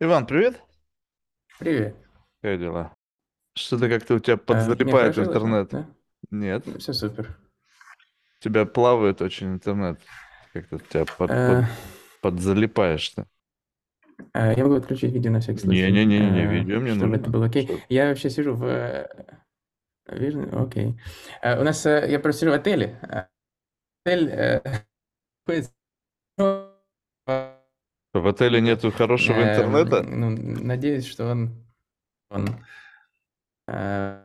Иван, привет. Привет. Как дела? Что-то как-то у тебя А, мне подзалипает слышно, интернет. да? Нет, Все супер. у тебя плавает очень интернет. Как-то у тебя под, А, под- подзалипаешь ты. а, я могу отключить видео на всякий случай, Не-не-не-не, а, видео мне чтобы нужно. это было окей. Что- Я вообще сижу в... э, Видно? Окей. А, У нас... э, Я просто сижу в отеле. А, Отель... э, В отеле нету хорошего Эм, интернета? Ну, надеюсь, что он... Он... э,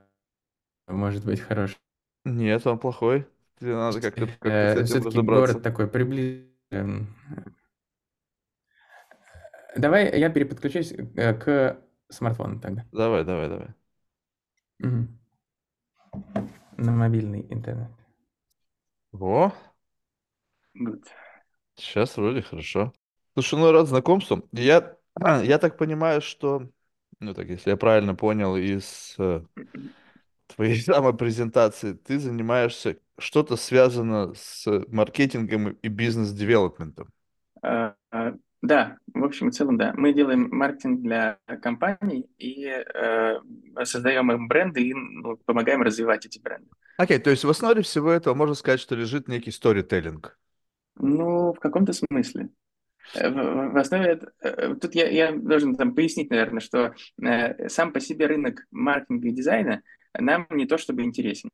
Может быть хороший. Нет, он плохой. Тебе надо как-то как с этим Все-таки разобраться. город такой приближен. Давай я переподключусь э, к смартфону тогда. Давай, давай, давай. Мгм. На мобильный интернет. Во, Good. сейчас вроде хорошо. Слушай, ну рад знакомству. Я, я так понимаю, что, ну так, если я правильно понял из э, твоей самой презентации, ты занимаешься что-то связано с маркетингом и бизнес-девелопментом. А, а, Да, в общем и целом, да. Мы делаем маркетинг для компаний и э, создаем им бренды и ну, помогаем развивать эти бренды. Окей, то есть в основе всего этого можно сказать, что лежит некий сторителлинг. Ну, в каком-то смысле. Э, В, основе э, тут я, я должен там пояснить, наверное, что э, сам по себе рынок маркетинга и дизайна нам не то чтобы интересен.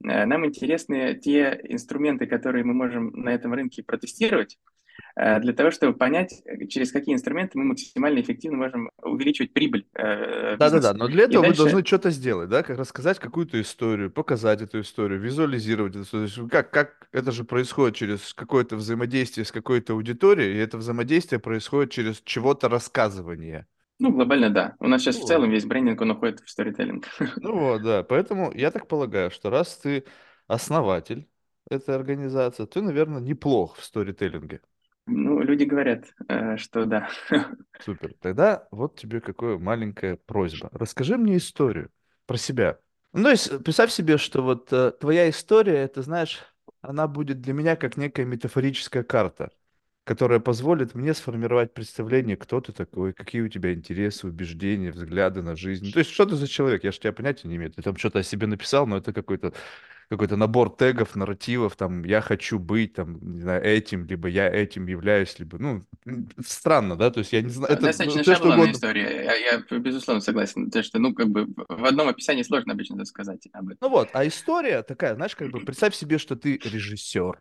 Нам интересны те инструменты, которые мы можем на этом рынке протестировать, для того, чтобы понять, э, через какие инструменты мы максимально эффективно можем увеличивать прибыль э, Да-да-да, но для И этого вы дальше- должны что-то сделать, да, как рассказать какую-то историю, показать эту историю, визуализировать эту историю. Как, как это же происходит через какое-то взаимодействие с какой-то аудиторией, и это взаимодействие происходит через чего-то рассказывание. Ну, глобально, да. У нас сейчас в Ну, целом весь брендинг, он уходит в сторителлинг. Ну вот, да. Поэтому я так полагаю, что раз ты основатель этой организации, ты, наверное, неплох в сторителлинге. Ну, люди говорят, э, что да. Супер. Тогда вот тебе какая маленькая просьба. Расскажи мне историю про себя. Ну, то представь себе, что вот э, твоя история, это, знаешь, она будет для меня как некая метафорическая карта, которая позволит мне сформировать представление, кто ты такой, какие у тебя интересы, убеждения, взгляды на жизнь. То есть, что ты за человек? Я же тебя понятия не имею. Ты там что-то о себе написал, но это какой-то какой-то набор тегов, нарративов, там, я хочу быть, там, не знаю, этим, либо я этим являюсь, либо, ну, странно, да, то есть я не знаю, это, Достаточно ну, шаблонная история. Я, я, безусловно, согласен. То, что, ну, как бы в одном описании сложно обычно сказать об этом. Ну вот, а история такая, знаешь, как бы представь себе, что ты режиссер.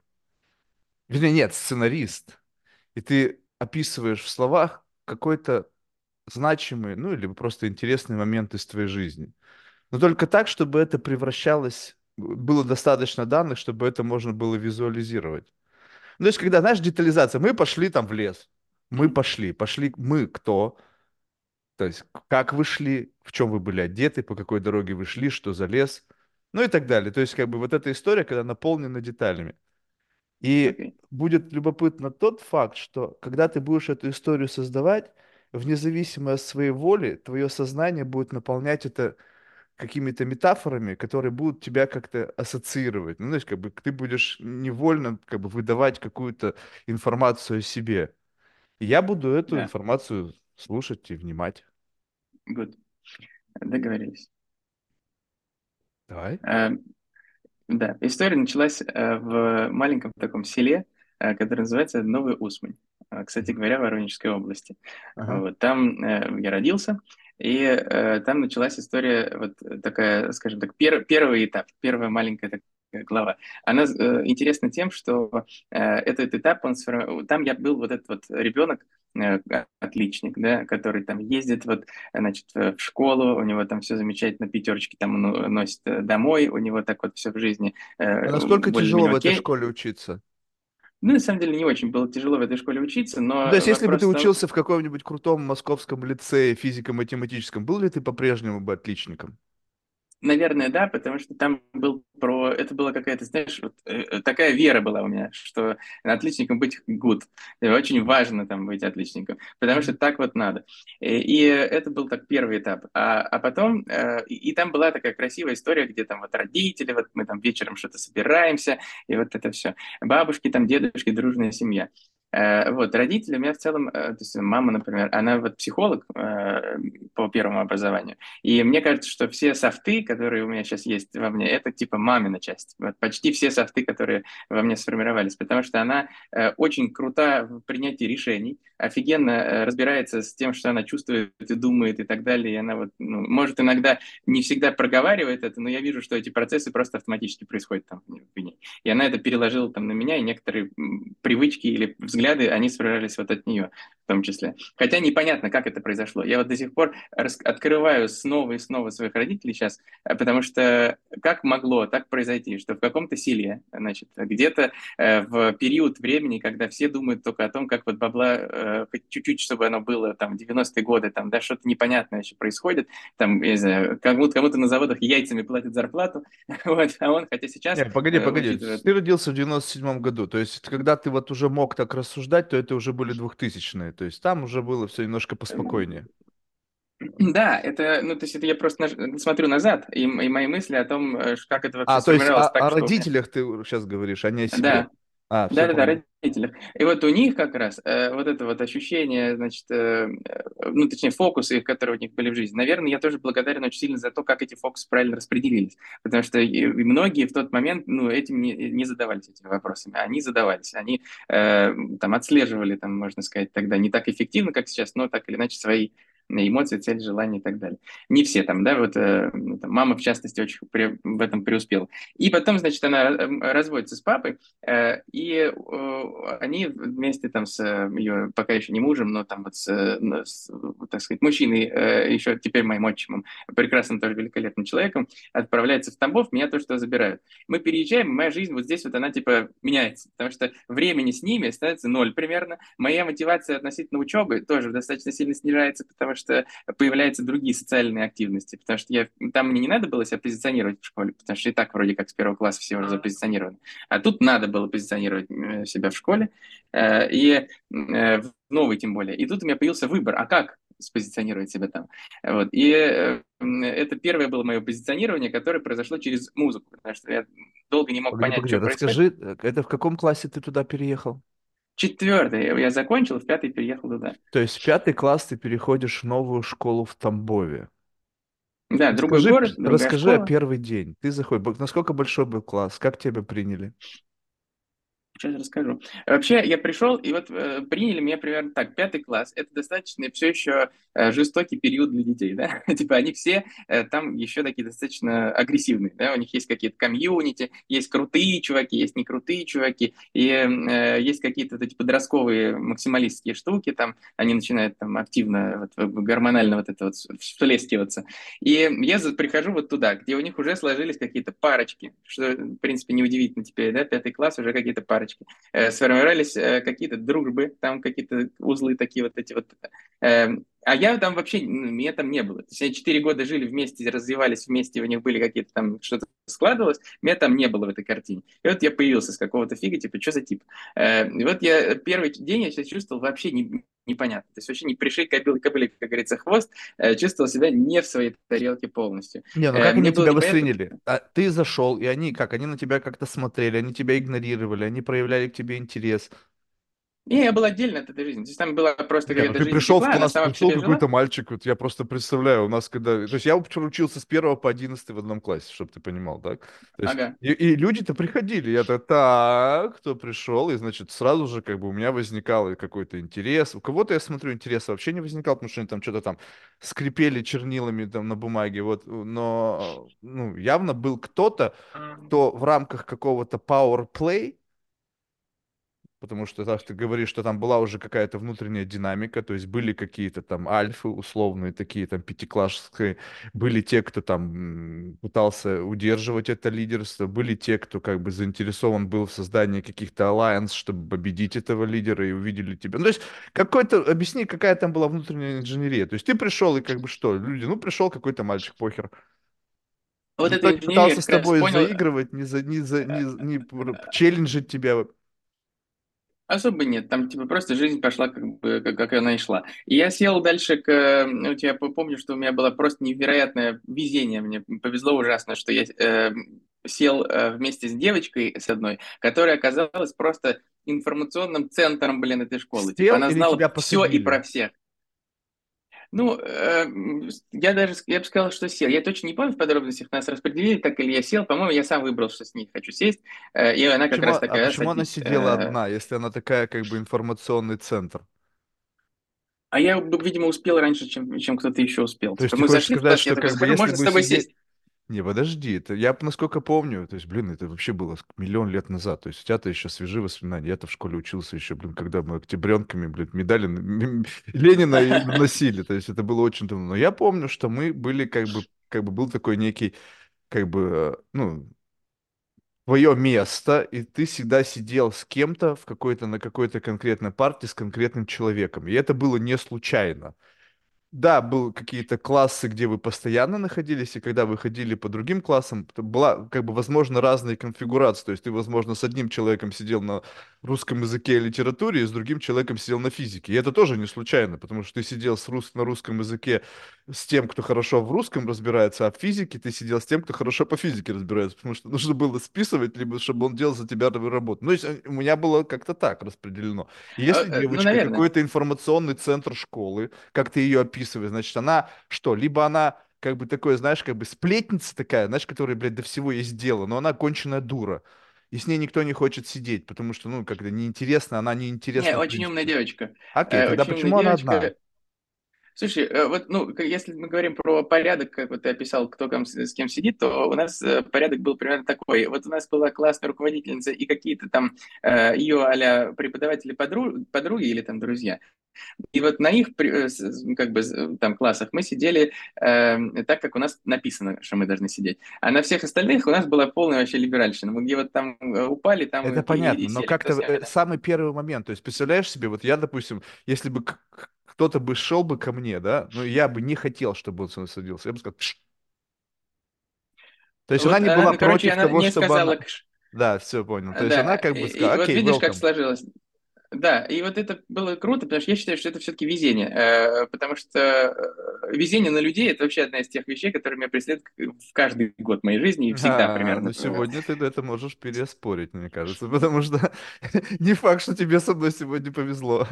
Вернее, нет, сценарист. И ты описываешь в словах какой-то значимый, ну, или просто интересный момент из твоей жизни. Но только так, чтобы это превращалось, было достаточно данных, чтобы это можно было визуализировать. Ну, то есть, когда, знаешь, детализация, мы пошли там в лес, мы пошли, пошли, мы кто, то есть, как вы шли, в чем вы были одеты, по какой дороге вы шли, что за лес, ну и так далее. То есть, как бы вот эта история, когда наполнена деталями. И Окей. будет любопытно тот факт, что когда ты будешь эту историю создавать, вне зависимости от своей воли, твое сознание будет наполнять это какими-то метафорами, которые будут тебя как-то ассоциировать. Ну, знаешь, как бы ты будешь невольно как бы выдавать какую-то информацию о себе. И я буду эту Да. информацию слушать и внимать. Good. Договорились. Давай. Э, Да, история началась э, в маленьком таком селе, э, которое называется Новый Усмань. Э, Кстати говоря, в Воронежской области. Ага. Вот, там э, я родился, и э, там началась история, вот такая, скажем так, пер- первый этап, первая маленькая такая глава. Она э, интересна тем, что э, этот этап, он, там я был вот этот вот ребенок, отличник, да, который там ездит вот, значит, в школу, у него там все замечательно, пятерочки там он э, носит э, домой, у него так вот все в жизни э, А насколько тяжело в этой школе учиться? Ну, на самом деле, не очень было тяжело в этой школе учиться, но Ну, то есть, если бы ты том- учился в каком-нибудь крутом московском лицее физико-математическом, был ли ты по-прежнему бы отличником? Наверное, да, потому что там был про... Это была какая-то, знаешь, вот, э, э, такая вера была у меня, что отличником быть good. Очень важно там быть отличником, потому что так вот надо. И, и это был так первый этап. А, а потом... э, и, и там была такая красивая история, где там вот родители, вот мы там вечером что-то собираемся, и вот это все. Бабушки, там дедушки, дружная семья. Э, вот, родители у меня в целом, э, то есть мама, например, она вот психолог э, по первому образованию, и мне кажется, что все софты, которые у меня сейчас есть во мне, это типа мамина часть. Вот почти все софты, которые во мне сформировались, потому что она очень крута в принятии решений, офигенно разбирается с тем, что она чувствует и думает и так далее, и она вот, ну, может иногда не всегда проговаривает это, но я вижу, что эти процессы просто автоматически происходят там в ней. И она это переложила там на меня, и некоторые привычки или взгляды взгляды, они сформировались вот от нее в том числе. Хотя непонятно, как это произошло. Я вот до сих пор открываю снова и снова своих родителей сейчас, э, потому что как могло так произойти, что в каком-то селе, значит, где-то э, в период времени, когда все думают только о том, как вот бабла э, хоть чуть-чуть, чтобы оно было там 90-е годы, там, да, что-то непонятное еще происходит, там, я не знаю, кому-то, кому-то на заводах яйцами платят зарплату, вот, а он, хотя сейчас... Нет, погоди, погоди, учитывает... ты родился в 97-м году, то есть когда ты вот уже мог так рассуждать, то это уже были двухтысячные. То есть там уже было все немножко поспокойнее. Да, это, ну, то есть это я просто на, смотрю назад, и, и мои мысли о том, э, как это вообще А, то есть о, так, о родителях ты сейчас говоришь, а не о себе. Да, а, да, да, да, родителях. И вот у них как раз э, вот это вот ощущение, значит, э, э, ну, точнее, фокусы, которые у них были в жизни. Наверное, я тоже благодарен очень сильно за то, как эти фокусы правильно распределились. Потому что и, и многие в тот момент, ну, этим не, не задавались этими вопросами. Они задавались. Они э, там отслеживали, там, можно сказать, тогда не так эффективно, как сейчас, но так или иначе свои эмоции, цель, желания и так далее. Не все там, да, вот э, ну, там, мама, в частности, очень при, в этом преуспела. И потом, значит, она разводится с папой, э, и э, они вместе там с ее, пока еще не мужем, но там вот с, с так сказать, мужчиной, э, еще теперь моим отчимом, прекрасным тоже великолепным человеком, отправляются в Тамбов, меня то, что забирают. Мы переезжаем, моя жизнь вот здесь вот она типа меняется, потому что времени с ними становится ноль примерно. Моя мотивация относительно учебы тоже достаточно сильно снижается, потому что появляются другие социальные активности, потому что я, там мне не надо было себя позиционировать в школе, потому что и так вроде как с первого класса все уже запозиционированы. А тут надо было позиционировать э, себя в школе, э, и э, в новый тем более. И тут у меня появился выбор, а как спозиционировать себя там. Вот. И это первое было мое позиционирование, которое произошло через музыку, потому что я долго не мог погоди, понять, погоди, что расскажи, происходит. это в каком классе ты туда переехал? Четвертый я закончил, в пятый переехал туда. То есть в пятый класс ты переходишь в новую школу в Тамбове. Да, другой расскажи, город, Расскажи школа. о первый день. Ты заходишь, насколько большой был класс, как тебя приняли? Сейчас расскажу. Вообще, я пришел, и вот э, приняли меня примерно так, пятый класс. Это достаточно все еще э, жестокий период для детей, да? типа они все э, там еще такие достаточно агрессивные, да? У них есть какие-то комьюнити, есть крутые чуваки, есть не крутые чуваки, и э, есть какие-то эти подростковые максималистские штуки, там они начинают там активно, вот, гормонально вот это вот всплескиваться. И я прихожу вот туда, где у них уже сложились какие-то парочки, что, в принципе, неудивительно теперь, да? Пятый класс, уже какие-то парочки парочки, э, сформировались э, какие-то дружбы, там какие-то узлы такие вот эти вот. Э, а я там вообще, меня там не было. То есть они четыре года жили вместе, развивались вместе, у них были какие-то там, что-то складывалось, меня там не было в этой картине. И вот я появился с какого-то фига, типа, что за тип? Э, и вот я первый день я себя чувствовал вообще не, непонятно. То есть вообще не пришли кобылы, кобыле, как говорится, хвост, э, чувствовал себя не в своей тарелке полностью. Не, ну как э, они тебя восприняли? А ты зашел, и они как? Они на тебя как-то смотрели, они тебя игнорировали, они проявляли к тебе интерес. Не, я был отдельно от этой жизни. То есть там была просто ну ты пришел текла, в класс, пришел какой-то мальчик, вот я просто представляю, у нас когда... То есть я учился с первого по одиннадцатый в одном классе, чтобы ты понимал, так? То есть, ага. и, и люди-то приходили, я-то так, кто пришел, и, значит, сразу же как бы у меня возникал какой-то интерес. У кого-то, я смотрю, интерес вообще не возникал, потому что они там что-то там скрипели чернилами там на бумаге, вот, но, ну, явно был кто-то, кто в рамках какого-то power play потому что так ты говоришь, что там была уже какая-то внутренняя динамика, то есть были какие-то там альфы условные, такие там пятиклассские, были те, кто там пытался удерживать это лидерство, были те, кто как бы заинтересован был в создании каких-то алliance, чтобы победить этого лидера и увидели тебя. Ну, то есть какой-то, объясни, какая там была внутренняя инженерия. То есть ты пришел и как бы что, люди, ну пришел какой-то мальчик, похер. Вот Никто это пытался с тобой понял... заигрывать, не, за, не, за, не, не челленджить тебя. Особо нет, там типа просто жизнь пошла как бы как, как она и шла. И я сел дальше к, ну, я помню, что у меня было просто невероятное везение, мне повезло ужасно, что я э, сел э, вместе с девочкой с одной, которая оказалась просто информационным центром, блин, этой школы. Типа, типа, она знала все и про всех. Ну, э, я даже, я бы сказал, что сел. Я точно не помню в подробностях, нас распределили, так или я сел. По-моему, я сам выбрал, что с ней хочу сесть. Э, и она как Почему, раз а такая... почему она садись, сидела э, одна, если она такая как бы информационный центр? А я, видимо, успел раньше, чем, чем кто-то еще успел. То есть Типа, мы зашли сказать, класс, я что такой, как бы если можно с тобой сидеть... сесть? Не, подожди, это я, насколько помню, то есть, блин, это вообще было миллион лет назад, то есть у тебя-то еще свежие воспоминания, я-то в школе учился еще, блин, когда мы октябренками, блин, медали Ленина носили, то есть это было очень давно. Но я помню, что мы были как бы, как бы был такой некий, как бы, э, ну, твое место, и ты всегда сидел с кем-то в какой-то, на какой-то конкретной партии с конкретным человеком, и это было не случайно. Да, был какие-то классы, где вы постоянно находились, и когда вы ходили по другим классам, была, как бы, возможно, разные конфигурации. То есть ты, возможно, с одним человеком сидел на русском языке и литературе, и с другим человеком сидел на физике. И это тоже не случайно, потому что ты сидел с рус... на русском языке с тем, кто хорошо в русском разбирается, а в физике ты сидел с тем, кто хорошо по физике разбирается, потому что нужно было списывать, либо чтобы он делал за тебя работу. Ну, э, у меня было как-то так распределено. А, если Ну, девочка наверное. какой-то информационный центр школы, как ты ее описываешь, значит, она что? Либо она как бы такое, знаешь, как бы сплетница такая, знаешь, которая, блядь, до всего есть дело, но она конченая дура. И с ней никто не хочет сидеть, потому что, ну, как-то неинтересно, она Не, неинтересна в очень умная девочка. Окей, Э, тогда почему она одна? Слушай, э, вот, ну, если мы говорим про порядок, как вот ты описал, кто там с, кем сидит, то у нас э, порядок был примерно такой. Вот у нас была классная руководительница и какие-то там э, ее а преподаватели подру- подруги или там друзья. И вот на их как бы там классах мы сидели э, так, как у нас написано, что мы должны сидеть. А на всех остальных у нас была полная вообще либеральщина. Мы где вот там упали, там Это и, и- и понятно, но сели. как-то самый первый момент, то есть представляешь себе, вот я, допустим, если бы кто-то бы шел бы ко мне, да, но я бы не хотел, чтобы он со мной садился, я бы сказал, «Пш». То есть она Вот не она, была короче, против она того, не чтобы сказала, она... Да, все понял. То есть да, она как и, бы и сказала, вот окей, видишь, как welcome. сложилось. Да, и вот это было круто, потому что я считаю, что это все-таки везение, э, потому что э, везение на людей – это вообще одна из тех вещей, которые меня преследуют в каждый год моей жизни и всегда А, примерно. ну сегодня ты это можешь переспорить, мне кажется, потому что не факт, что тебе со мной сегодня повезло.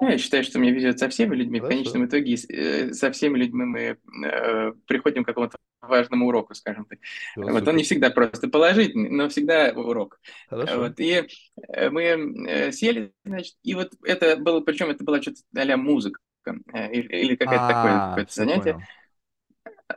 Ну, Я считаю, что мне везет со всеми людьми. В Хорошо. конечном итоге э, со всеми людьми мы э, приходим к какому-то важному уроку, скажем так. Всё, Вот он супер. не всегда просто положительный, но всегда урок. Хорошо. Вот, и э, мы э, сели, значит, и вот это было, причем это была что-то а музыка э, или какое-то такое занятие.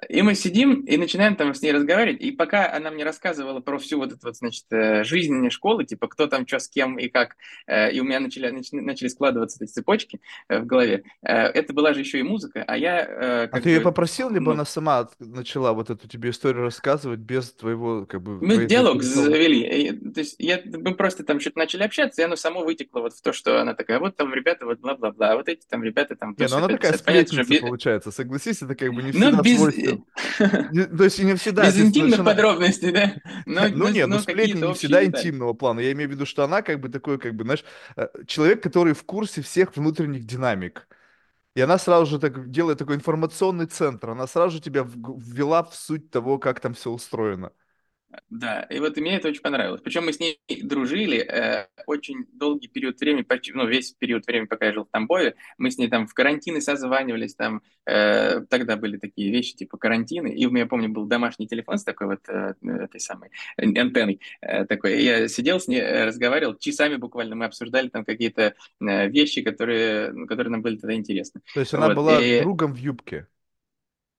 И мы сидим и начинаем там с ней разговаривать. И пока она мне рассказывала про всю вот эту вот, значит, э, жизнь школы, типа, кто там что с кем и как, э, и у меня начали, нач- начали складываться эти цепочки э, в голове, это была же еще и музыка, а я А ты ее бы, попросил, либо ну, она сама начала вот эту тебе историю рассказывать без твоего, как бы, мы диалог завели. То есть я, мы просто там что-то начали общаться, и оно само вытекло вот в то, что она такая, вот там ребята, вот бла-бла-бла, а вот эти там ребята там... Не, ну она такая 150. Понятно, что сплетница получается, согласись, это как бы не Ну, всегда без, То есть не всегда. без интимных подробностей, да? Ну нет, ну но сплетни не всегда интимного плана. Я имею в виду, что она как бы такой, как бы, знаешь, э, человек, который в курсе всех внутренних динамик. И она сразу же так делает такой информационный центр. Она сразу же тебя ввела в суть того, как там все устроено. Да, и вот и мне это очень понравилось. Причем мы с ней дружили э, очень долгий период времени, почти, ну, весь период времени, пока я жил в Тамбове. Мы с ней там в карантины созванивались, там э, тогда были такие вещи, типа карантины. И у меня, помню, был домашний телефон с такой вот э, этой самой антенной э, такой. Я сидел с ней, э, разговаривал, часами буквально мы обсуждали там какие-то э, вещи, которые, ну, которые нам были тогда интересны. То есть она Вот, была и- другом в юбке.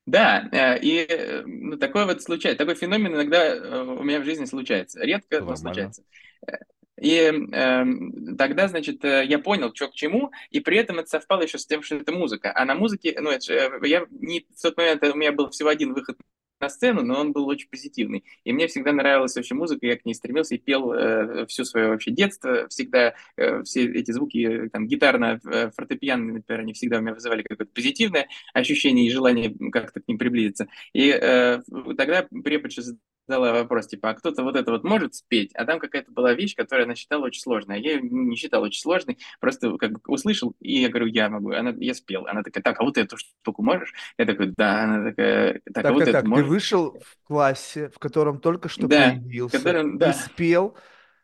Да, э, и э, ну, такое вот случается, такой феномен иногда э, у меня в жизни случается, редко, но случается. Э, И эм, тогда, значит, э, я понял, что к чему, и при этом это совпало еще с тем, что это музыка. А на музыке, ну, это, э, я не, в тот момент у меня был всего один выход на сцену, но он был очень позитивный. И мне всегда нравилась вообще музыка, я к ней стремился и пел э, все свое вообще детство. Всегда э, все эти звуки, э, там, гитарно-фортепианные, например, они всегда у меня вызывали какое-то позитивное ощущение и желание как-то к ним приблизиться. И э, тогда преподша задала вопрос, типа, а кто-то вот это вот может спеть, а там какая-то была вещь, которую она считала очень сложной, а я ее не считал очень сложной, просто как бы услышал, и я говорю, я могу, она, я спел, она такая, так, а вот эту штуку можешь? Я такой, да, она такая, так, Так, а вот так, это так, ты можешь? вышел в классе, в котором только что Да, появился, которым, и да, спел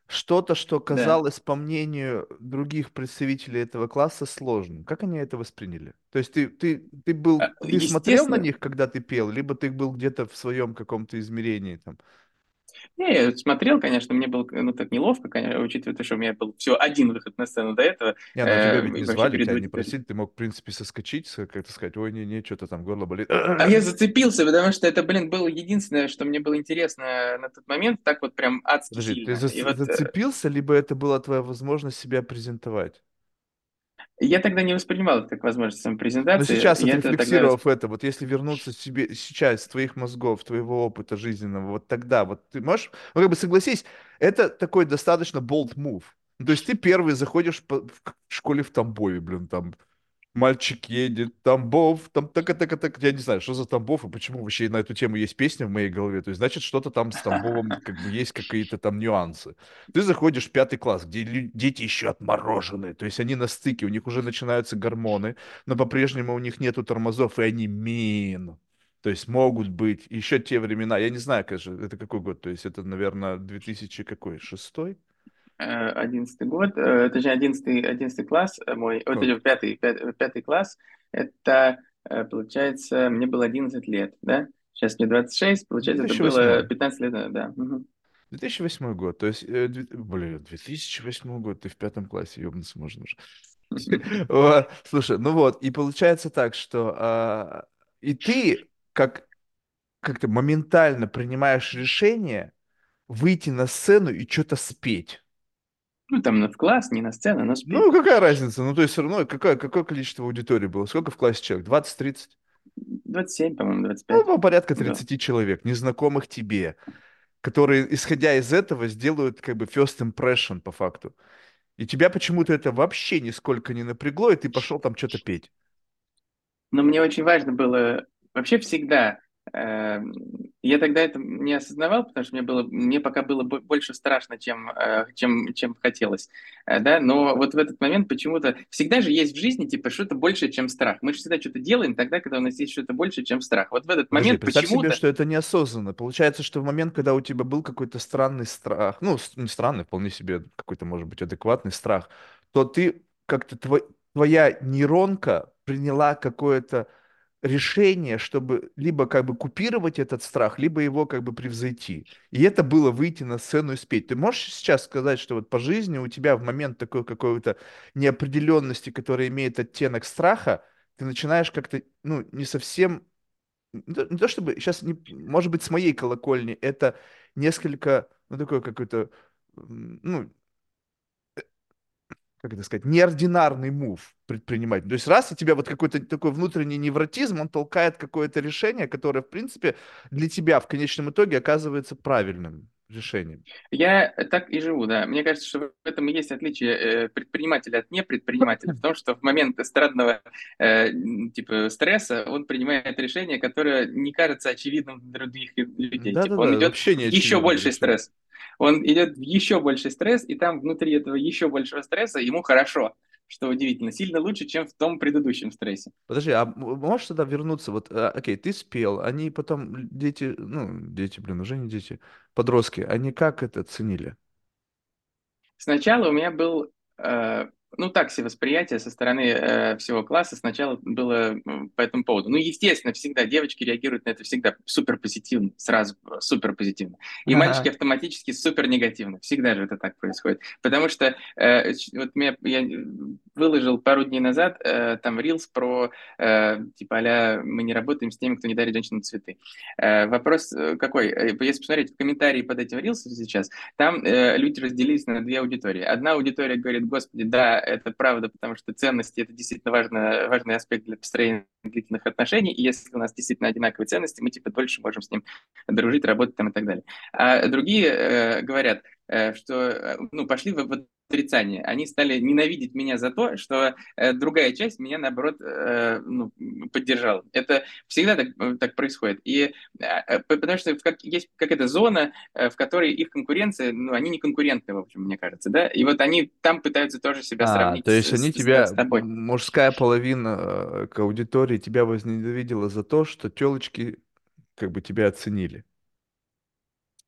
что-то, что да. казалось, по мнению других представителей этого класса, сложным. Как они это восприняли? То есть ты, ты, ты был, А, ты смотрел на них, когда ты пел, либо ты был где-то в своем каком-то измерении там? Не, я смотрел, конечно, мне было, ну, так неловко, конечно, учитывая то, что у меня был всего один выход на сцену до этого, Не, ну а тебя э, ведь не звали, тебя не просили, ты мог, в принципе, соскочить, как-то сказать, ой, не-не, что-то там горло болит. А я зацепился, потому что это, блин, было единственное, что мне было интересно на тот момент, так вот прям адски Подожди, ты сильно. И зац- вот э, зацепился, либо это была твоя возможность себя презентовать? Я тогда не воспринимал это как возможность Но самопрезентации, сейчас, я это тогда... отрефлексировав это, вот если вернуться себе сейчас, с твоих мозгов, твоего опыта жизненного, вот тогда, вот ты можешь, ну как бы согласись, это такой достаточно bold move. Ну, То есть ты первый заходишь по- в школе в Тамбове, блин, там мальчик едет, Тамбов, там так так так я не знаю, что за Тамбов и почему вообще на эту тему есть песня в моей голове, то есть значит что-то там с Тамбовом, как бы есть какие-то там нюансы. Ты заходишь в пятый класс, где дети еще отмороженные, то есть они на стыке, у них уже начинаются гормоны, но по-прежнему у них нету тормозов, и они мин. То есть могут быть еще те времена, я не знаю, конечно, это какой год, то есть это, наверное, 2000 какой, шестой? Э, Одиннадцатый год, э, точнее, одиннадцатый, одиннадцатый класс э, мой, ой, Как? точнее, пятый, пятый, пятый класс, это, э, получается, мне было 11 лет, да? Сейчас мне 26, получается, это было 2008. 15 лет да. мгм. 2008 год, то есть, э, блин, 2008 год, ты в пятом классе, ёбнуться можно уже. Вот, Слушай, ну вот, и получается так, что а, и ты как как-то моментально принимаешь решение выйти на сцену и что-то спеть. Ну, там в класс, не на сцену, но спеть. Ну, какая разница? Ну, то есть все равно, какое, какое количество аудитории было? Сколько в классе человек? 20-30? 27, по-моему, Ну, 25. по- порядка Да. 30 человек, незнакомых тебе, которые, исходя из этого, сделают как бы first impression по факту. И тебя почему-то это вообще нисколько не напрягло, и ты пошел там что-то петь. Но мне очень важно было вообще всегда. Э, я тогда это не осознавал, потому что мне было, мне пока было бо- больше страшно, чем, э, чем, чем хотелось, э, да. Но вот в этот момент почему-то всегда же есть в жизни типа что-то большее, чем страх. Мы же всегда что-то делаем тогда, когда у нас есть что-то большее, чем страх. Вот в этот Подожди, момент представь себе, почему-то что это неосознанно. Получается, что в момент, когда у тебя был какой-то странный страх, ну, не странный, вполне себе какой-то, может быть, адекватный страх, то ты как-то, твой- твоя нейронка приняла какое-то решение, чтобы либо как бы купировать этот страх, либо его как бы превзойти. И это было выйти на сцену и спеть. Ты можешь сейчас сказать, что вот по жизни у тебя в момент такой какой-то неопределенности, которая имеет оттенок страха, ты начинаешь как-то, ну, не совсем не то, чтобы сейчас, не, может быть, с моей колокольни это несколько, ну, такой какой-то, м, ну, как это сказать, неординарный мув предпринимать. То есть раз у тебя вот какой-то такой внутренний невротизм, он толкает какое-то решение, которое, в принципе, для тебя в конечном итоге оказывается правильным решением. Я так и живу, да. Мне кажется, что в этом и есть отличие э, предпринимателя от непредпринимателя, в том, что в момент эстрадного э, типа стресса он принимает решение, которое не кажется очевидным для других лю- людей. Типа он Да-да-да, идет вообще не еще больший стресс. Он идет в еще больший стресс, и там внутри этого еще большего стресса ему хорошо, что удивительно, сильно лучше, чем в том предыдущем стрессе. Подожди, а можешь тогда вернуться? Вот, а, окей, ты спел, они потом, дети, ну, дети, блин, уже не дети, подростки, они как это ценили? Сначала у меня был, э, ну, так себе восприятие со стороны э, всего класса сначала было по этому поводу. Ну, естественно, всегда девочки реагируют на это всегда супер позитивно, сразу супер позитивно. И мальчики Ага. автоматически супер негативно. Всегда же это так происходит. Потому что э, вот меня, я выложил пару дней назад э, там рилс про, э, типа, а мы не работаем с теми, кто не дарит женщинам цветы. Э, вопрос э, какой? Э, Если посмотреть в комментарии под этим рилсом сейчас, там э, люди разделились на две аудитории. Одна аудитория говорит, господи, да, это правда, потому что ценности – это действительно важно, важный аспект для построения длительных отношений, и если у нас действительно одинаковые ценности, мы типа дольше можем с ним дружить, работать там и так далее. А другие э, говорят, что, э, ну, пошли вы вот отрицание. Они стали ненавидеть меня за то, что э, другая часть меня, наоборот, э, ну, поддержала. Это всегда так, э, так происходит. И э, потому что как, есть какая-то зона, э, в которой их конкуренция, ну, они не конкурентны, в общем, мне кажется, да? И вот они там пытаются тоже себя А, сравнить то есть с, они с- тебя, с тобой. мужская половина э, к аудитории тебя возненавидела за то, что телочки как бы тебя оценили.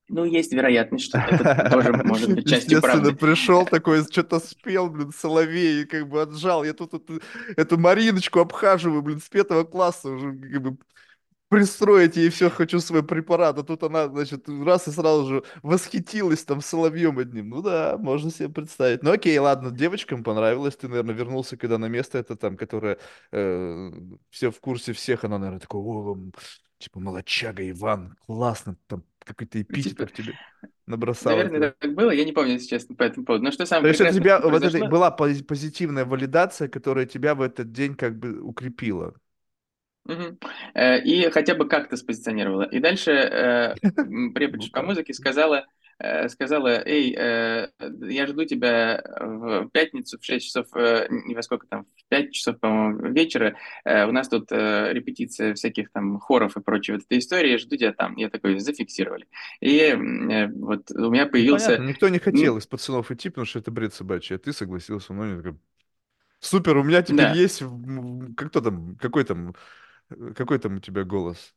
Ну, есть вероятность, что это тоже может быть частью правды. пришел такой, что-то спел, блин, Соловей, как бы отжал. Я тут эту, эту Мариночку обхаживаю, блин, с пятого класса уже как бы пристроить ей все, хочу свой препарат. А тут она, значит, раз и сразу же восхитилась там Соловьем одним. Ну да, можно себе представить. Ну окей, ладно, девочкам понравилось. Ты, наверное, вернулся когда на место это там, которое э, все в курсе всех. Она, наверное, такой, о, типа, молодчага Иван, классно, там какой-то эпитетов Типа, тебе набросала наверное, так было, я не помню, если честно, по этому поводу. Но что То самое есть это прекрасное тебя, вот это была пози- позитивная валидация, которая тебя в этот день как бы укрепила. Э, И хотя бы как-то спозиционировала. И дальше э, Ну преподаватель по музыке сказала, сказала, эй, э, я жду тебя в пятницу в 6 часов, э, не во сколько там, в 5 часов, по-моему, вечера. Э, У нас тут э, репетиция всяких там хоров и прочей вот этой истории, жду тебя там. Я такой, зафиксировали. И э, вот у меня Ну появился... понятно, никто не хотел из пацанов идти, потому что это бред собачий, а ты согласился, ну они такой, супер, у меня теперь Да, есть, как кто там, какой там, э, какой там у тебя голос?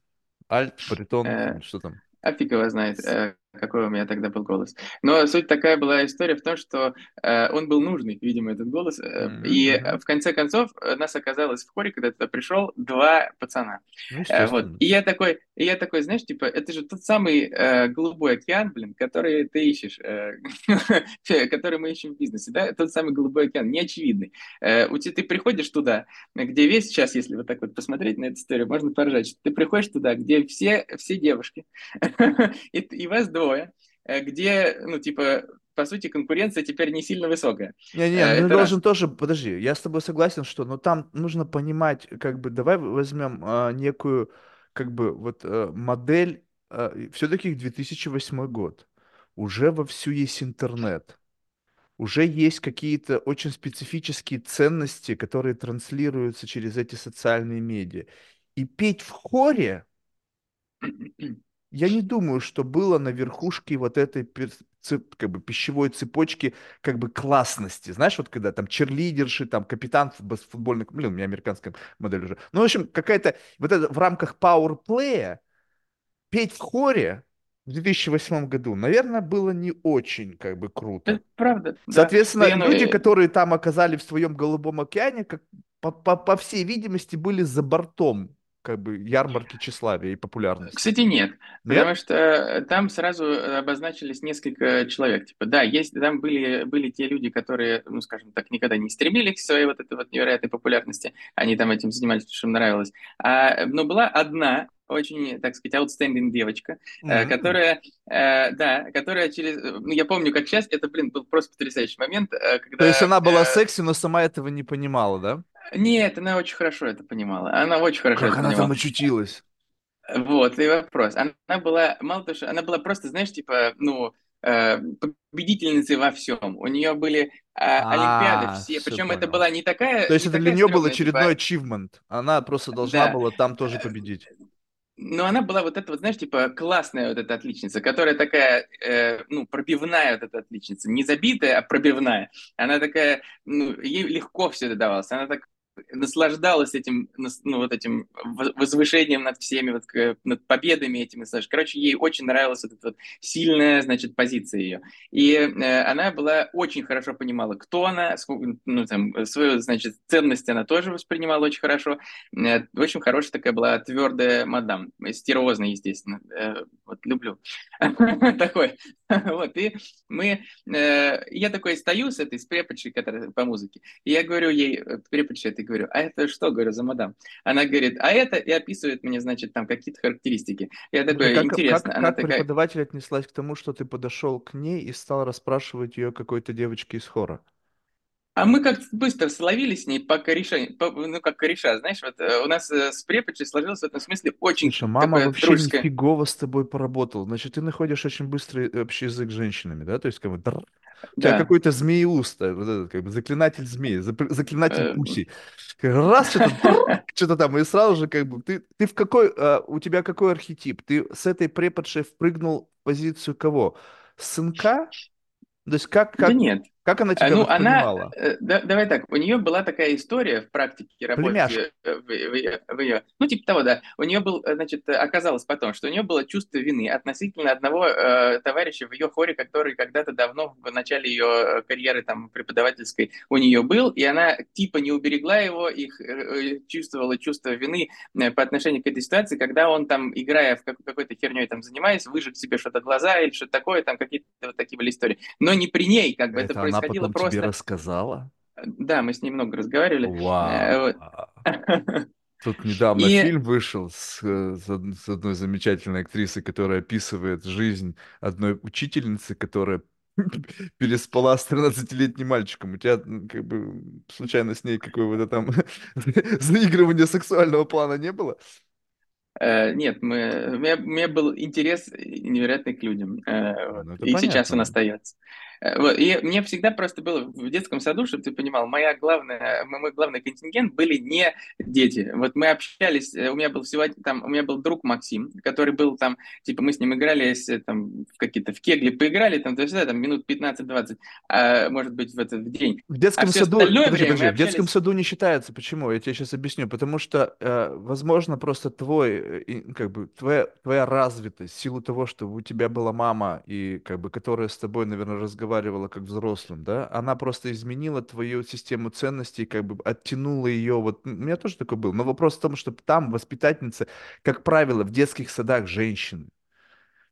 Альт, баритон, э, что там? А фиг его знает, э, какой у меня тогда был голос. Но суть такая была история в том, что э, он был нужный, видимо, этот голос. э, Мгм, И э, в конце концов э, нас оказалось в хоре, когда туда пришел два пацана. Ну, Э, Вот. И я такой, и я такой, знаешь, типа, это же тот самый э, голубой океан, блин, который ты ищешь, э, который мы ищем в бизнесе, да? Тот самый голубой океан, неочевидный. Э, У тебя ты приходишь туда, где весь сейчас, если вот так вот посмотреть на эту историю, можно поржать, что ты приходишь туда, где все, все девушки, и, и вас двое, э, где, ну, типа, по сути, конкуренция теперь не сильно высокая. Не-не, Э, ну раз. должен тоже, подожди, я с тобой согласен, что, но там нужно понимать, как бы, давай возьмем а, некую, как бы, вот а, модель, все-таки 2008 год, уже вовсю есть интернет, уже есть какие-то очень специфические ценности, которые транслируются через эти социальные медиа. И петь в хоре, я не думаю, что было на верхушке вот этой как бы пищевой цепочки как бы классности. Знаешь, вот когда там черлидерши, там капитан футбо- футбольный, блин, у меня американская модель уже. Ну, в общем, какая-то вот это в рамках пауэрплея петь в хоре в 2008 году, наверное, было не очень как бы круто. Это правда, да. Соответственно, Да, люди, которые там оказались в своем голубом океане, как по, по, по всей видимости, были за бортом как бы ярмарки тщеславия и популярности. Кстати, нет, Нет? потому что э, там сразу обозначились несколько человек. Типа, да, есть, там были, были те люди, которые, ну, скажем так, никогда не стремились к своей вот этой вот невероятной популярности, они там этим занимались, потому что им нравилось. А, но была одна очень, так сказать, outstanding девочка, э, М. которая, э, да, которая через, э, ну, я помню, как сейчас, это, блин, был просто потрясающий момент, э, когда... То есть она была э, секси, но сама этого не понимала, да? Нет, она очень хорошо это понимала, она очень хорошо Как это она понимала. там очутилась? Вот, и вопрос. Она была, мало того, что она была просто, знаешь, типа, ну, э, победительницей во всем. У нее были а, Олимпиады все, все причем это была не такая, То есть не это для нее был стрёмная, очередной типа, achievement. Она просто должна да. была там тоже победить. Но она была вот эта вот, знаешь, типа классная вот эта отличница, которая такая, э, ну, пробивная вот эта отличница. Не забитая, а пробивная. Она такая, ну, ей легко все это давалось. Она так наслаждалась этим, ну, вот этим воз- возвышением над всеми, вот, над победами этими. знаешь. Короче, ей очень нравилась вот эта вот сильная, значит, позиция ее. И э, она была очень хорошо понимала, кто она, сколько, ну, там, свою, значит, ценность она тоже воспринимала очень хорошо. Э, Очень хорошая такая была твердая мадам, стервозная, естественно. Э, Вот люблю. Такой. Вот, и мы... э, Я такой стою с этой, с преподшей, которая по музыке, и я говорю ей, э, преподше этой, говорю, а это что, говорю, за мадам? Она говорит, а это, и описывает мне, значит, там какие-то характеристики. Я такой, как, интересно. как, Она как такая, преподаватель отнеслась к тому, что ты подошел к ней и стал расспрашивать ее какой-то девочке из хора? А мы как-то быстро словились с ней по кореша, по- ну как кореша, знаешь, вот э, у нас э, с преподшей сложилось в этом смысле очень Слушай, мама вообще дружеское. нифигово с тобой поработала. Значит, ты находишь очень быстрый общий язык с женщинами, да? То есть, как бы, Да. какой-то змееуста, вот этот, как бы заклинатель зап- заклинатель Э, пуси. Раз что-то, что-то там, и сразу же как бы ты, ты в какой, а, у тебя какой архетип? Ты с этой преподшей впрыгнул в позицию кого? Сынка? То есть как, Да как, нет. Как она А, тебя Ну, она, воспринимала? э, да- давай так, у нее была такая история в практике работы э, в, в ее, в ее- ну, типа того, да. У нее был, э, значит, оказалось потом, что у нее было чувство вины относительно одного э, товарища в ее хоре, который когда-то давно в начале ее карьеры там преподавательской у нее был, и она типа не уберегла его, их э, чувствовала чувство вины по отношению к этой ситуации, когда он там, играя в как- какой-то херней там занимаясь, выжег себе что-то глаза или что-то такое, там какие-то вот такие были истории. Но не при ней, как бы это, Это она потом тебе просто. рассказала? Да, мы с ней много разговаривали. Э, Вау. Тут недавно И фильм вышел с, с од- с одной замечательной актрисой, которая описывает жизнь одной учительницы, которая переспала с 13-летним мальчиком. У тебя м, как бы случайно с ней какого-то там заигрывания сексуального плана не было? Э, Нет, мы, у, меня, у меня был интерес невероятный к людям. вот, Ну, и сейчас он понятно. остается. Э, вот, И мне всегда просто было в детском саду, чтобы ты понимал, моя главная, мой главный контингент были не дети. Вот мы общались, э, у меня был всего там, у меня был друг Максим, который был там, типа мы с ним играли э, там в какие-то в кегли поиграли, там, то есть, да, там минут 15-20, а, может быть, в этот в день. В детском всё саду, подожди, подожди, мы в детском общались- саду не считается. Почему? Я тебе сейчас объясню. Потому что, э, возможно, просто твой, и, как бы, твоя, твоя развитость, в силу того, что у тебя была мама, и, как бы, которая с тобой, наверное, разговаривала как взрослым, да, она просто изменила твою систему ценностей, как бы, оттянула ее, вот, у меня тоже такой был, но вопрос в том, что там воспитательница, как правило, в детских садах женщины.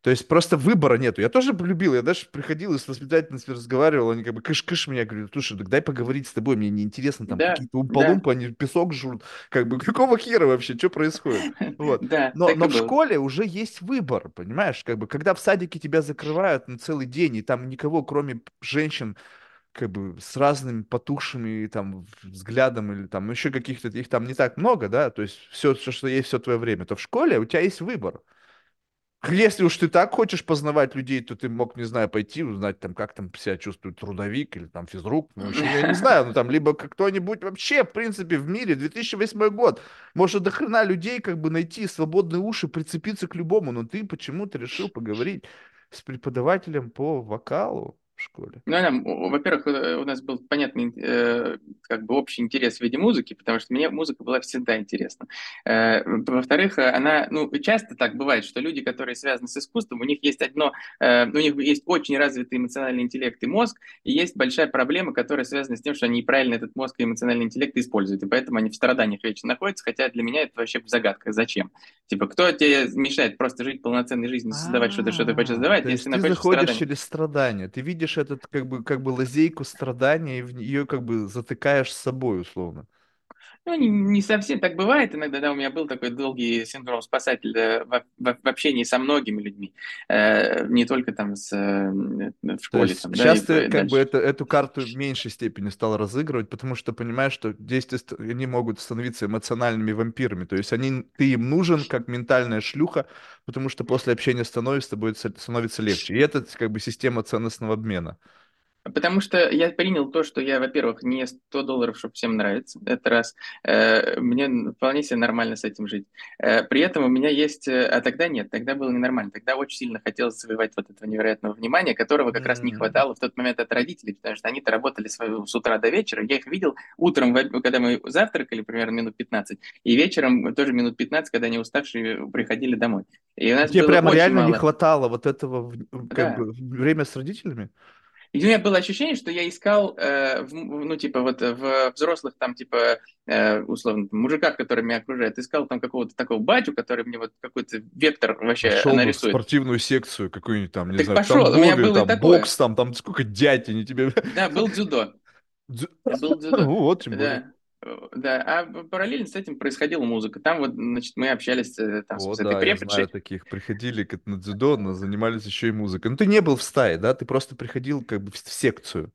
То есть просто выбора нету. Я тоже полюбил, я даже приходил и с воспитательницей разговаривал, они как бы кыш-кыш меня, говорю, слушай, так дай поговорить с тобой, мне неинтересно, там Да, какие-то да. умпа-лумпы, они песок жрут, как бы какого хера вообще, что происходит? Вот. Да, Но, но в было. школе уже есть выбор, понимаешь, как бы, когда в садике тебя закрывают на целый день, и там никого, кроме женщин, как бы с разными потухшими там взглядом или там еще каких-то, их там не так много, да, то есть все, все, что есть, все твое время, то в школе у тебя есть выбор. Если уж ты так хочешь познавать людей, то ты мог, не знаю, пойти узнать, там, как там себя чувствует трудовик или там физрук. Ну, вообще, я не знаю, ну там, либо кто-нибудь вообще, в принципе, в мире, 2008 год, может до хрена людей как бы найти свободные уши, прицепиться к любому, но ты почему-то решил поговорить с преподавателем по вокалу в школе. Ну, да, во-первых, э, у нас был понятный, э, как бы общий интерес в виде музыки, потому что мне музыка была всегда интересна. Э, Во-вторых, она, ну, часто так бывает, что люди, которые связаны с искусством, у них есть одно, э, у них есть очень развитый эмоциональный интеллект и мозг, и есть большая проблема, которая связана с тем, что они неправильно этот мозг и эмоциональный интеллект используют, и поэтому они в страданиях вечно находятся, хотя для меня это вообще загадка. Зачем? Типа, кто тебе мешает просто жить полноценной жизнью, создавать что-то, что ты хочешь А, создавать, если ты находишься через страдания, ты видишь этот как бы как бы лазейку страдания и в нее как бы затыкаешь с собой условно. Ну, не, не совсем так бывает иногда, да, у меня был такой долгий синдром спасателя в, в- в общении со многими людьми, э, не только там с, э, в школе. есть там, да, сейчас и ты как бы дальше. это, эту карту в меньшей степени стал разыгрывать, потому что понимаешь, что действия ст- они могут становиться эмоциональными вампирами. То есть они, ты им нужен как ментальная шлюха, потому что после общения становится, будет, становится легче. И это как бы система ценностного обмена. Потому что я принял то, что я, во-первых, не 100 долларов, чтобы всем нравится, это раз. Э, Мне вполне себе нормально с этим жить. Э, При этом у меня есть... э, А тогда нет, тогда было ненормально. Тогда очень сильно хотелось завоевать вот этого невероятного внимания, которого как раз не хватало в тот момент от родителей, потому что они-то работали с утра до вечера. Я их видел утром, когда мы завтракали, примерно минут 15, и вечером тоже минут 15, когда они уставшие приходили домой. И у нас Тебе прямо реально не мало. хватало вот этого как Да. бы время с родителями? И у меня было ощущение, что я искал, э, в- ну, типа, вот в взрослых, там, типа, э, условно, там, мужиках, которые меня окружают, искал там какого-то такого батю, который мне вот какой-то вектор вообще Пошел бы в нарисует. спортивную секцию какую-нибудь там, не Так знаю, пошел, у меня было там такое. бокс, там, там сколько дядь они тебе... Да, был дзюдо. Дзю- Был дзюдо. Ну вот, тем более. Да. Да, а параллельно с этим происходила музыка. Там вот, значит, мы общались э, там, О, с этой да, я преподшей. знаю таких. Приходили как на дзюдо, но занимались еще и музыкой. Ну, ты не был в стае, да? Ты просто приходил как бы в секцию.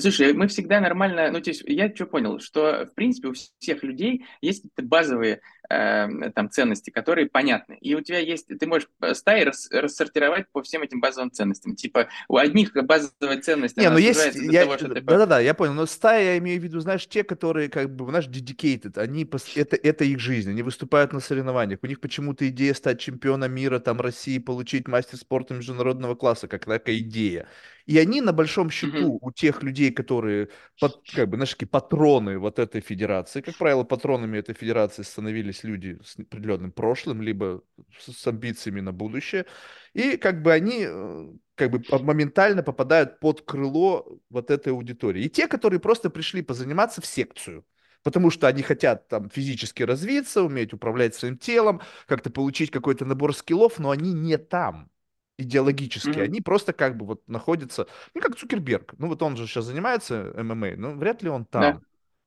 Слушай, мы всегда нормально, ну, то есть я что понял, что, в принципе, у всех людей есть какие-то базовые э, там ценности, которые понятны. И у тебя есть, ты можешь стаи рас, рассортировать по всем этим базовым ценностям. Типа у одних базовая ценность, Не, ну есть, я, того, что ты... Да-да-да, я понял, но стаи, я имею в виду, знаешь, те, которые, как бы, знаешь, dedicated, они, это, это их жизнь, они выступают на соревнованиях, у них почему-то идея стать чемпионом мира, там, России, получить мастер спорта международного класса, как такая идея. И они на большом счету mm-hmm. у тех людей, которые, под, как бы, знаешь, патроны вот этой федерации, как правило, патронами этой федерации становились люди с определенным прошлым, либо с, с амбициями на будущее. И как бы они э, как бы моментально попадают под крыло вот этой аудитории. И те, которые просто пришли позаниматься в секцию, потому что они хотят там физически развиться, уметь управлять своим телом, как-то получить какой-то набор скиллов, но они не там идеологически, mm-hmm. они просто как бы вот находятся, ну как Цукерберг, ну вот он же сейчас занимается ММА, но вряд ли он там, да.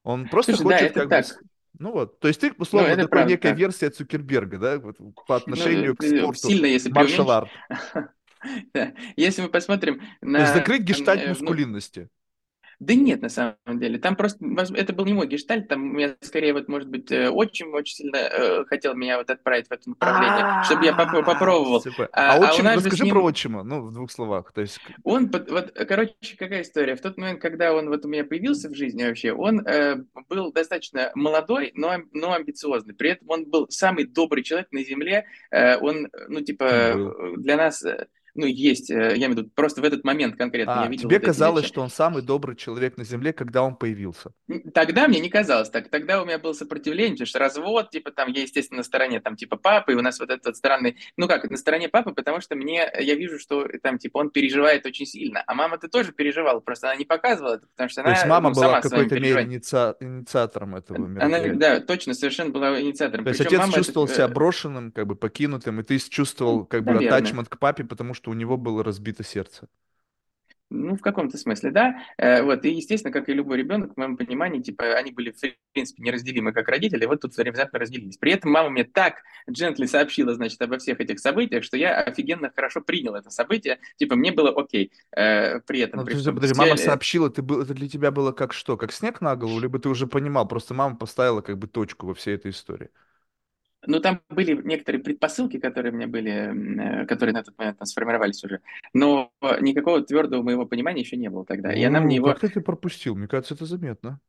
он просто Слушай, хочет да, как так. бы, ну вот, то есть ты условно ну, такой правда, некая да. версия Цукерберга, да, вот, по ну, отношению ну, к спорту, сильно, если маршал арт. Если мы посмотрим на... То есть закрыть гештальт э, мускулинности. Да нет, на самом деле. Там просто, это был не мой гештальт, там у меня скорее, вот, может быть, очень-очень э, сильно э, хотел меня вот отправить в это направление, чтобы я поп попробовал. А, а, а отчим, расскажи про отчима, ну, в двух словах. То есть... Он, вот, короче, какая история. В тот момент, когда он вот у меня появился в жизни вообще, он э, был достаточно молодой, но, но амбициозный. При этом он был самый добрый человек на земле. Э, он, ну, типа, для нас ну, есть, э, я имею в виду, просто в этот момент конкретно а, я видел тебе вот казалось, что он самый добрый человек на Земле, когда он появился? Тогда мне не казалось так. Тогда у меня было сопротивление, потому что развод, типа, там, я, естественно, на стороне, там, типа, папы, и у нас вот этот вот странный, ну, как, на стороне папы, потому что мне, я вижу, что там, типа, он переживает очень сильно, а мама-то тоже переживала, просто она не показывала это, потому что То она, есть мама ну, была в какой-то мере инициа... инициатором этого мероприятия? Она, да, точно, совершенно была инициатором. То есть Причем отец чувствовал это... себя брошенным, как бы покинутым, и ты чувствовал, как бы, атачмент к папе, потому что у него был разбит разбито сердце. Ну, в каком-то смысле, да. Э, вот, и, естественно, как и любой ребенок, в моем понимании, типа, они были, в принципе, неразделимы как родители, вот тут внезапно разделились. При этом мама мне так джентли сообщила, значит, обо всех этих событиях, что я офигенно хорошо принял это событие, типа, мне было окей. Э, при этом... Ну, при, подожди, подожди, мама сообщила, ты был, это для тебя было как что, как снег на голову, либо ты уже понимал, просто мама поставила как бы точку во всей этой истории? Ну, там были некоторые предпосылки, которые у меня были, э, которые на тот момент там сформировались уже. Но никакого твердого моего понимания еще не было тогда. И она мне его... Как ты пропустил? Мне кажется, это заметно.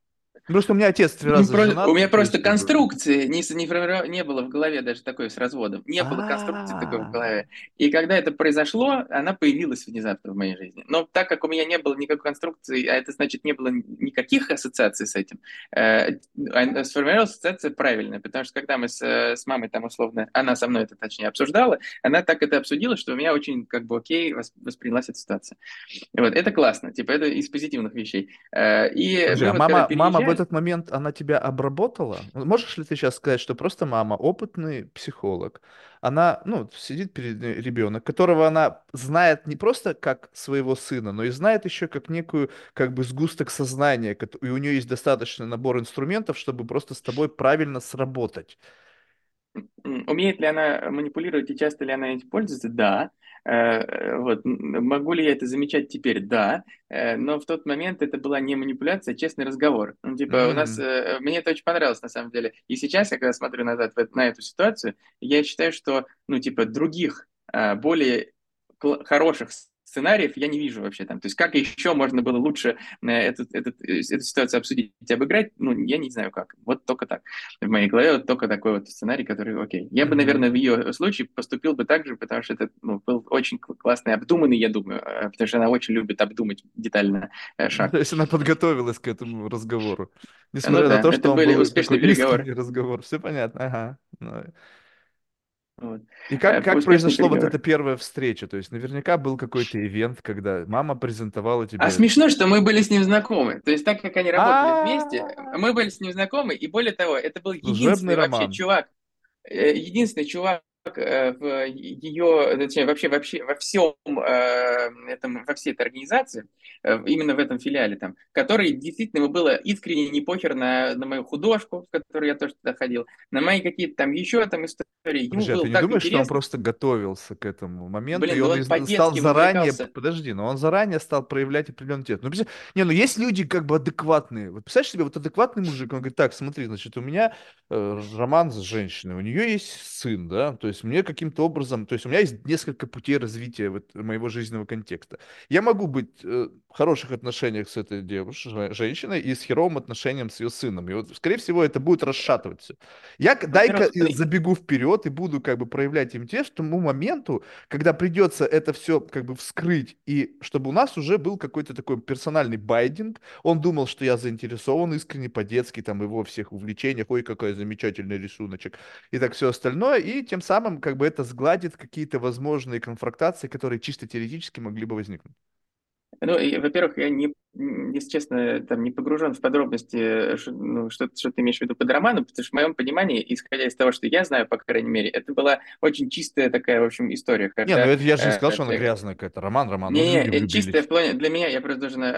Просто у меня отец три раза про... женат. У меня просто конструкции не, не, не было в голове даже такой с разводом. Не было конструкции такой в голове. И когда это произошло, она появилась внезапно в моей жизни. Но так как у меня не было никакой конструкции, а это значит не было никаких ассоциаций с этим, э, а, сформировалась ассоциация правильная. Потому что когда мы с, с мамой там условно, она со мной это точнее обсуждала, она так это обсудила, что у меня очень как бы окей воспринялась эта ситуация. Вот, это классно. Типа это из позитивных вещей. Э, и Слушай, а мама, мама этот момент она тебя обработала? Можешь ли ты сейчас сказать, что просто мама, опытный психолог, она, ну, сидит перед ребенок, которого она знает не просто как своего сына, но и знает еще как некую, как бы, сгусток сознания, и у нее есть достаточный набор инструментов, чтобы просто с тобой правильно сработать. Умеет ли она манипулировать и часто ли она этим пользуется? Да. Э, вот. Могу ли я это замечать теперь? Да. Э, но в тот момент это была не манипуляция, а честный разговор. Ну, типа, mm-hmm. у нас... Э, мне это очень понравилось, на самом деле. И сейчас, я когда смотрю назад на эту ситуацию, я считаю, что, ну, типа, других, более хороших сценариев я не вижу вообще там. То есть как еще можно было лучше э, эту, эту, эту ситуацию обсудить и обыграть, ну, я не знаю как. Вот только так. В моей голове вот только такой вот сценарий, который окей. Я бы, наверное, в ее случае поступил бы так же, потому что это ну, был очень классный, обдуманный, я думаю, э, потому что она очень любит обдумать детально э, шаг. То есть она подготовилась к этому разговору. Несмотря ну, да, на то, что он были был успешные переговоры. разговор. Все понятно, ага. Вот. И как, э, как произошло вот эта первая встреча? То есть наверняка был какой-то ивент, когда мама презентовала тебе... А смешно, что мы были с ним знакомы. То есть так как они работали вместе, мы были с ним знакомы, и более того, это был единственный вообще чувак, э, единственный чувак Э, в ее, точнее, вообще, вообще во всем э, этом, во всей этой организации, э, именно в этом филиале там, который действительно ему было искренне не похер на, на мою художку, в которую я тоже туда ходил, на мои какие-то там еще там истории, Ему Подожди, а ты не думаешь, что он интересно. просто готовился к этому моменту, Блин, и ну он он стал заранее, вовлекался. подожди, но он заранее стал проявлять определенный интерес. Ну, не, ну есть люди как бы адекватные. Вот представляешь себе, вот адекватный мужик, он говорит, так, смотри, значит, у меня э, роман с женщиной, у нее есть сын, да, то есть мне каким-то образом, то есть у меня есть несколько путей развития вот моего жизненного контекста. Я могу быть э, в хороших отношениях с этой девушкой, женщиной, и с херовым отношением с ее сыном. И вот, скорее всего, это будет расшатывать все. Я к- дай-ка смотри, забегу вперед и буду как бы проявлять интерес к тому моменту, когда придется это все как бы вскрыть, и чтобы у нас уже был какой-то такой персональный байдинг. Он думал, что я заинтересован искренне по-детски, там, его всех увлечениях, ой, какой замечательный рисуночек, и так все остальное, и тем самым как бы это сгладит какие-то возможные конфронтации, которые чисто теоретически могли бы возникнуть. Ну, во-первых, я не, если честно, там не погружен в подробности, э, ну, что, что ты имеешь в виду под романом, потому что в моем понимании, исходя из того, что я знаю, по крайней мере, это была очень чистая такая, в общем, история, Не, ну когда это я же не э, сказал, что она э, грязная какая-то. Роман, роман, ну Не, не, чистая влюбились. в плане, для меня, я просто должен э,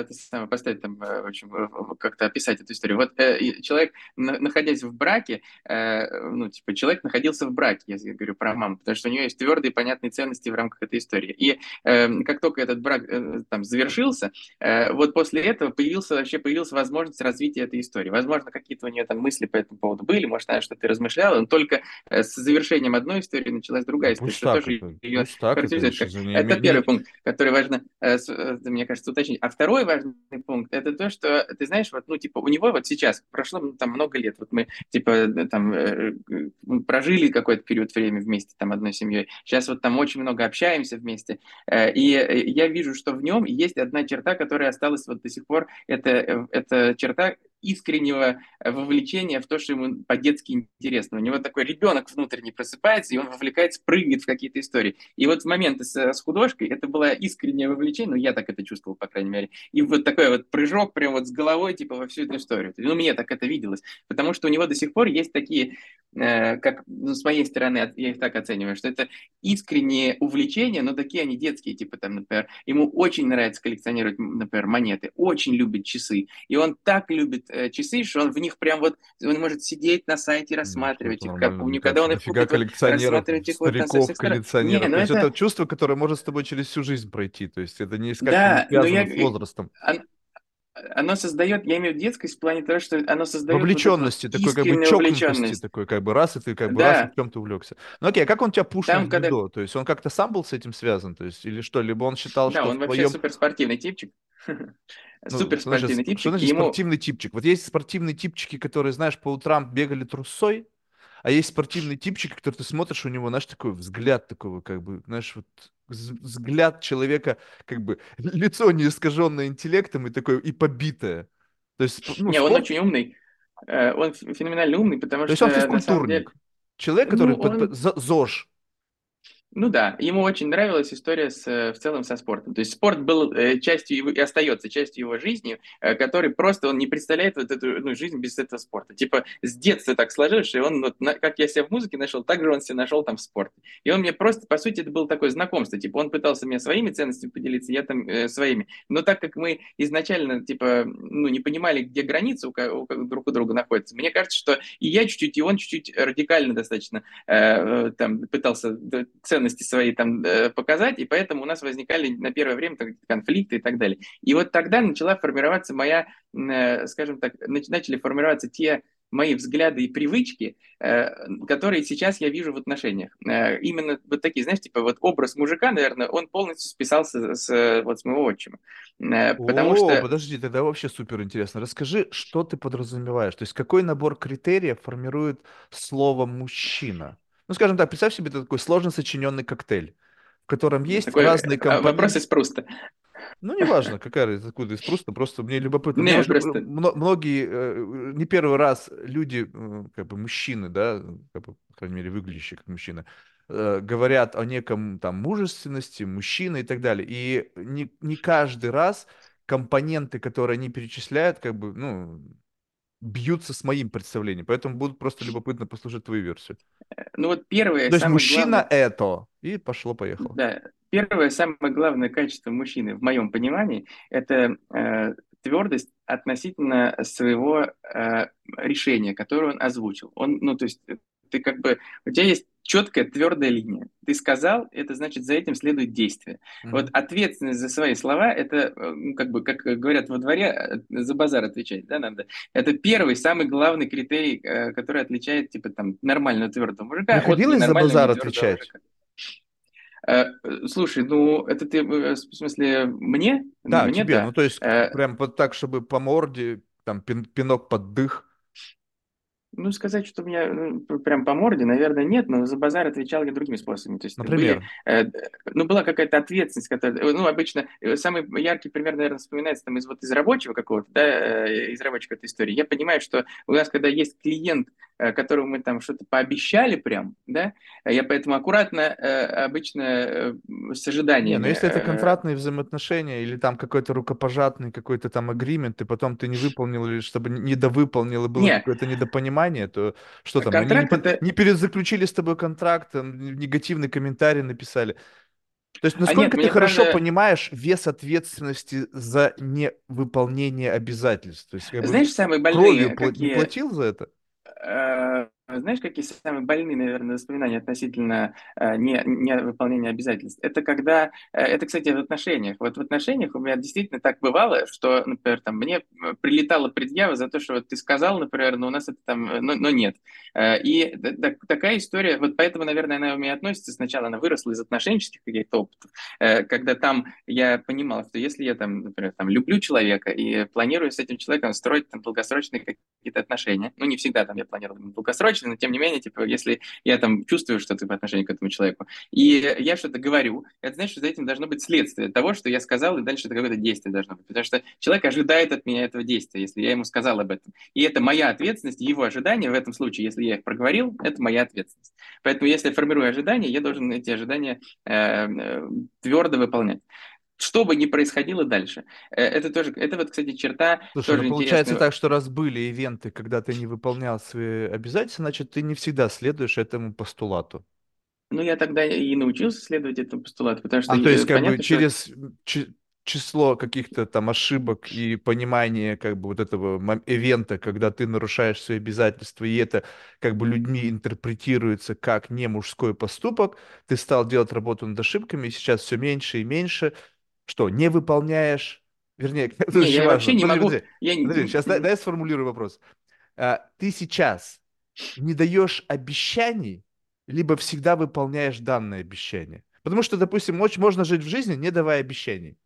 это самое, поставить там, э, в общем, э, как-то описать эту историю. Вот э, человек, на- находясь в браке, э, ну, типа, человек находился в браке, я говорю про маму, потому что у нее есть твердые понятные ценности в рамках этой истории. И э, как только этот брак э, там завершился, э, вот после этого появился, вообще появилась возможность развития этой истории. Возможно, какие-то у нее там мысли по этому поводу были, может, она что-то размышляла, но только э, с завершением одной истории началась другая история, пусть что так тоже это, ее пусть так это, это не- первый пункт, который важно, э, э, мне кажется, уточнить. А второй важный пункт это то, что ты знаешь, вот, ну, типа, у него вот сейчас прошло ну, там много лет, вот мы, типа, э, там э, э, прожили какой-то период времени вместе, там, одной семьей. Сейчас вот там очень много общаемся вместе, э, и э, я вижу, что в нем есть одна черта, которая осталась вот до сих пор. Это, э, это черта искреннего э, вовлечения в то, что ему по-детски интересно. У него такой ребенок внутренний просыпается, и он вовлекается, прыгает в какие-то истории. И вот в моменты с, с художкой это было искреннее вовлечение, ну, я так это чувствовал, по крайней мере. И вот такой вот прыжок прям вот с головой, типа, во всю эту историю. Ну, мне так это виделось. Потому что у него до сих пор есть такие, э, как, ну, с моей стороны, я их так оцениваю, что это искренние увлечения, но такие они детские, типа, там, например, ему очень нравится коллекционировать, например, монеты, очень любит часы. И он так любит э, часы, что он в них прям вот, он может сидеть на сайте, Ну, рассматривать их, как у мне них, когда он их купит, коллекционеров, рассматривать их вот там со стариков, всех сторон. Не, ну это... это чувство, которое может с тобой через всю жизнь пройти. То есть это не не Да, но связано я... с возрастом. он- Оно создает, я имею в виду детскость в плане того, что оно создает эту вот Вовлеченности, такой как бы чокнутости, такой как бы раз, и ты как бы раз Да, в чем-то увлекся. Ну окей, а как он тебя пушил там, в когда... дзюдо? То есть он как-то сам был с этим связан? То есть или что? Либо он считал, Да, что он в вообще твоем... суперспортивный типчик. Ну, Суперспортивный значит, что типчик. значит И ему... спортивный типчик? Вот есть спортивные типчики, которые, знаешь, по утрам бегали трусой, а есть спортивный типчик, который ты смотришь, у него, знаешь, такой взгляд такого, как бы, знаешь, вот взгляд человека, как бы лицо не искаженное интеллектом и такое, и побитое. То есть, ну, Не, он спорт, очень умный. Э, Он феноменально умный, потому то есть он что на самом деле... Человек, Ну, который под- под- он за- ЗОЖ. Ну да, ему очень нравилась история с, э, в целом со спортом. То есть спорт был э, частью его и остается частью его жизни, э, который просто он не представляет вот эту ну, жизнь без этого спорта. Типа с детства так сложилось, и он, вот, как я себя в музыке нашел, так же он себя нашел там в спорте. И он мне просто, по сути, это было такое знакомство. Типа он пытался мне своими ценностями поделиться, я там э, своими. Но так как мы изначально типа ну не понимали, где границы у, у друг у друга находятся, мне кажется, что и я чуть-чуть, и он чуть-чуть радикально достаточно э, там пытался д- ценности свои там э, показать, и поэтому у нас возникали на первое время конфликты и так далее. И вот тогда начала формироваться моя, э, скажем так, нач- начали формироваться те мои взгляды и привычки, э, которые сейчас я вижу в отношениях. Именно вот такие, знаешь, типа вот образ мужика, наверное, он полностью списался с, вот с моего отчима. Потому О, что подожди, тогда вообще супер интересно. Расскажи, что ты подразумеваешь? То есть какой набор критериев формирует слово «мужчина»? Ну, скажем так, представь себе это такой сложно сочиненный коктейль, в котором есть такой разные э, вопрос компоненты. из Пруста. Ну, неважно, какая разница, откуда из просто, просто мне любопытно. Не, просто мно- многие, э, не первый раз люди, как бы мужчины, да, как бы, по крайней мере, выглядящие как мужчины, э, говорят о неком там мужественности, мужчины и так далее. И не, не каждый раз компоненты, которые они перечисляют, как бы, ну, бьются с моим представлением. Поэтому будут просто любопытно послушать твою версию. ну вот первое, То есть мужчина главное, это. И пошло-поехало. Да, первое, самое главное качество мужчины, в моем понимании, это э, твердость относительно своего э, решения, которое он озвучил. Он, ну, то есть, э, ты как бы, у тебя есть четкая, твердая линия. Ты сказал, это значит, за этим следует действие. Mm-hmm. Вот ответственность за свои слова, это, э, ну, как бы, как говорят во дворе, э, за базар отвечать, да, надо. Это первый, самый главный критерий, э, который отличает, типа, там, нормального твердого мужика Приходилось от за базар отвечать? Мужика. Слушай, ну это ты в смысле мне? Да, мне, тебе. Да. Ну то есть прям вот так, чтобы по морде, там пинок под дых. Ну, сказать, что у меня ну, прям по морде, наверное, нет, но за базар отвечал я другими способами. То есть Например? Были, э, ну, была какая-то ответственность, которая, ну, обычно, э, самый яркий пример, наверное, вспоминается там из вот из рабочего какого-то, да, э, из рабочей какой-то истории. Я понимаю, что у нас, когда есть клиент, э, которому мы там что-то пообещали прям, да, я поэтому аккуратно, обычно с ожиданием. Не, но если это контрактные взаимоотношения или там какой-то рукопожатный какой-то там агримент, и потом ты не выполнил или чтобы недовыполнил, и было какое-то недопонимание, компания, то что там, контракт они не, это... не перезаключили с тобой контракт, негативный комментарий написали. То есть насколько а нет, ты хорошо правда... понимаешь вес ответственности за невыполнение обязательств? То есть, как Знаешь, бы, самые больные кровью какие... не платил за это? Э, знаешь, какие самые больные, наверное, воспоминания относительно э, не, не выполнения обязательств? Это когда, э, это, кстати, в отношениях. Вот в отношениях у меня действительно так бывало, что, например, там мне прилетала предъява за то, что вот ты сказал, например, но у нас это там, но, но нет. И так, такая история, вот поэтому, наверное, она у меня относится. Сначала она выросла из отношенческих каких-то опытов, когда там я понимал, что если я там, например, там люблю человека и планирую с этим человеком строить там долгосрочные какие-то отношения, ну не всегда там я планировал долгосрочно, но тем не менее, типа, если я там чувствую что-то по отношению к этому человеку, и я что-то говорю, это значит, что за этим должно быть следствие того, что я сказал, и дальше это какое-то действие должно быть. Потому что человек ожидает от меня этого действия, если я ему сказал об этом. И это моя ответственность, его ожидания в этом случае, если я их проговорил, это моя ответственность. Поэтому если я формирую ожидания, я должен эти ожидания э, э, твердо выполнять что бы ни происходило дальше. Э, это тоже, это вот, кстати, черта. Слушай, тоже ну, получается интересная. так, что раз были ивенты, когда ты не выполнял свои обязательства, значит, ты не всегда следуешь этому постулату. Ну, я тогда и научился следовать этому постулату, потому что... А то есть, как понятно, бы, через что... число каких-то там ошибок и понимание как бы вот этого ивента, когда ты нарушаешь свои обязательства, и это как бы людьми интерпретируется как не мужской поступок, ты стал делать работу над ошибками, и сейчас все меньше и меньше, что, не выполняешь, вернее, не, я важно. вообще не подожди, могу... Подожди, я... подожди, сейчас дай, дай я сформулирую вопрос. А, ты сейчас не даешь обещаний, либо всегда выполняешь данное обещание. Потому что, допустим, можно жить в жизни, не давая обещаний.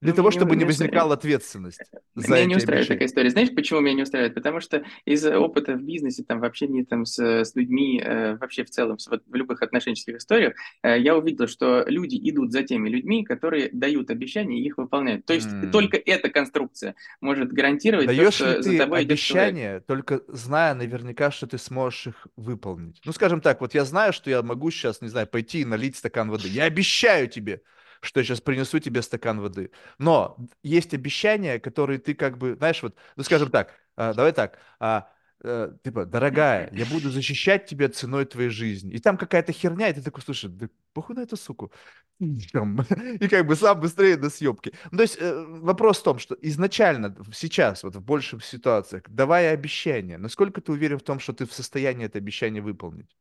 Для ну, того, чтобы не возникала ответственность. За меня не устраивает обещания. такая история. Знаешь, почему меня не устраивает? Потому что из опыта в бизнесе, там, в общении там, с, с людьми, э, вообще в целом, вот, в любых отношенческих историях, э, я увидел, что люди идут за теми людьми, которые дают обещания и их выполняют. То есть mm. только эта конструкция может гарантировать Даешь то, что ли ты за тобой обещания, только зная наверняка, что ты сможешь их выполнить? Ну, скажем так, вот я знаю, что я могу сейчас, не знаю, пойти и налить стакан воды. Я обещаю тебе, что я сейчас принесу тебе стакан воды. Но есть обещания, которые ты как бы, знаешь, вот, ну скажем так, а, давай так, а, э, типа, дорогая, я буду защищать тебя ценой твоей жизни. И там какая-то херня, и ты такой, слушай, да похуй на эту суку. И как бы сам быстрее до съебки. Ну, то есть э, вопрос в том, что изначально, сейчас, вот в больших ситуациях, давая обещание, насколько ты уверен в том, что ты в состоянии это обещание выполнить?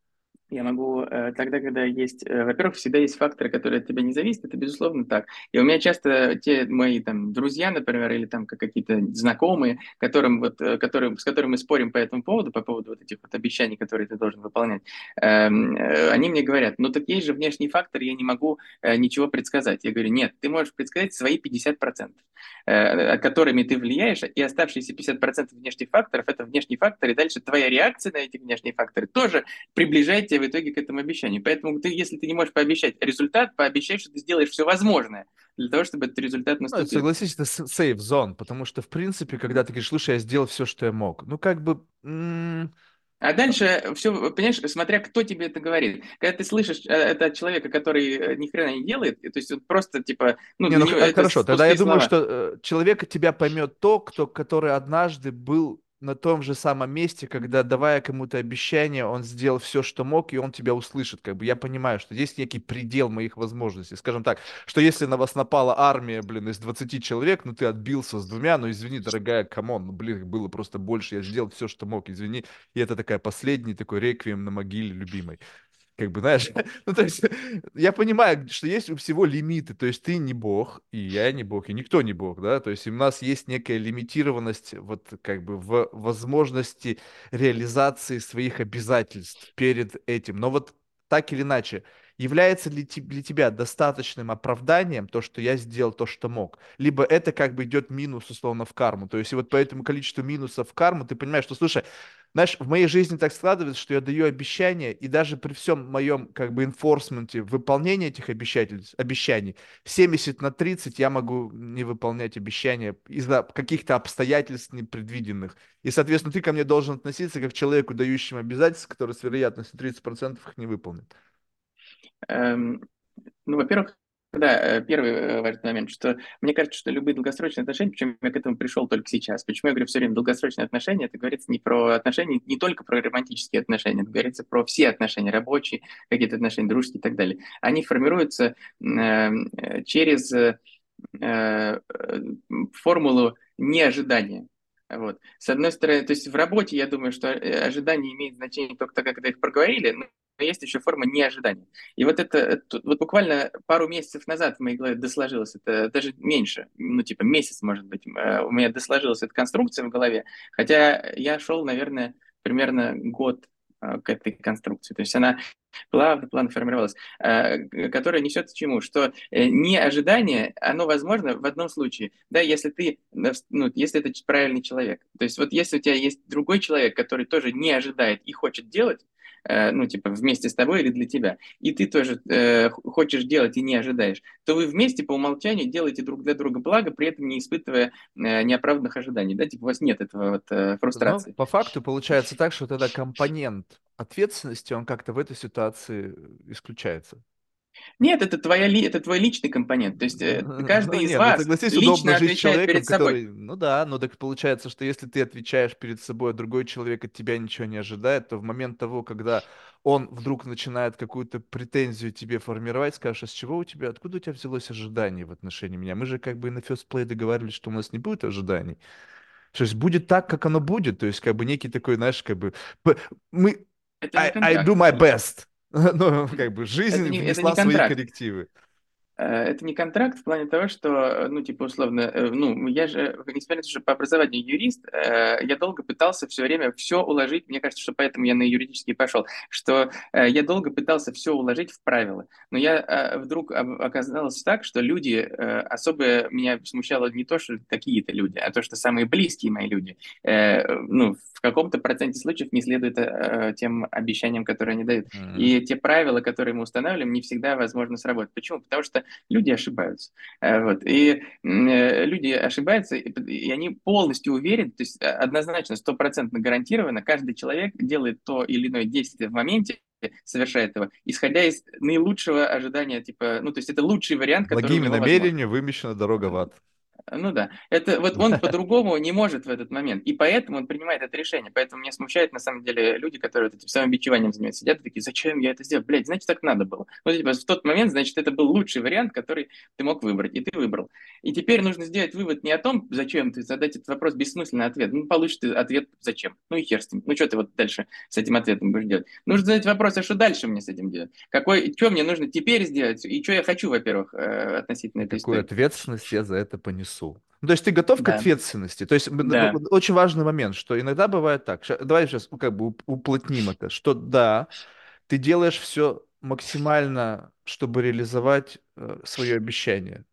Я могу э, тогда, когда есть, э, во-первых, всегда есть факторы, которые от тебя не зависят, это безусловно так. И у меня часто те мои там друзья, например, или там какие-то знакомые, которым вот, э, которым, с которыми мы спорим по этому поводу, по поводу вот этих вот обещаний, которые ты должен выполнять, эм, они мне говорят, ну так есть же внешний фактор, я не могу ничего предсказать. Я говорю, нет, ты можешь предсказать свои 50%, которыми ты влияешь, и оставшиеся 50% внешних факторов, это внешний фактор, и дальше твоя реакция на эти внешние факторы тоже приближает тебя в итоге к этому обещанию. Поэтому ты, если ты не можешь пообещать результат, пообещай, что ты сделаешь все возможное для того, чтобы этот результат наступил. Ну, согласись, это safe zone, потому что, в принципе, когда ты говоришь, слушай, я сделал все, что я мог, ну, как бы... А дальше все, понимаешь, смотря кто тебе это говорит. Когда ты слышишь э, это от человека, который э, ни хрена не делает, то есть просто типа... Ну, не, ну хорошо, тогда я слова. думаю, что э, человек тебя поймет то, кто, который однажды был на том же самом месте, когда, давая кому-то обещание, он сделал все, что мог, и он тебя услышит. Как бы я понимаю, что есть некий предел моих возможностей. Скажем так, что если на вас напала армия, блин, из 20 человек, ну ты отбился с двумя, ну извини, дорогая, come on, ну блин, их было просто больше, я сделал все, что мог, извини. И это такая последний такой реквием на могиле любимой как бы, знаешь, ну, то есть, я понимаю, что есть у всего лимиты, то есть, ты не бог, и я не бог, и никто не бог, да, то есть, у нас есть некая лимитированность, вот, как бы, в возможности реализации своих обязательств перед этим, но вот так или иначе, является ли для тебя достаточным оправданием то, что я сделал то, что мог? Либо это как бы идет минус, условно, в карму. То есть и вот по этому количеству минусов в карму ты понимаешь, что, слушай, знаешь, в моей жизни так складывается, что я даю обещания, и даже при всем моем как бы инфорсменте выполнения этих обещаний 70 на 30 я могу не выполнять обещания из-за каких-то обстоятельств непредвиденных. И, соответственно, ты ко мне должен относиться как к человеку, дающему обязательства, который с вероятностью 30% их не выполнит. Эм, ну, во-первых, да, э, первый э, важный момент, что мне кажется, что любые долгосрочные отношения, почему я к этому пришел только сейчас, почему я говорю все время долгосрочные отношения, это говорится не про отношения, не только про романтические отношения, это говорится про все отношения, рабочие, какие-то отношения, дружеские и так далее. Они формируются э, через э, э, формулу неожидания. Вот. С одной стороны, то есть в работе я думаю, что ожидание имеет значение только тогда, когда их проговорили, но есть еще форма неожидания. И вот это, вот буквально пару месяцев назад в моей голове досложилось, это даже меньше, ну типа месяц, может быть, э, у меня досложилась эта конструкция в голове, хотя я шел, наверное, примерно год э, к этой конструкции. То есть она плавно-плавно формировалась, э, которая несет к чему? Что неожидание, оно возможно в одном случае, да, если ты, ну, если это правильный человек. То есть вот если у тебя есть другой человек, который тоже не ожидает и хочет делать, Э, ну, типа, вместе с тобой или для тебя, и ты тоже э, хочешь делать и не ожидаешь, то вы вместе по умолчанию делаете друг для друга благо, при этом не испытывая э, неоправданных ожиданий, да, типа, у вас нет этого вот э, фрустрации. Но по факту получается так, что тогда компонент ответственности, он как-то в этой ситуации исключается. Нет, это, твоя, это твой личный компонент. То есть э, каждый ну, из нет, ну вас ну, согласись, лично жить человеком, перед собой. Который, ну да, но так получается, что если ты отвечаешь перед собой, а другой человек от тебя ничего не ожидает, то в момент того, когда он вдруг начинает какую-то претензию тебе формировать, скажешь, а с чего у тебя, откуда у тебя взялось ожидание в отношении меня? Мы же как бы на first play договаривались, что у нас не будет ожиданий. То есть будет так, как оно будет. То есть как бы некий такой, знаешь, как бы... Мы... I, I do my best. Ну, как бы жизнь это не, внесла это не свои коррективы. Э, это не контракт в плане того, что, ну, типа, условно, э, ну, я же, несмотря на то, что по образованию юрист, э, я долго пытался все время все уложить, мне кажется, что поэтому я на юридический пошел, что я долго пытался все уложить в правила. Но я вдруг оказалось так, что люди, особо меня смущало не то, что какие-то люди, а то, что самые близкие мои люди, ну, в каком-то проценте случаев не следуют тем обещаниям, которые они дают. Mm-hmm. И те правила, которые мы устанавливаем, не всегда возможно сработать. Почему? Потому что люди ошибаются. Э, вот. И э, люди ошибаются, и они полностью уверены, то есть э, однозначно, стопроцентно гарантированно, каждый человек делает то или иное действие в моменте, совершает его, исходя из наилучшего ожидания, типа, ну, то есть это лучший вариант, который Благими намерениями вымещена дорога в ад. Ну да, это вот он по-другому не может в этот момент, и поэтому он принимает это решение. Поэтому меня смущает на самом деле люди, которые вот этим самобичеванием занимаются, сидят такие, зачем я это сделал? Блядь, значит, так надо было. Ну, типа, в тот момент, значит, это был лучший вариант, который ты мог выбрать, и ты выбрал. И теперь нужно сделать вывод не о том, зачем ты задать этот вопрос, бессмысленный ответ. Ну, получишь ты ответ, зачем. Ну и хер с ним. Ну, что ты вот дальше с этим ответом будешь делать? Нужно задать вопрос, а что дальше мне с этим делать? Какой, что мне нужно теперь сделать, и что я хочу, во-первых, э, относительно этой Какую истории. ответственность я за это понесу? Ну, то есть ты готов да. к ответственности. То есть да. очень важный момент, что иногда бывает так. Давай сейчас как бы уплотним это, что да, ты делаешь все максимально, чтобы реализовать э, свое обещание.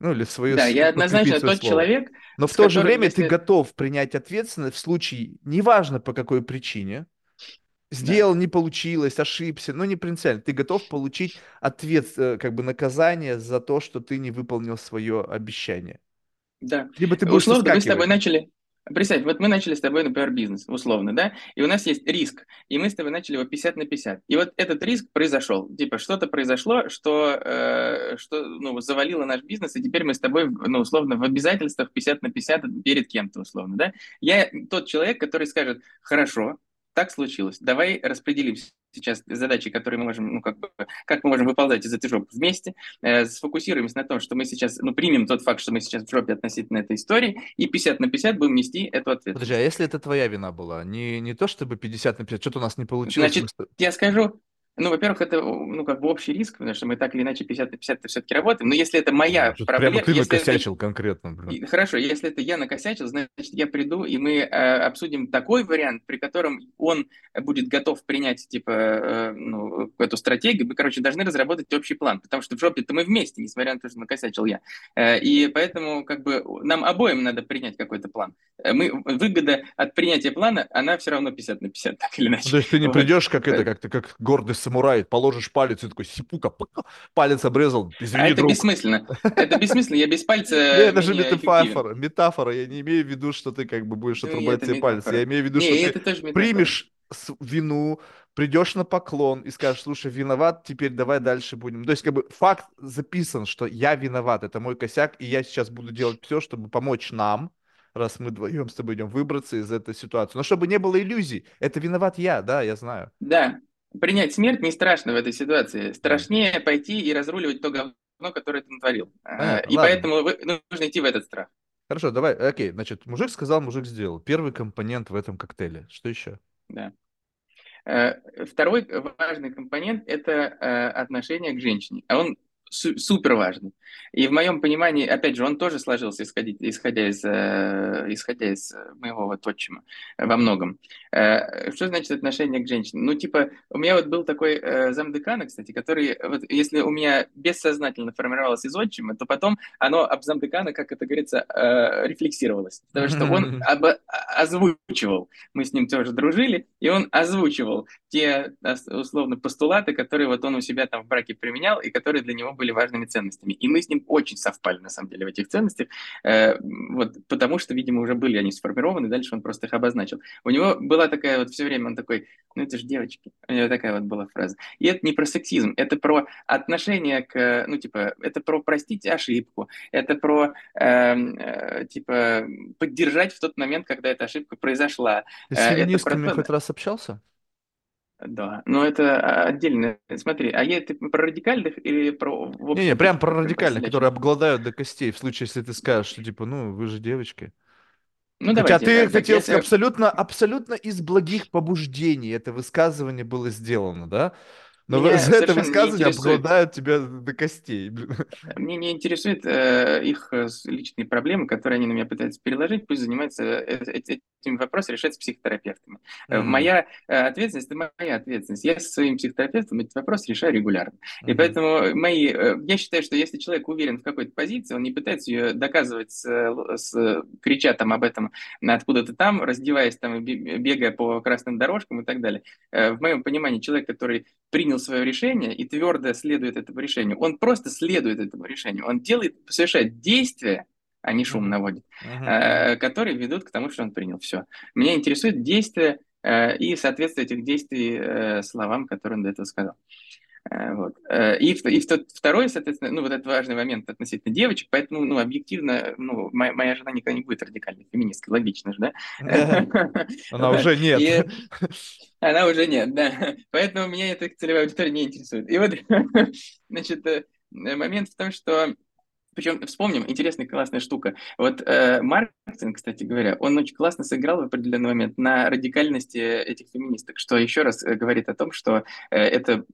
Ну, или свое Да, я однозначно тот слово. человек. Но в то же время если... ты готов принять ответственность в случае, неважно по какой причине, сделал, да. не получилось, ошибся, ну не принципиально. Ты готов получить ответ, э, как бы наказание за то, что ты не выполнил свое обещание. Да. Либо ты будешь Условно, мы с тобой начали, Представь, вот мы начали с тобой, например, бизнес, условно, да, и у нас есть риск, и мы с тобой начали его 50 на 50. И вот этот риск произошел, типа что-то произошло, что, э, что ну, завалило наш бизнес, и теперь мы с тобой, ну, условно, в обязательствах 50 на 50 перед кем-то, условно, да. Я тот человек, который скажет, хорошо, так случилось, давай распределимся сейчас задачи, которые мы можем, ну, как бы, как мы можем выползать из этой жопы вместе, э, сфокусируемся на том, что мы сейчас, ну, примем тот факт, что мы сейчас в жопе относительно этой истории, и 50 на 50 будем нести эту ответственность. Подожди, а если это твоя вина была? Не, не то, чтобы 50 на 50, что-то у нас не получилось. Значит, я скажу, ну, во-первых, это, ну, как бы общий риск, потому что мы так или иначе 50 на 50 все-таки работаем. Но если это моя Что проблема... Прямо ты если накосячил это... конкретно. Блин. Хорошо, если это я накосячил, значит, я приду, и мы э, обсудим такой вариант, при котором он будет готов принять, типа, э, ну, эту стратегию. Мы, короче, должны разработать общий план, потому что в жопе-то мы вместе, несмотря на то, что накосячил я. Э, и поэтому, как бы, нам обоим надо принять какой-то план. Э, мы, выгода от принятия плана, она все равно 50 на 50, так или иначе. То есть ты не Вот. придешь, как это, Э. как ты, как гордый самурай, положишь палец и такой, сипука, палец обрезал, извини, А это друг. бессмысленно. Это бессмысленно. Я без пальца это же метафора, метафора. Я не имею в виду, что ты как бы будешь Ну, отрубать себе палец. Я имею в виду, что ты примешь вину, придешь на поклон и скажешь, слушай, виноват, теперь давай дальше будем. То есть как бы факт записан, что я виноват, это мой косяк, и я сейчас буду делать все, чтобы помочь нам, раз мы вдвоем с тобой идем выбраться из этой ситуации. Но чтобы не было иллюзий, это виноват я, да, я знаю. Да, принять смерть не страшно в этой ситуации. Страшнее пойти и разруливать то говно, которое ты натворил. А, И ладно. поэтому вы- нужно идти в этот страх. Хорошо, давай, окей, значит, мужик сказал, мужик сделал. Первый компонент в этом коктейле. Что еще? Да. Э, Второй важный компонент – это э, отношение к женщине. А он супер важный. И в моем понимании, опять же, он тоже сложился, исходить, исходя, из, э, исходя из моего вот отчима э, во многом. Э, Что значит отношение к женщине? Ну, типа, у меня вот был такой э, замдекана, кстати, который, вот, если у меня бессознательно формировалось из отчима, то потом оно об замдекана, как это говорится, э, рефлексировалось. Потому что он об- озвучивал мы с ним тоже дружили, и он озвучивал те, условно, постулаты, которые вот он у себя там в браке применял, и которые для него были важными ценностями. И мы с ним очень совпали, на самом деле, в этих ценностях, э, вот, потому что, видимо, уже были они сформированы, дальше он просто их обозначил. У него была такая вот все время, он такой, ну это же девочки, у него такая вот была фраза. И это не про сексизм, это про отношение к, ну типа, это про простить ошибку, это про, эм, э, типа, поддержать в тот момент, когда эта ошибка произошла. Ты с Э, это феминистками про то, хоть раз общался? Да, но это а, отдельно. Смотри, а я ты про радикальных или про общем, Не-не, прям про- радикальных, которые обгладают до костей, в случае, если ты скажешь, что типа, ну, вы же девочки. Ну, Хотя давайте, ты так, хотел если- абсолютно, абсолютно из благих побуждений это высказывание было сделано, да? Но Меня за это высказывание обгладают тебя до костей. Мне не интересует э, их э, личные проблемы, которые они на меня пытаются переложить. Пусть занимаются э, э- этими вопросами, решать с психотерапевтами. Мгм. Моя ответственность – это моя ответственность. Я со своим психотерапевтом эти вопросы решаю регулярно. И Мгм. поэтому мои, я считаю, что если человек уверен в какой-то позиции, он не пытается ее доказывать, с, с- крича там об этом откуда-то там, раздеваясь там и бе- бегая по красным дорожкам и так далее. В моем понимании человек, который принял свое решение и твердо следует этому решению, он просто следует этому решению. Он делает, совершает действия, а не шум наводит, э, которые ведут к тому, что он принял. Все. Меня интересует действие э, и соответствие этих действий э, словам, которые он до этого сказал. Э, Вот. Э, И, и в тот- второй, соответственно, ну, вот этот важный момент относительно девочек, поэтому, ну, объективно, ну, моя, моя жена никогда не будет радикальной феминисткой, логично же, да? Она уже нет. Она уже нет, да. Поэтому меня эта целевая аудитория не интересует. И вот, значит, э, момент в том, что причем вспомним, интересная классная штука. Вот э, Маркетинг, кстати говоря, он очень классно сыграл в определенный момент на радикальности этих феминисток, что еще раз э, говорит о том, что э, это,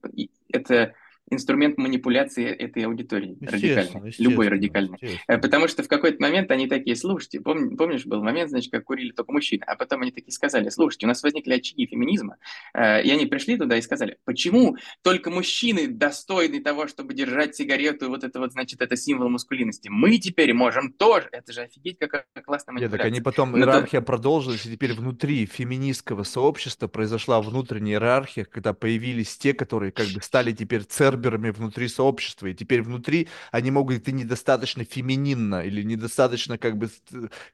это инструмент манипуляции этой аудитории радикальной, любой радикальной. Э. Потому что в какой-то момент они такие, слушайте, пом- помнишь, был момент, значит, как курили только мужчины, а потом они такие сказали, слушайте, у нас возникли очаги феминизма, э, и они пришли туда и сказали, почему только мужчины достойны того, чтобы держать сигарету, и вот это вот, значит, это символ маскулинности. Мы теперь можем тоже. Это же офигеть, какая классная Нет, так манипуляция. они потом, то- иерархия продолжилась, и теперь внутри феминистского сообщества произошла внутренняя иерархия, когда появились те, которые как бы стали теперь церковью церберами внутри сообщества, и теперь внутри они могут, ты недостаточно фемининно или недостаточно как бы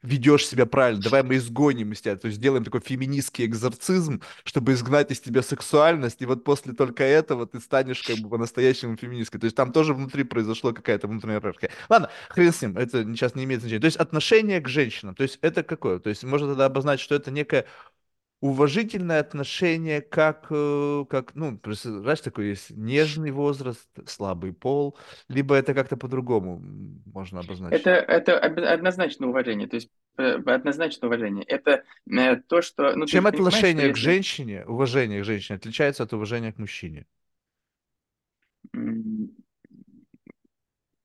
ведешь себя правильно, давай мы изгоним из тебя, то есть сделаем такой феминистский экзорцизм, чтобы изгнать из тебя сексуальность, и вот после только этого ты станешь как бы по-настоящему феминисткой. То есть там тоже внутри произошло какая-то внутренняя иерархия. Ладно, хрен с ним, это сейчас не имеет значения. То есть отношение к женщинам, то есть это какое? То есть можно тогда обозначить, что это некое уважительное отношение, как, э, как ну, знаешь, такой есть нежный возраст, слабый пол, либо это как-то по-другому можно обозначить? Это, это однозначно уважение, то есть э, однозначно уважение. Это э, то, что... Ну, Чем отношение к женщине, уважение к женщине отличается от уважения к мужчине?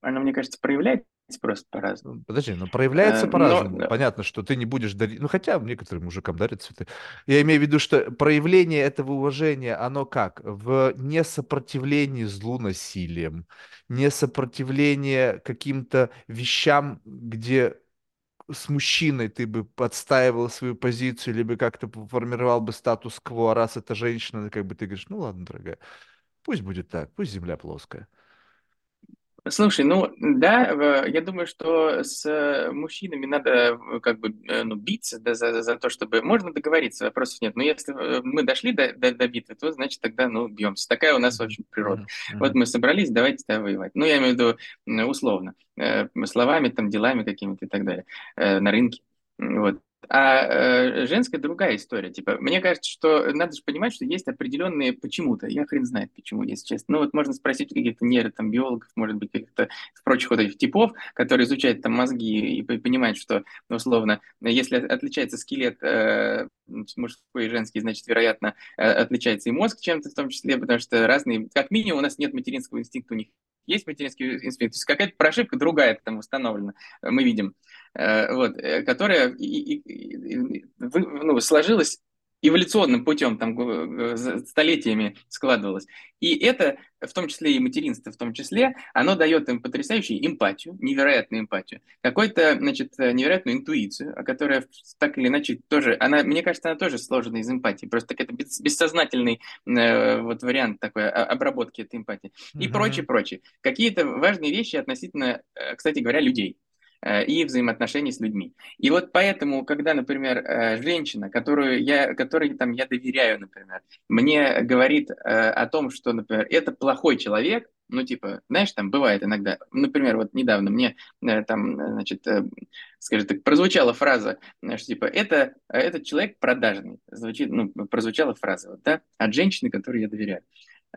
Оно, мне кажется, проявляется просто по-разному. Ну, подожди, но проявляется э, по-разному. Но... Понятно, что ты не будешь дарить... Ну, хотя некоторым мужикам дарят цветы. Я имею в виду, что проявление этого уважения, оно как? В несопротивлении злу насилием, несопротивление каким-то вещам, где с мужчиной ты бы подстаивал свою позицию, либо как-то формировал бы статус-кво, а раз это женщина, как бы ты говоришь, ну ладно, дорогая, пусть будет так, пусть земля плоская. Слушай, ну да, я думаю, что с э, мужчинами надо э, как бы э, ну, биться да, за, за то, чтобы... Можно договориться, вопросов нет. Но если мы дошли до, до, до битвы, то значит тогда ну, бьемся. Такая у нас, в общем, природа. Mm-hmm. Вот мы собрались, давайте тогда воевать. Ну, я имею в виду условно, словами, там, делами какими-то и так далее, на рынке. Вот. А э, женская другая история. Типа, мне кажется, что надо же понимать, что есть определенные почему-то. Я хрен знает почему, если честно. Ну вот можно спросить каких-то нейробиологов, может быть, каких-то прочих вот этих типов, которые изучают там мозги и понимают, что, ну, условно, если отличается скелет э, мужской и женский, значит, вероятно, э, отличается и мозг чем-то в том числе, потому что разные, как минимум, у нас нет материнского инстинкта у них есть материнский инстинкт, то есть какая-то прошивка другая там установлена, мы видим, э, вот, э, которая и, и, и, ну, сложилась эволюционным путем, там, столетиями складывалось. И это, в том числе и материнство, в том числе, оно дает им потрясающую эмпатию, невероятную эмпатию, какую-то, значит, невероятную интуицию, которая так или иначе тоже, она, мне кажется, она тоже сложена из эмпатии, просто это бессознательный э, вот вариант такой обработки этой эмпатии. И mm-hmm. прочее, прочее. Какие-то важные вещи относительно, э, кстати говоря, людей. Э, и взаимоотношений с людьми. И вот поэтому, когда, например, э, женщина, которую я, которой там, я доверяю, например, мне говорит э, о том, что, например, это плохой человек, ну, типа, знаешь, там бывает иногда, например, вот недавно мне там, значит, скажем так, прозвучала фраза, что, типа, это, этот человек продажный, звучит, ну, прозвучала фраза, вот, да, от женщины, которой я доверяю.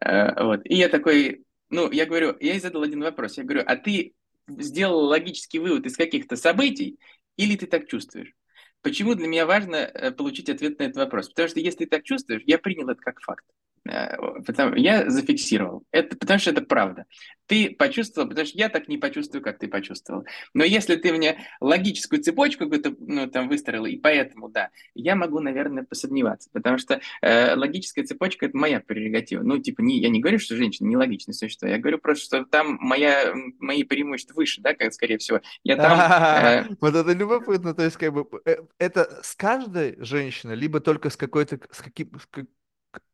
Вот, и я такой, ну, я говорю, я ей задал один вопрос, я говорю, а ты сделал логический вывод из каких-то событий, или ты так чувствуешь? Почему для меня важно э, получить ответ на этот вопрос? Потому что если ты так чувствуешь, я принял это как факт. Э, потому, я зафиксировал. Это потому что это правда. Ты почувствовал, потому что я так не почувствую, как ты почувствовал. Но если ты мне логическую цепочку какую-то ну, там выстроил, и поэтому, да, я могу, наверное, посомневаться, потому что э, логическая цепочка – это моя прерогатива. Ну, типа, не, я не говорю, что женщина не логичное существо, я говорю просто, что там моя, мои преимущества выше, да, как скорее всего. Я там... Э, вот это любопытно, то есть как бы э, это с каждой женщиной, либо только с какой-то, с каким,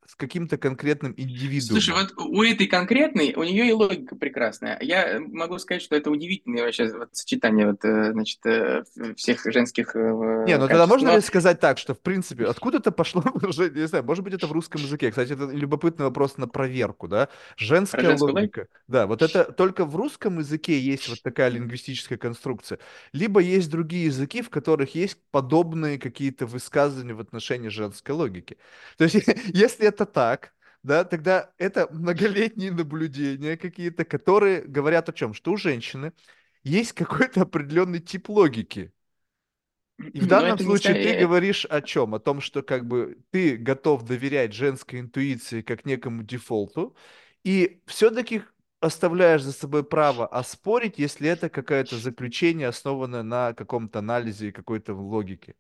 с каким-то конкретным индивидуумом. Слушай, вот у этой конкретной, у нее и логика прекрасная. Я могу сказать, что это удивительное вообще вот, сочетание вот, э, значит, э, всех женских э, Не, ну тогда можно но... ли сказать так, что, в принципе, откуда это пошло уже, не знаю, может быть, это в русском языке. Кстати, это любопытный вопрос на проверку, да? Женская логика. Логику? Да, вот это только в русском языке есть вот такая лингвистическая конструкция. Либо есть другие языки, в которых есть подобные какие-то высказывания в отношении женской логики. То есть, если это так, да, тогда это многолетние наблюдения какие-то, которые говорят о чем? Что у женщины есть какой-то определенный тип логики. И в данном случае ты говоришь о чем? О том, что как бы ты готов доверять женской интуиции как некому дефолту, и все-таки оставляешь за собой право оспорить, если это какое-то заключение, основанное на каком-то анализе и какой-то логике.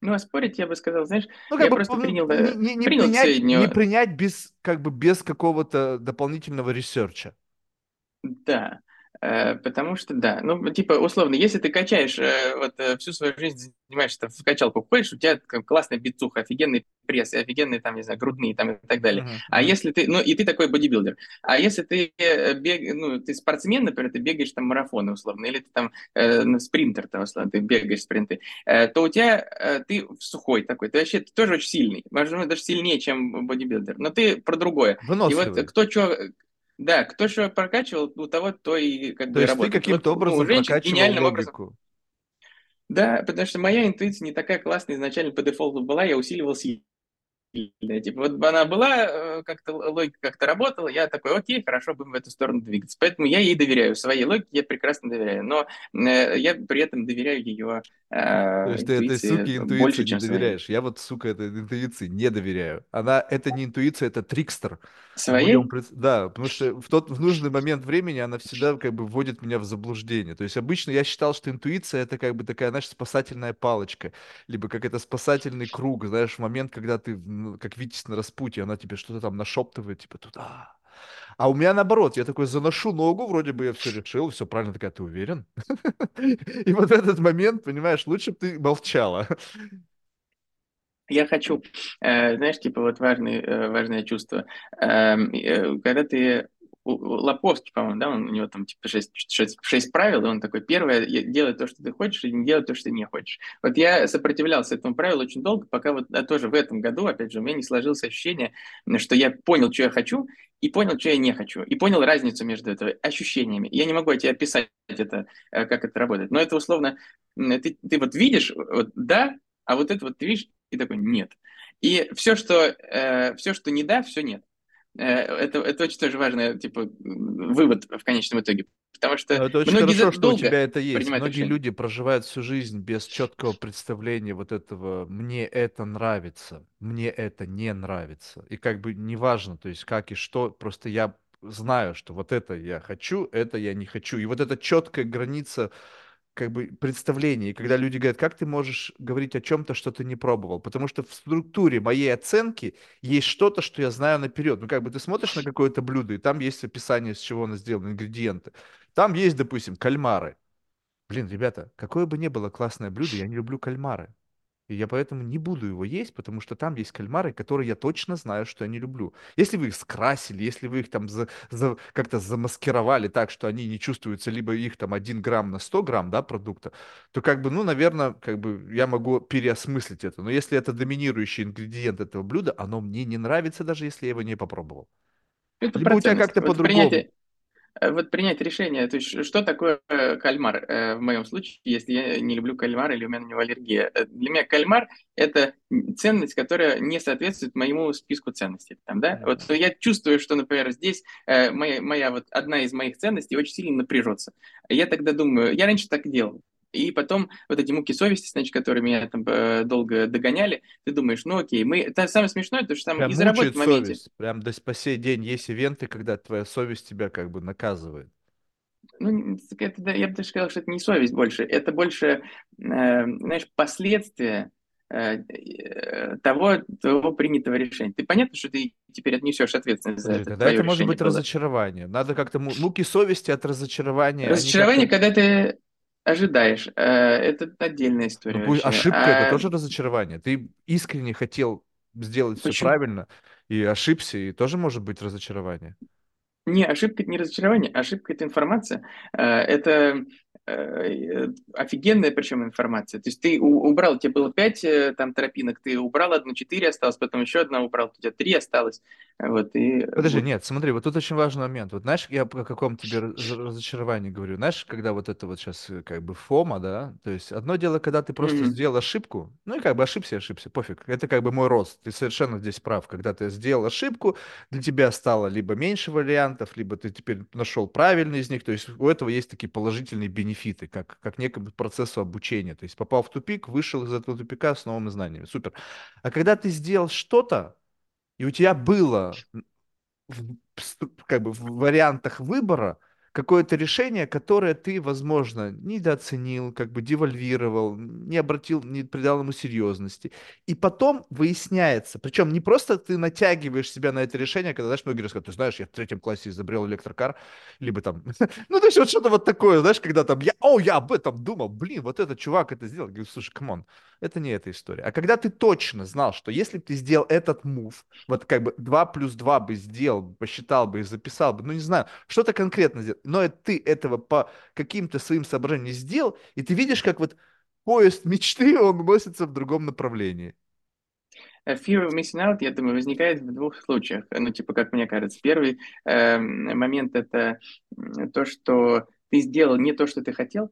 Ну, оспорить я бы сказал, знаешь, ну, как я бы, просто принял, не, не, не, принял принять, среднего... не принять без, как бы, без какого-то дополнительного research'а. Да. Э, потому что, да, ну, типа, условно, если ты качаешь, э, вот, э, всю свою жизнь занимаешься, в качалку ходишь, у тебя классная бицуха, офигенный пресс, офигенные, там, не знаю, грудные, там, и так далее. Мгм, А если ты, ну, и ты такой бодибилдер. А если ты бег, ну, ты спортсмен, например, ты бегаешь там марафоны, условно, или ты там э, спринтер, там, условно, ты бегаешь спринты, э, то у тебя, э, ты сухой такой, ты вообще ты тоже очень сильный, возможно, даже сильнее, чем бодибилдер, но ты про другое. И вот Выносливый. кто что да, кто что прокачивал, у того то и как То бы есть ты работает. каким-то Вот, ну, образом женщин прокачивал гениальным образом. логику. Да, потому что моя интуиция не такая классная изначально по дефолту была, я усиливал Типа вот она была, э, как-то логика как-то работала, я такой, окей, хорошо, будем в эту сторону двигаться. Поэтому я ей доверяю, своей логике я прекрасно доверяю, но э, я при этом доверяю ее То э, есть ты этой интуиции суке больше, интуиции не чем своей. доверяешь. Я вот, сука, этой интуиции не доверяю. Она, это не интуиция, это трикстер. Своей? Да, потому что в тот, в нужный момент времени она всегда как бы вводит меня в заблуждение. То есть обычно я считал, что интуиция это как бы такая, знаешь, спасательная палочка, либо как это спасательный круг, знаешь, в момент, когда ты, как Витязь на распутье, она тебе что-то там нашептывает, типа туда. А у меня наоборот, я такой заношу ногу, вроде бы я все решил, все правильно, такая, ты уверен? И вот этот момент, понимаешь, лучше бы ты молчала. Я хочу, э, знаешь, типа вот важный, э, важное чувство. Эм, э, когда ты Лаповский, по-моему, да, он, у него там типа шесть, шесть, шесть правил, и он такой, первое, делай то, что ты хочешь, и не делай то, что ты не хочешь. Вот я сопротивлялся этому правилу очень долго, пока вот а, тоже в этом году, опять же, у меня не сложилось ощущение, что я понял, что я хочу, и понял, что я не хочу, и понял разницу между это ощущениями. Я не могу тебе описать это, э, как это работает, но это условно, ты, ты вот видишь, вот да, а вот это вот ты видишь, и такой нет. И все, что, э, все, что не да, все нет. Э, это, это очень тоже важный типа, вывод в конечном итоге. Потому что Но это очень многие хорошо, что у тебя это есть. Многие решения. люди проживают всю жизнь без четкого представления вот этого «мне это нравится», «мне это не нравится». И как бы неважно, то есть как и что, просто я знаю, что вот это я хочу, это я не хочу. И вот эта четкая граница как бы представление. И когда люди говорят, как ты можешь говорить о чем-то, что ты не пробовал? Потому что в структуре моей оценки есть что-то, что я знаю наперед. Ну, как бы ты смотришь на какое-то блюдо, и там есть описание, с чего оно сделано, ингредиенты. Там есть, допустим, кальмары. Блин, ребята, какое бы ни было классное блюдо, я не люблю кальмары. И я поэтому не буду его есть, потому что там есть кальмары, которые я точно знаю, что я не люблю. Если вы их скрасили, если вы их там за, за- как-то замаскировали так, что они не чувствуются, либо их там 1 грамм на 100 грамм, да, продукта, то как бы, ну, наверное, как бы я могу переосмыслить это. Но если это доминирующий ингредиент этого блюда, оно мне не нравится, даже если я его не попробовал. Это Либо у тебя как-то по-другому. принятие, вот принять решение, то есть что такое э, кальмар э, в моем случае, если я не люблю кальмар или у меня на него аллергия. Э, Для меня кальмар – это ценность, которая не соответствует моему списку ценностей. Там, да? Вот я чувствую, что, например, здесь э, моя, моя вот одна из моих ценностей очень сильно напряжется. Я тогда думаю, я раньше так делал. И потом вот эти муки совести, значит, которые меня там э, долго догоняли, ты думаешь, ну окей, мы... Это самое смешное, то, что там Прям и заработать мучает в моменте. совесть. Прям до по сей день есть ивенты, когда твоя совесть тебя как бы наказывает. Ну, это, я бы даже сказал, что это не совесть больше, это больше, э, знаешь, последствия э, э, того, того принятого решения. Ты понятно, что ты теперь отнесешь ответственность за Подожди, это, тогда это может быть было. разочарование. Надо как-то му- муки совести от разочарования. Разочарование, когда ты ожидаешь, э, это отдельная Ну, история пусть вообще. ошибка это А тоже разочарование. Ты искренне хотел сделать все почему? правильно и ошибся, и тоже может быть разочарование. Не, ошибка это не разочарование, ошибка это информация. Э, Это офигенная причем информация. То есть ты убрал, у тебя было пять э, там тропинок, ты убрал одну, четыре осталось, потом еще одна убрал, у тебя три осталось. Вот, и Подожди, нет, смотри, вот тут очень важный момент. Вот знаешь, я о каком тебе раз- разочаровании говорю. Знаешь, когда вот это вот сейчас как бы фома, да, то есть одно дело, когда ты просто Мгм. сделал ошибку, ну и как бы ошибся, ошибся, пофиг. Это как бы мой рост. Ты совершенно здесь прав. Когда ты сделал ошибку, для тебя стало либо меньше вариантов, либо ты теперь нашел правильный из них. То есть у этого есть такие положительные бенефиты, как, как некому процессу обучения. То есть попал в тупик, вышел из этого тупика с новыми знаниями. Супер. А когда ты сделал что-то, и у тебя было в- как бы в вариантах выбора какое-то решение, которое ты, возможно, недооценил, как бы девальвировал, не обратил, не придал ему серьезности. И потом выясняется, причем не просто ты натягиваешь себя на это решение, когда, знаешь, многие рассказывают, ты знаешь, я в третьем классе изобрел электрокар, либо там, ну, то есть вот что-то вот такое, знаешь, когда там, я, о, я об этом думал, блин, вот этот чувак это сделал. Говорю, слушай, come on, это не эта история. А когда ты точно знал, что если бы ты сделал этот мув, вот как бы 2 плюс 2 бы сделал, посчитал бы и записал бы, ну, не знаю, что-то конкретно сделал, но ты этого по каким-то своим соображениям не сделал, и ты видишь, как вот поезд мечты, он носится в другом направлении. Э, fear of missing out, я думаю, возникает в двух случаях. Ну, типа, как мне кажется. Первый э, момент – это то, что ты сделал не то, что ты хотел,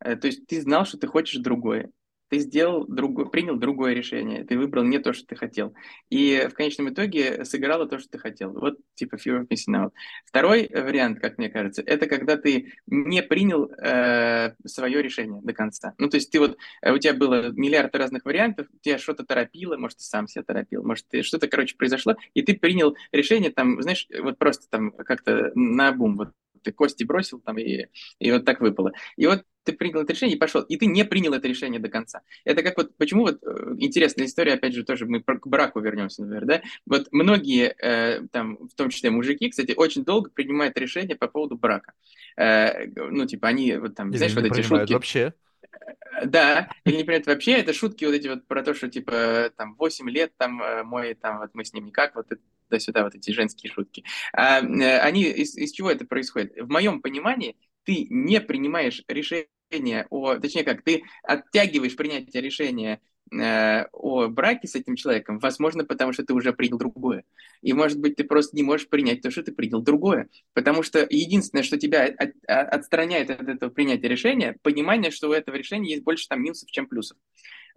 э, то есть ты знал, что ты хочешь другое ты сделал другое, принял другое решение, ты выбрал не то, что ты хотел. И в конечном итоге сыграло то, что ты хотел. Вот типа fear of missing out. Второй вариант, как мне кажется, это когда ты не принял э, свое решение до конца. Ну, то есть ты вот, э, у тебя было миллиард разных вариантов, тебя что-то торопило, может, ты сам себя торопил, может, ты, что-то, короче, произошло, и ты принял решение там, знаешь, вот просто там как-то на бум, вот ты кости бросил там, и, и вот так выпало. И вот ты принял это решение и пошел, и ты не принял это решение до конца. Это как вот, почему вот э, интересная история, опять же, тоже мы к браку вернемся, наверное, да? Вот многие, э, там, в том числе мужики, кстати, очень долго принимают решение по поводу брака. Э, ну, типа, они вот там, Или знаешь, вот эти шутки. вообще. Э, да, или не понимают вообще, это шутки вот эти вот про то, что типа там 8 лет там э, мой, там вот мы с ним никак, вот туда-сюда, вот эти женские шутки. А, они, из, из чего это происходит? В моем понимании, ты не принимаешь решение о, точнее как, ты оттягиваешь принятие решения э, о браке с этим человеком, возможно, потому что ты уже принял другое. И, может быть, ты просто не можешь принять то, что ты принял другое. Потому что единственное, что тебя от, отстраняет от этого принятия решения, понимание, что у этого решения есть больше там минусов, чем плюсов.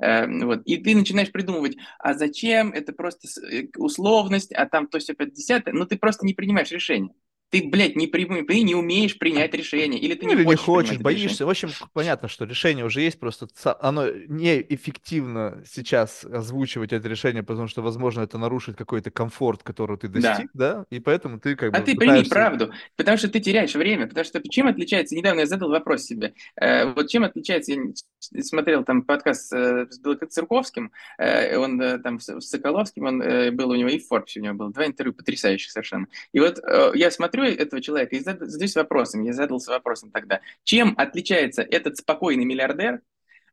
Э, вот. И ты начинаешь придумывать, а зачем, это просто э, условность, а там то все 50 но ты просто не принимаешь решение ты, блядь, не, при, ты не умеешь принять решение, или ты не, или хочешь, не хочешь, боишься. Решение. В общем, понятно, что решение уже есть, просто оно неэффективно сейчас озвучивать это решение, потому что, возможно, это нарушит какой-то комфорт, который ты достиг, да, да? и поэтому ты как а бы... А ты пытаешься... прими правду, потому что ты теряешь время, потому что чем отличается, недавно я задал вопрос себе, э, вот чем отличается, я смотрел там подкаст э, с Белокоцерковским, э, он э, там с, Соколовским, он э, был у него и в Форбсе у него было, два интервью потрясающих совершенно. И вот э, я смотрю, смотрю этого человека и задаюсь вопросом, я задался вопросом тогда, чем отличается этот спокойный миллиардер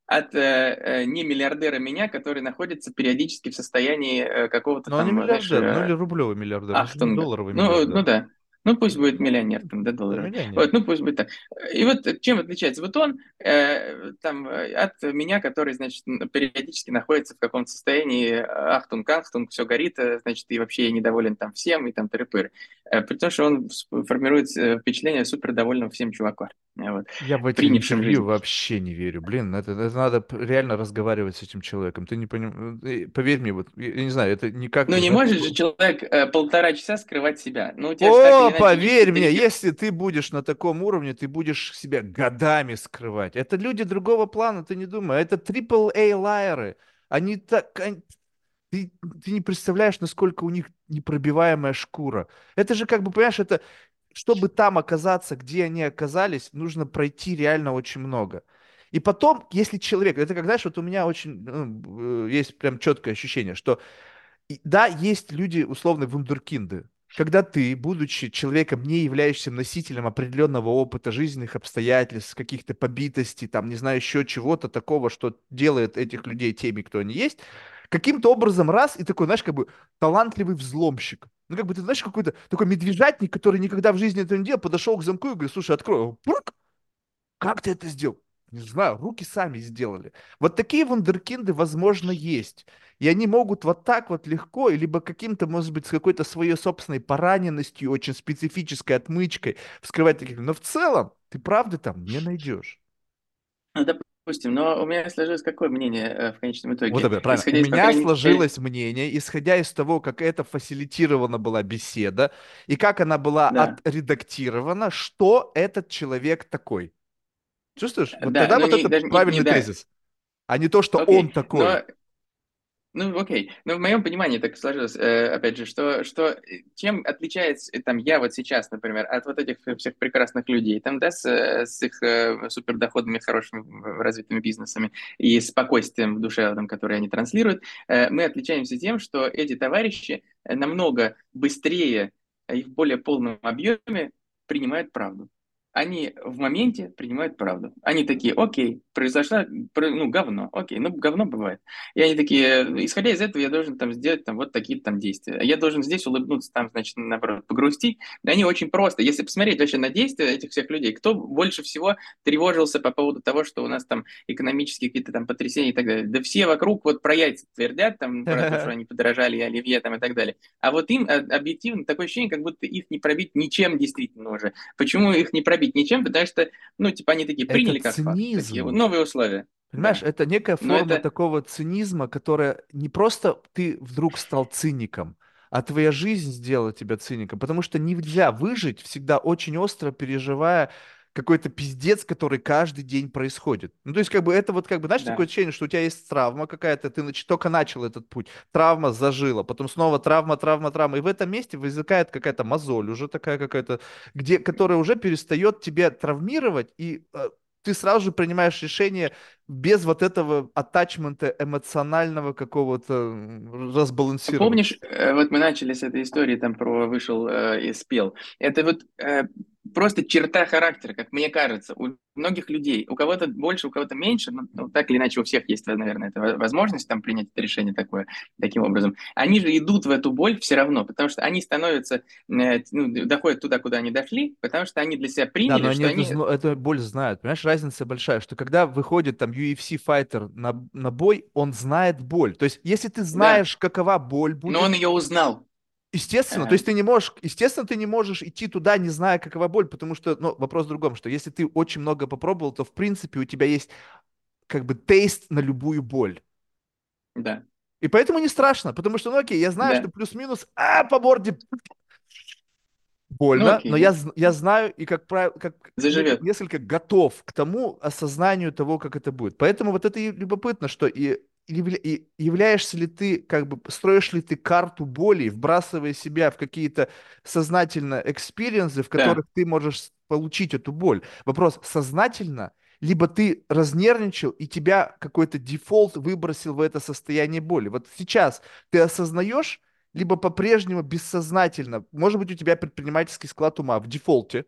от э, э не миллиардера меня, который находится периодически в состоянии э, какого-то Но там... Но не миллиардер, знаешь, ну или рублевый миллиардер, ахтунга. долларовый ну, миллиардер. Ну да, ну, пусть будет миллионер, там, да, долларов. Вот, ну, пусть будет так. И вот чем отличается? Вот он э, там от меня, который, значит, периодически находится в каком-то состоянии ахтунг, ахтунг, все горит, э, значит, и вообще недоволен там всем, и там тыры-пыры. Э, при том, что он формирует э, впечатление супер довольного всем чувака. Вот, Я в эти интервью вообще не верю. Блин, это, это надо реально разговаривать с этим человеком. Ты не понимаешь, поверь мне, вот, я не знаю, это никак... Ну, не может же человек э, полтора часа скрывать себя. Ну, у тебя О, поверь мне, если ты будешь на таком уровне, ты будешь себя годами скрывать. Это люди другого плана, ты не думай. Это AAA лайеры. Они так... Они... Ты, ты не представляешь, насколько у них непробиваемая шкура. Это же как бы, понимаешь, это... Чтобы там оказаться, где они оказались, нужно пройти реально очень много. И потом, если человек, это как, знаешь, вот у меня очень ну, э, есть прям четкое ощущение, что да, есть люди, условно, вундеркинды, когда ты, будучи человеком, не являющимся носителем определенного опыта жизненных обстоятельств, каких-то побитостей, там, не знаю, еще чего-то такого, что делает этих людей теми, кто они есть, каким-то образом раз и такой, знаешь, как бы талантливый взломщик. Ну, как бы ты знаешь, какой-то такой медвежатник, который никогда в жизни этого не делал, подошел к замку и говорит, слушай, открой. Как ты это сделал? Не знаю, руки сами сделали. Вот такие вундеркинды, возможно, есть. И они могут вот так вот легко, либо каким-то, может быть, с какой-то своей собственной пораненностью, очень специфической отмычкой вскрывать таких. Но в целом ты правды там не найдешь. Ну, допустим, но у меня сложилось какое мнение э, в конечном итоге? Вот это правильно. Исходя у меня сложилось мнение, исходя из того, как это фасилитирована была беседа, и как она была да. отредактирована, что этот человек такой. Чувствуешь? Вот да, тогда вот не, это правильный не, тезис. Да. А не то, что Окей, он такой. Но Ну, окей. Но в моем понимании так сложилось, э, опять же, что, что э, чем отличается э, там я вот сейчас, например, от вот этих всех прекрасных людей, там, да, с, с их э, супердоходными, хорошими, развитыми бизнесами и спокойствием в душе, там, они транслируют, э, мы отличаемся тем, что эти товарищи намного быстрее и в более полном объеме принимают правду они в моменте принимают правду. Они такие, окей, произошло, ну, говно, окей, ну, говно бывает. И они такие, исходя из этого, я должен там сделать там вот такие там действия. Я должен здесь улыбнуться, там, значит, наоборот, погрустить. Они очень просто. Если посмотреть вообще на действия этих всех людей, кто больше всего тревожился по поводу того, что у нас там экономические какие-то там потрясения и так далее. Да все вокруг вот про яйца твердят, там, про то, что они подорожали, оливье там и так далее. А вот им э, объективно такое ощущение, как будто их не пробить ничем действительно уже. Почему их не пробить? Пробить ничем, потому что, ну, типа, они такие приняли это как цинизм. факт, такие новые условия. Понимаешь, да. это некая форма это... такого цинизма, которая не просто ты вдруг стал циником, а твоя жизнь сделала тебя циником, потому что нельзя выжить, всегда очень остро переживая какой-то пиздец, который каждый день происходит. Ну, то есть, как бы, это вот, как бы, знаешь, да. такое ощущение, что у тебя есть травма какая-то, ты нач... только начал этот путь, травма зажила, потом снова травма, травма, травма, и в этом месте возникает какая-то мозоль уже такая какая-то, где, которая уже перестает тебя травмировать, и э, ты сразу же принимаешь решение без вот этого атачмента эмоционального какого-то разбалансирования. Помнишь, э, вот мы начали с этой истории, там про вышел э, и спел. Это вот э, просто черта характера, как мне кажется, у многих людей. У кого-то больше, у кого-то меньше, но ну, так или иначе у всех есть, наверное, эта возможность там принять это решение такое, таким образом. Они же идут в эту боль все равно, потому что они становятся, э, ну, доходят туда, куда они дошли, потому что они для себя приняли, да, но что они... Эту, эту боль знают, понимаешь, разница большая, что когда выходит там UFC файтер на, на бой, он знает боль. То есть, если ты знаешь, да. какова боль будет... Но он ее узнал. Естественно, то есть ты не можешь, естественно, ты не можешь идти туда, не зная, какова боль, потому что, ну, вопрос в другом, что если ты очень много попробовал, то, в принципе, у тебя есть как бы тейст на любую боль. Да. И поэтому не страшно, потому что, ну, окей, я знаю, да. что плюс-минус, а, по морде больно, ну, но я, я знаю и, как правило, как Заживет. несколько готов к тому осознанию того, как это будет. Поэтому вот это и любопытно, что и являешься ли ты, как бы, строишь ли ты карту боли, вбрасывая себя в какие-то сознательно experience'ы, в которых да. ты можешь получить эту боль. Вопрос, сознательно, либо ты разнервничал, и тебя какой-то дефолт выбросил в это состояние боли. Вот сейчас ты осознаешь, либо по-прежнему бессознательно, может быть, у тебя предпринимательский склад ума в дефолте,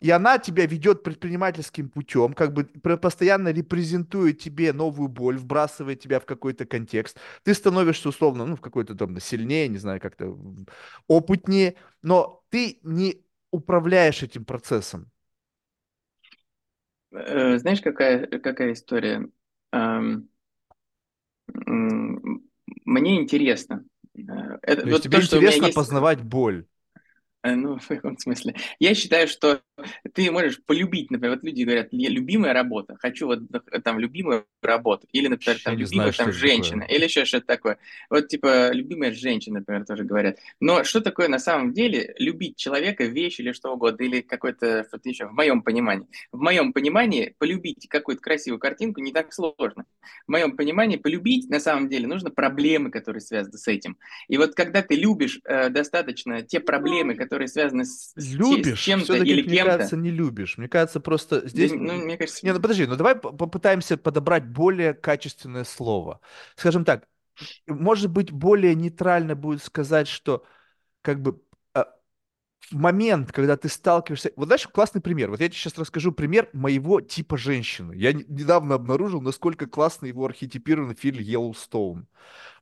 и она тебя ведет предпринимательским путем, как бы постоянно репрезентует тебе новую боль, вбрасывает тебя в какой-то контекст. Ты становишься условно, ну, в какой-то там сильнее, не знаю, как-то опытнее, но ты не управляешь этим процессом. Э, знаешь, какая, какая история? Мне интересно. Э, это, То есть вот тебе то, интересно есть... познавать боль? Э, ну, в каком смысле? Я считаю, что ты можешь полюбить, например, вот люди говорят, любимая работа, хочу вот там любимую работу, или, например, там Я любимая знаю, там женщина, такое. или еще что-то такое. Вот типа любимая женщина, например, тоже говорят. Но что такое на самом деле любить человека, вещь или что угодно, или какой-то что-то еще, в моем понимании. В моем понимании полюбить какую-то красивую картинку не так сложно. В моем понимании полюбить на самом деле нужно проблемы, которые связаны с этим. И вот когда ты любишь э, достаточно те проблемы, которые связаны с, любишь, с чем-то или кем-то, кажется, не любишь. Мне кажется, просто здесь... Ну, мне кажется... Не, ну подожди, ну давай попытаемся подобрать более качественное слово. Скажем так, может быть, более нейтрально будет сказать, что как бы а, в момент, когда ты сталкиваешься... Вот знаешь, классный пример. Вот я тебе сейчас расскажу пример моего типа женщины. Я недавно обнаружил, насколько классно его архетипирован фильм «Йеллоустоун».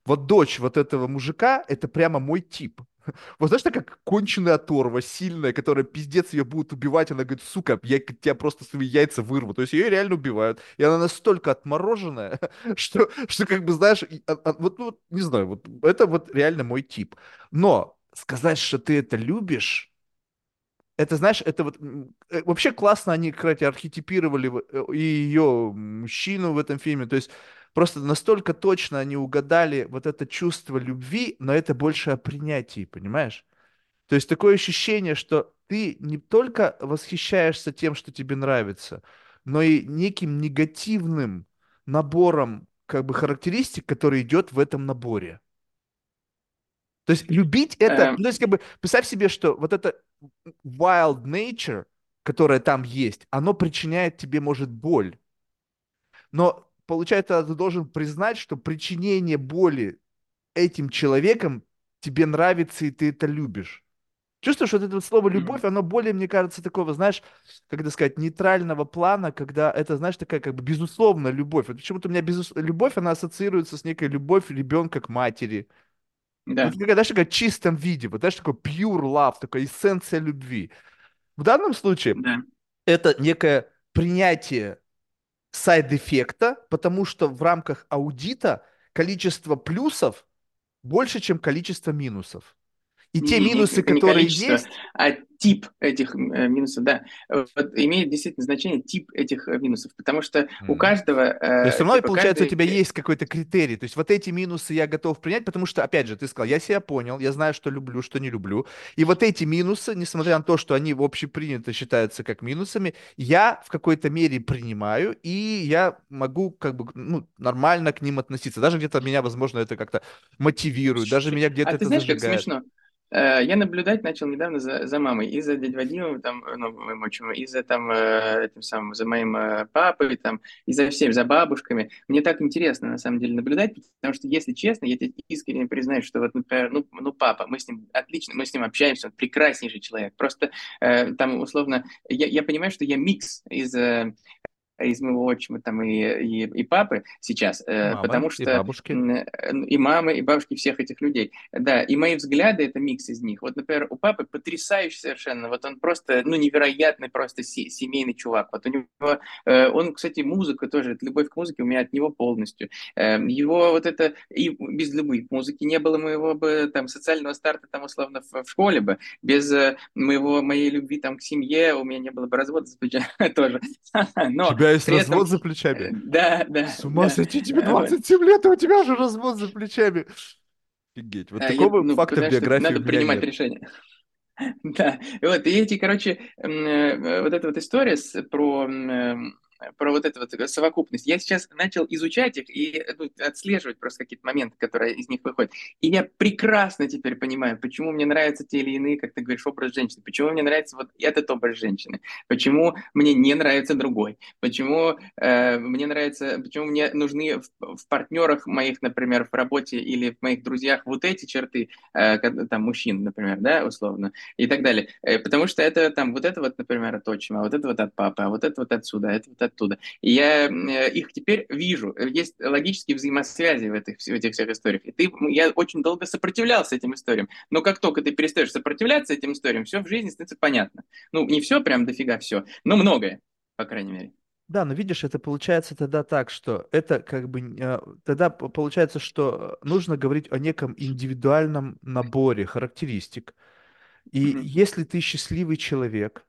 Вот дочь вот этого мужика — это прямо мой тип. Вот знаешь, такая конченая оторва, сильная, которая пиздец ее будет убивать, она говорит, сука, я тебя просто свои яйца вырву. То есть ее реально убивают. И она настолько отмороженная, что, что как бы, знаешь, а, а, вот, ну, не знаю, вот это вот реально мой тип. Но сказать, что ты это любишь, это, знаешь, это вот... Э, вообще классно они, кстати, архетипировали э, и ее мужчину в этом фильме. То есть Просто настолько точно они угадали вот это чувство любви, но это больше о принятии, понимаешь? То есть такое ощущение, что ты не только восхищаешься тем, что тебе нравится, но и неким негативным набором как бы характеристик, который идет в этом наборе. То есть любить это, Эм. ну, то есть как бы представь себе, что вот это wild nature, которое там есть, оно причиняет тебе, может, боль. Но получается, ты должен признать, что причинение боли этим человеком тебе нравится, и ты это любишь. Чувствуешь, вот это вот слово любовь, оно более, мне кажется, такого, знаешь, как это сказать, нейтрального плана, когда это, знаешь, такая как бы безусловная любовь. Вот почему-то у меня безус... любовь, она ассоциируется с некой любовь ребенка к матери. Да. Вот такая, знаешь, такая в чистом виде, вот знаешь, такой pure love, такая эссенция любви. В данном случае Да. это некое принятие сайд-эффекта, потому что в рамках аудита количество плюсов больше, чем количество минусов. И те Не-не-не, минусы, это не которые есть, а тип этих э, минусов, да, Э, вот имеет действительно значение тип этих э, минусов, потому что у Мгм. каждого... то есть э, все равно, типа, получается, у каждый- тебя есть какой-то критерий. То есть вот эти минусы я готов принять, потому что, опять же, ты сказал, я себя понял, я знаю, что люблю, что не люблю. И вот эти минусы, несмотря на то, что они общепринято считаются как минусами, я в какой-то мере принимаю, и я могу как бы ну, нормально к ним относиться. Даже где-то меня, возможно, это как-то мотивирует, даже меня где-то А это ты знаешь, как зажигает. смешно? Э, Я наблюдать начал недавно за, за мамой, и за дядей Вадимом, там, э, ну, моим отчимом, и за, там, э, этим самым, за моим папой, там, и за всеми, за бабушками. Мне так интересно, на самом деле, наблюдать, потому что, если честно, я тебе искренне признаюсь, что вот, например, ну, ну папа, мы с ним отлично, мы с ним общаемся, он прекраснейший человек. Просто э, там, условно, я, я понимаю, что я микс из... э, из моего отчима там и, и, и папы сейчас, э, Мама потому и что бабушки. м, э, и мамы, и бабушки всех этих людей. Да, и мои взгляды это микс из них. Вот, например, у папы потрясающий совершенно. Вот он просто, ну, невероятный просто се- семейный чувак. Вот у него, э, он, кстати, музыка тоже, любовь к музыке у меня от него полностью. Э, его вот это, и без любви к музыке не было моего бы там социального старта там условно в, в школе бы. Без моего, моей любви там к семье у меня не было бы развода тоже. Но тебя есть при этом- развод за Э, плечами. Да, да. С ума да. сойти, тебе А, вот. 27 лет, а у тебя же развод за плечами. Офигеть. Вот А, я, такого ну, факта в биографии надо принимать нет. решения. Да, и вот и эти, короче, э, вот эта вот история с- про, эм, про вот эту вот совокупность. Я сейчас начал изучать их и ну, отслеживать просто какие-то моменты, которые из них выходят. И я прекрасно теперь понимаю, почему мне нравятся те или иные, как ты говоришь, образ женщины, почему мне нравится вот этот образ женщины, почему мне не нравится другой, почему э, мне нравится, почему мне нужны в, в партнерах моих, например, в работе или в моих друзьях вот эти черты, э, там, мужчин, например, да, условно, и так далее. Э, Потому что это там вот это вот, например, от отчима, а вот это вот от папы, а вот это вот отсюда, а это вот оттуда. И я э, их теперь вижу. Есть логические взаимосвязи в этих, в этих всех историях. И ты, я очень долго сопротивлялся этим историям. Но как только ты перестаешь сопротивляться этим историям, все в жизни становится понятно. Ну, не все, прям дофига все, но многое, по крайней мере. Да, но видишь, это получается тогда так, что это как бы э, тогда получается, что нужно говорить о неком индивидуальном наборе характеристик. И Мгм. если ты счастливый человек,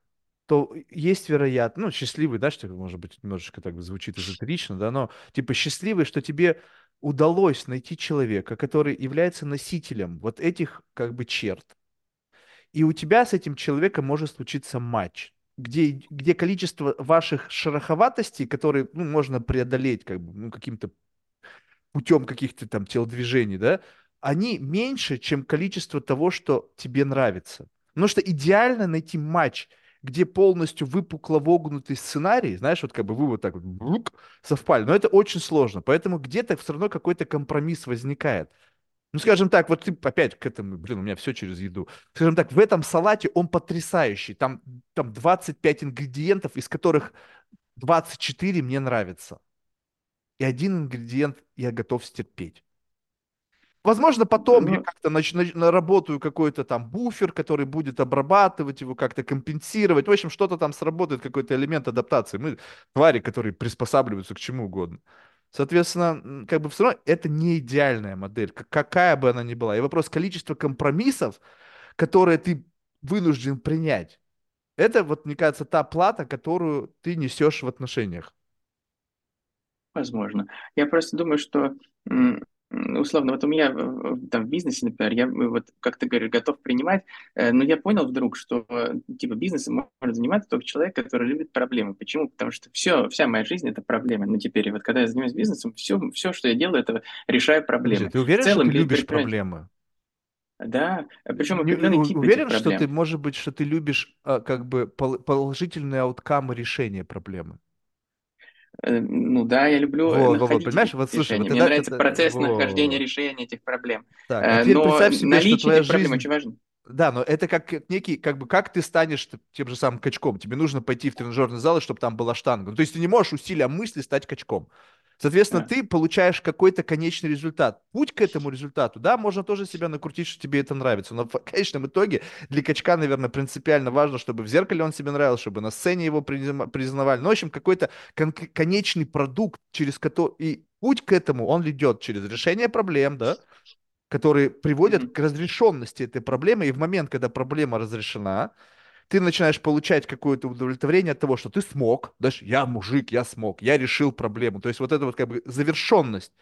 то есть вероятность, ну, счастливый, да, что, может быть, немножечко так звучит эзотерично, да, но типа счастливый, что тебе удалось найти человека, который является носителем вот этих как бы черт. И у тебя с этим человеком может случиться матч, где, где количество ваших шероховатостей, которые ну, можно преодолеть как бы, ну, каким-то путем каких-то там телодвижений, да, они меньше, чем количество того, что тебе нравится. Потому что идеально найти матч, где полностью выпукло вогнутый сценарий, знаешь, вот как бы вы вот так вот совпали, но это очень сложно, поэтому где-то все равно какой-то компромисс возникает. Ну, скажем так, вот ты опять к этому, блин, у меня все через еду. Скажем так, в этом салате он потрясающий. Там, там 25 ингредиентов, из которых 24 мне нравятся. И один ингредиент я готов стерпеть. Возможно, потом я Ну, как-то нач- нач- наработаю какой-то там буфер, который будет обрабатывать его, как-то компенсировать. В общем, что-то там сработает, какой-то элемент адаптации. Мы твари, которые приспосабливаются к чему угодно. Соответственно, как бы все равно это не идеальная модель, как- какая бы она ни была. И вопрос количества компромиссов, которые ты вынужден принять, это вот, мне кажется, та плата, которую ты несешь в отношениях. Возможно. Я просто думаю, что условно, вот у меня там в бизнесе, например, я вот, как ты говоришь, готов принимать, э, но я понял вдруг, что типа бизнесом может заниматься только человек, который любит проблемы. Почему? Потому что все, вся моя жизнь это проблемы. Ну теперь, вот когда я занимаюсь бизнесом, все, все, что я делаю, это решаю проблемы. Ты уверен, целом, что ты любишь проблемы? Да, причем определенный тип Уверен, что ты, может быть, что ты любишь а, как бы положительные ауткамы решения проблемы? Э, ну да, я люблю вот, находить вот, понимаешь, вот слушай, вот Мне нравится это... процесс вот. нахождения решения этих проблем. Так, а теперь Но представь себе, наличие что твоя этих проблем жизнь... очень важно. Да, но это как некий, как бы, как ты станешь тем же самым качком. Тебе нужно пойти в тренажерный зал, чтобы там была штанга. Ну, то есть ты не можешь усилием мысли стать качком. Соответственно, да. ты получаешь какой-то конечный результат. Путь к этому результату, да, можно тоже себя накрутить, что тебе это нравится. Но в конечном итоге для качка, наверное, принципиально важно, чтобы в зеркале он себе нравился, чтобы на сцене его признавали. Ну, в общем, какой-то кон- конечный продукт, через который... И путь к этому, он ведет через решение проблем, да, которые приводят mm-hmm. к разрешенности этой проблемы. И в момент, когда проблема разрешена, ты начинаешь получать какое-то удовлетворение от того, что ты смог, даже я мужик, я смог, я решил проблему. То есть вот эта вот как бы завершенность.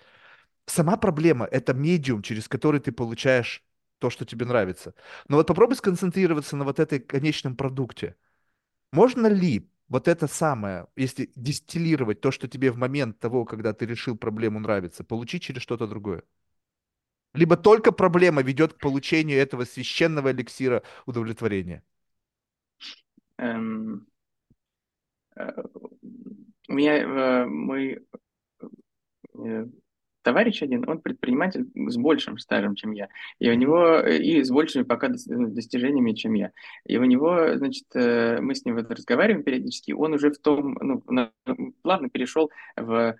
Сама проблема — это медиум, через который ты получаешь то, что тебе нравится. Но вот попробуй сконцентрироваться на вот этой конечном продукте. Можно ли вот это самое, если дистиллировать то, что тебе в момент того, когда ты решил проблему нравится, получить через что-то другое? Либо только проблема ведет к получению этого священного эликсира удовлетворения? Эм, э, у меня э, мой э, товарищ один, он предприниматель с большим стажем, чем я, и у него и с большими пока достижениями, чем я. И у него, значит, мы с ним вот разговариваем периодически, он уже в том, ну, плавно перешел в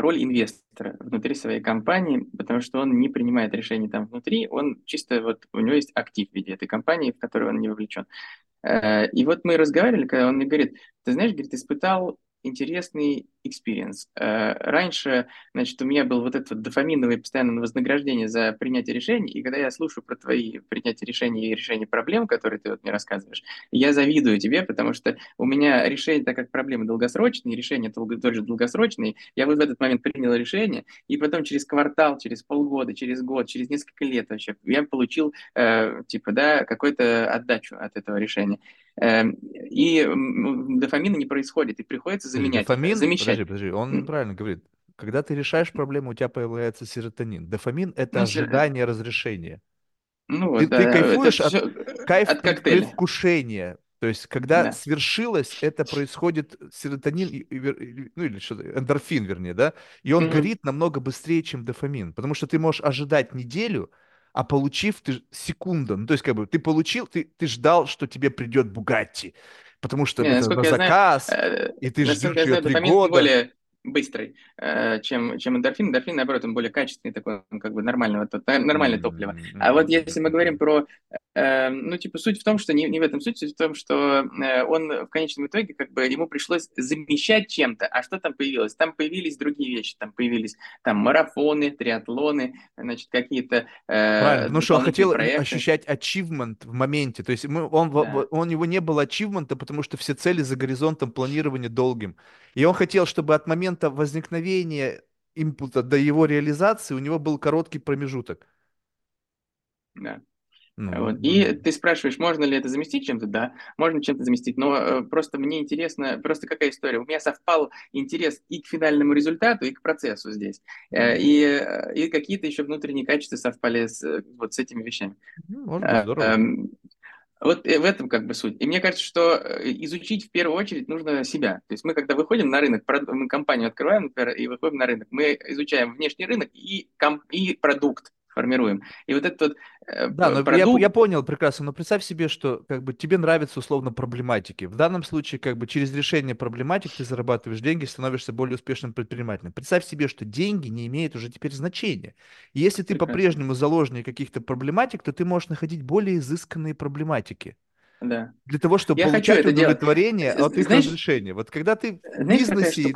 роль инвестора внутри своей компании, потому что он не принимает решений там внутри, он чисто вот у него есть актив в виде этой компании, в которой он не вовлечен. Э, и вот мы разговаривали, когда он мне говорит, ты знаешь, говорит, испытал интересный experience. Э, раньше, значит, у меня был вот это вот дофаминовое постоянное вознаграждение за принятие решений, и когда я слушаю про твои принятия решений и решение проблем, которые ты вот мне рассказываешь, я завидую тебе, потому что у меня решение, так как проблемы долгосрочные, решения тоже долгосрочные, я вот в этот момент принял решение, и потом через квартал, через полгода, через год, через несколько лет вообще я получил, э, типа, да, какую-то отдачу от этого решения. Эм, и дофамина не происходит, и приходится заменять. Дофамин, замещать. Подожди, подожди, он правильно говорит. Когда ты решаешь проблему, у тебя появляется серотонин. Дофамин — это ну, ожидание разрешения. Ну, вот, ты, да, ты кайфуешь от, кайф от предвкушения. То есть, когда да. свершилось, это происходит серотонин, ну или что эндорфин, вернее, да, и он mm-hmm. горит намного быстрее, чем дофамин, потому что ты можешь ожидать неделю, а получив ты секунда, ну то есть как бы ты получил, ты, ты ждал, что тебе придет Бугатти, потому что Не, это на заказ, знаю, и ты ждешь ее три года. Более быстрый, э, чем, чем эндорфин. Эндорфин, наоборот, он более качественный, такой, он как бы нормального, нормальное топливо. А вот если мы говорим про Эм, ну, типа, суть в том, что не, не в этом суть, суть в том, что э, он в конечном итоге, как бы, ему пришлось замещать чем-то. А что там появилось? Там появились другие вещи, там появились там марафоны, триатлоны, значит, какие-то э, Правильно, ну что он хотел проекты. ощущать achievement в моменте, то есть мы, он, да. он, у него не было ачивмента, потому что все цели за горизонтом планирования долгим. И он хотел, чтобы от момента возникновения импульса до его реализации у него был короткий промежуток. Да. Ну, вот. И ты спрашиваешь, можно ли это заместить чем-то? Да, можно чем-то заместить, но э, просто мне интересно, просто какая история. У меня совпал интерес и к финальному результату, и к процессу здесь. Э, и, э, и какие-то еще внутренние качества совпали с, э, вот с этими вещами. Ну, может быть, здорово. Э, э, вот в этом как бы суть. И мне кажется, что изучить в первую очередь нужно себя. То есть мы, когда выходим на рынок, мы компанию открываем, например, и выходим на рынок, мы изучаем внешний рынок и, и продукт формируем. И вот этот вот э, Да, но продукт... я, я понял прекрасно, но представь себе, что как бы тебе нравятся условно проблематики. В данном случае как бы через решение проблематик ты зарабатываешь деньги, становишься более успешным предпринимателем. Представь себе, что деньги не имеют уже теперь значения. И если ты по-прежнему заложник каких-то проблематик, то ты можешь находить более изысканные проблематики. Да. Для того, чтобы я получать удовлетворение от их Знаешь... разрешения. Вот когда ты в бизнесе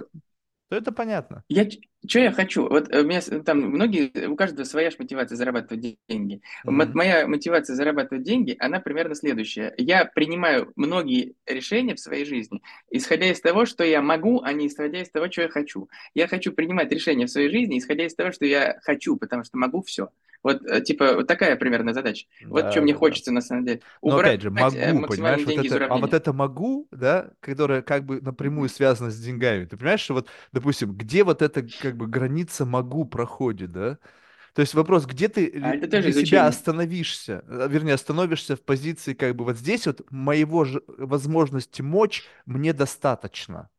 то это понятно. Я, что я хочу? Вот э, у меня там многие, у каждого своя ж мотивация зарабатывать деньги. Мгм. Моя мотивация зарабатывать деньги, она примерно следующая. Я принимаю многие решения в своей жизни, исходя из того, что я могу, а не исходя из того, что я хочу. Я хочу принимать решения в своей жизни, исходя из того, что я хочу, потому что могу все. Вот, э, типа, вот такая примерно задача. Вот что Да, мне да, да. хочется, на самом деле. Но Убрать опять же, э, могу, максимально понимаешь, вот это, а вот это могу, да, которое как бы напрямую связано с деньгами. Ты понимаешь, что вот, допустим, где вот эта как бы граница могу проходит, да? То есть вопрос, где ты А для себя изучение. остановишься, э, вернее, остановишься в позиции как бы вот здесь вот моего же возможности мочь мне достаточно.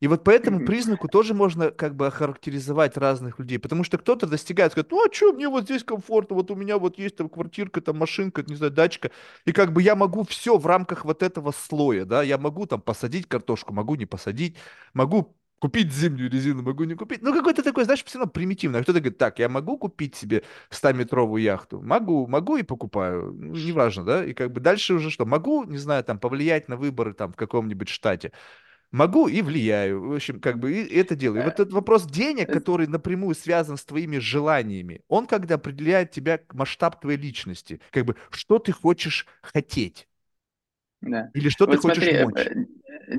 И вот по этому признаку тоже можно как бы охарактеризовать разных людей, потому что кто-то достигает, говорит, ну а что, мне вот здесь комфортно, вот у меня вот есть там квартирка, там машинка, не знаю, дачка, и как бы я могу все в рамках вот этого слоя, да, я могу там посадить картошку, могу не посадить, могу купить зимнюю резину, могу не купить, ну какой-то такой, знаешь, все равно примитивно, а кто-то говорит, так, я могу купить себе 100-метровую яхту, могу, могу и покупаю, ну, неважно, да, и как бы дальше уже что, могу, не знаю, там повлиять на выборы там в каком-нибудь штате, Могу и влияю. В общем, как бы и это делаю. И вот Э, этот вопрос денег, э, который напрямую связан с твоими желаниями, он когда определяет тебя масштаб твоей личности. Как бы, что ты хочешь хотеть Да. или что ты Вот хочешь смотри, э, мочь.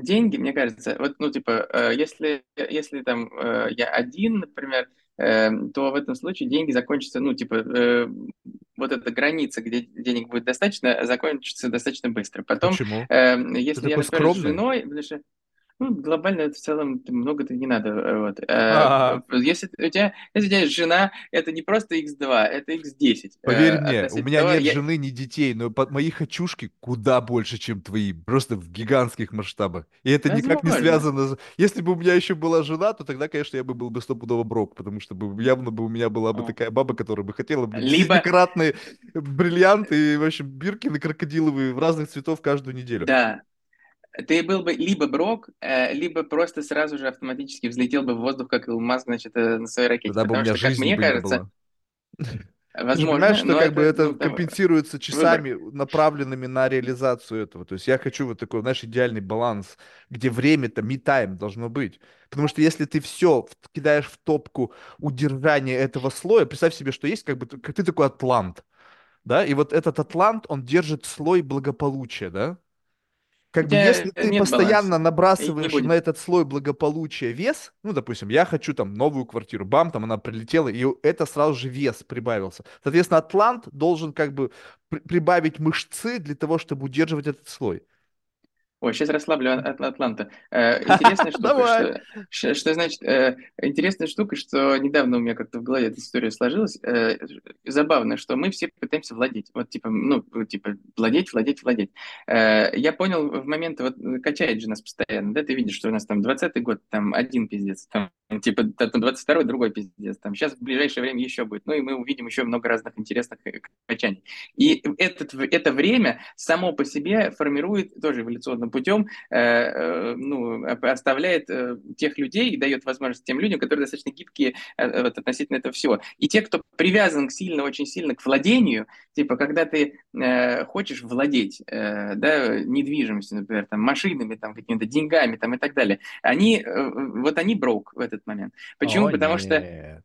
деньги, мне кажется, вот, ну, типа, если, если там я один, например, э, то в этом случае деньги закончатся, ну, типа, вот эта граница, где денег будет достаточно, закончится достаточно быстро. Потом, Почему? э, Ты если я, такой например, с скромный? женой, потому что ну, глобально в целом много-то не надо. э, Вот. Э, А, Если у тебя, если у тебя есть жена, это не просто x2, это x10 э, Поверь мне, у меня нет Я, жены, ни детей, но по- мои хочушки куда больше, чем твои, просто в гигантских масштабах. И это никак не возможно. связано. с- Если бы у меня еще была жена, то тогда, конечно, я бы был бы стопудово брок, потому что бы явно бы у меня была бы О. такая баба, которая бы хотела бы Либо, десятикратные бриллианты и, в общем, биркины крокодиловые в разных цветов каждую неделю. да, ты был бы либо брок, э, либо просто сразу же автоматически взлетел бы в воздух, как Илон Маск, значит, э, на своей ракете. Тогда бы у Потому меня что, как жизни мне бы не кажется, было. Же понимаешь, возможно, что как бы это, это ну, компенсируется выбор. часами, направленными на реализацию этого. То есть я хочу вот такой, знаешь, идеальный баланс, где время-то, me-time должно быть. Потому что если ты все кидаешь в топку удержания этого слоя, представь себе, что есть как бы как ты такой атлант, да, и вот этот атлант, он держит слой благополучия, да. Как бы тебя если ты нет постоянно баланса, набрасываешь на этот слой благополучия вес, ну, допустим, я хочу там новую квартиру, бам, там она прилетела, и это сразу же вес прибавился. Соответственно, атлант должен как бы при- прибавить мышцы для того, чтобы удерживать этот слой. Ой, сейчас расслаблю Ат- Ат- Атланта. Э, интересная штука, что, что значит, э, интересная штука, что недавно у меня как-то в голове эта история сложилась. Э, забавно, что мы все пытаемся владеть. Вот типа, ну, типа, владеть, владеть, владеть. Э, я понял в моменты, вот э, качает же нас постоянно, да, ты видишь, что у нас там 20-й год, там один пиздец, там, типа, там 22-й другой пиздец, там сейчас в ближайшее время еще будет. Ну, и мы увидим еще много разных интересных э, качаний. И этот, это время само по себе формирует тоже эволюционным путем, э, э, ну, оставляет э, тех людей и дает возможность тем людям, которые достаточно гибкие вот, относительно этого всего. И те, кто привязан сильно, очень сильно к владению, типа, когда ты хочешь владеть, да, недвижимостью, например, там, машинами, там, какими-то деньгами, там, и так далее, они, вот они брок в этот момент. Почему? О, Потому что нет.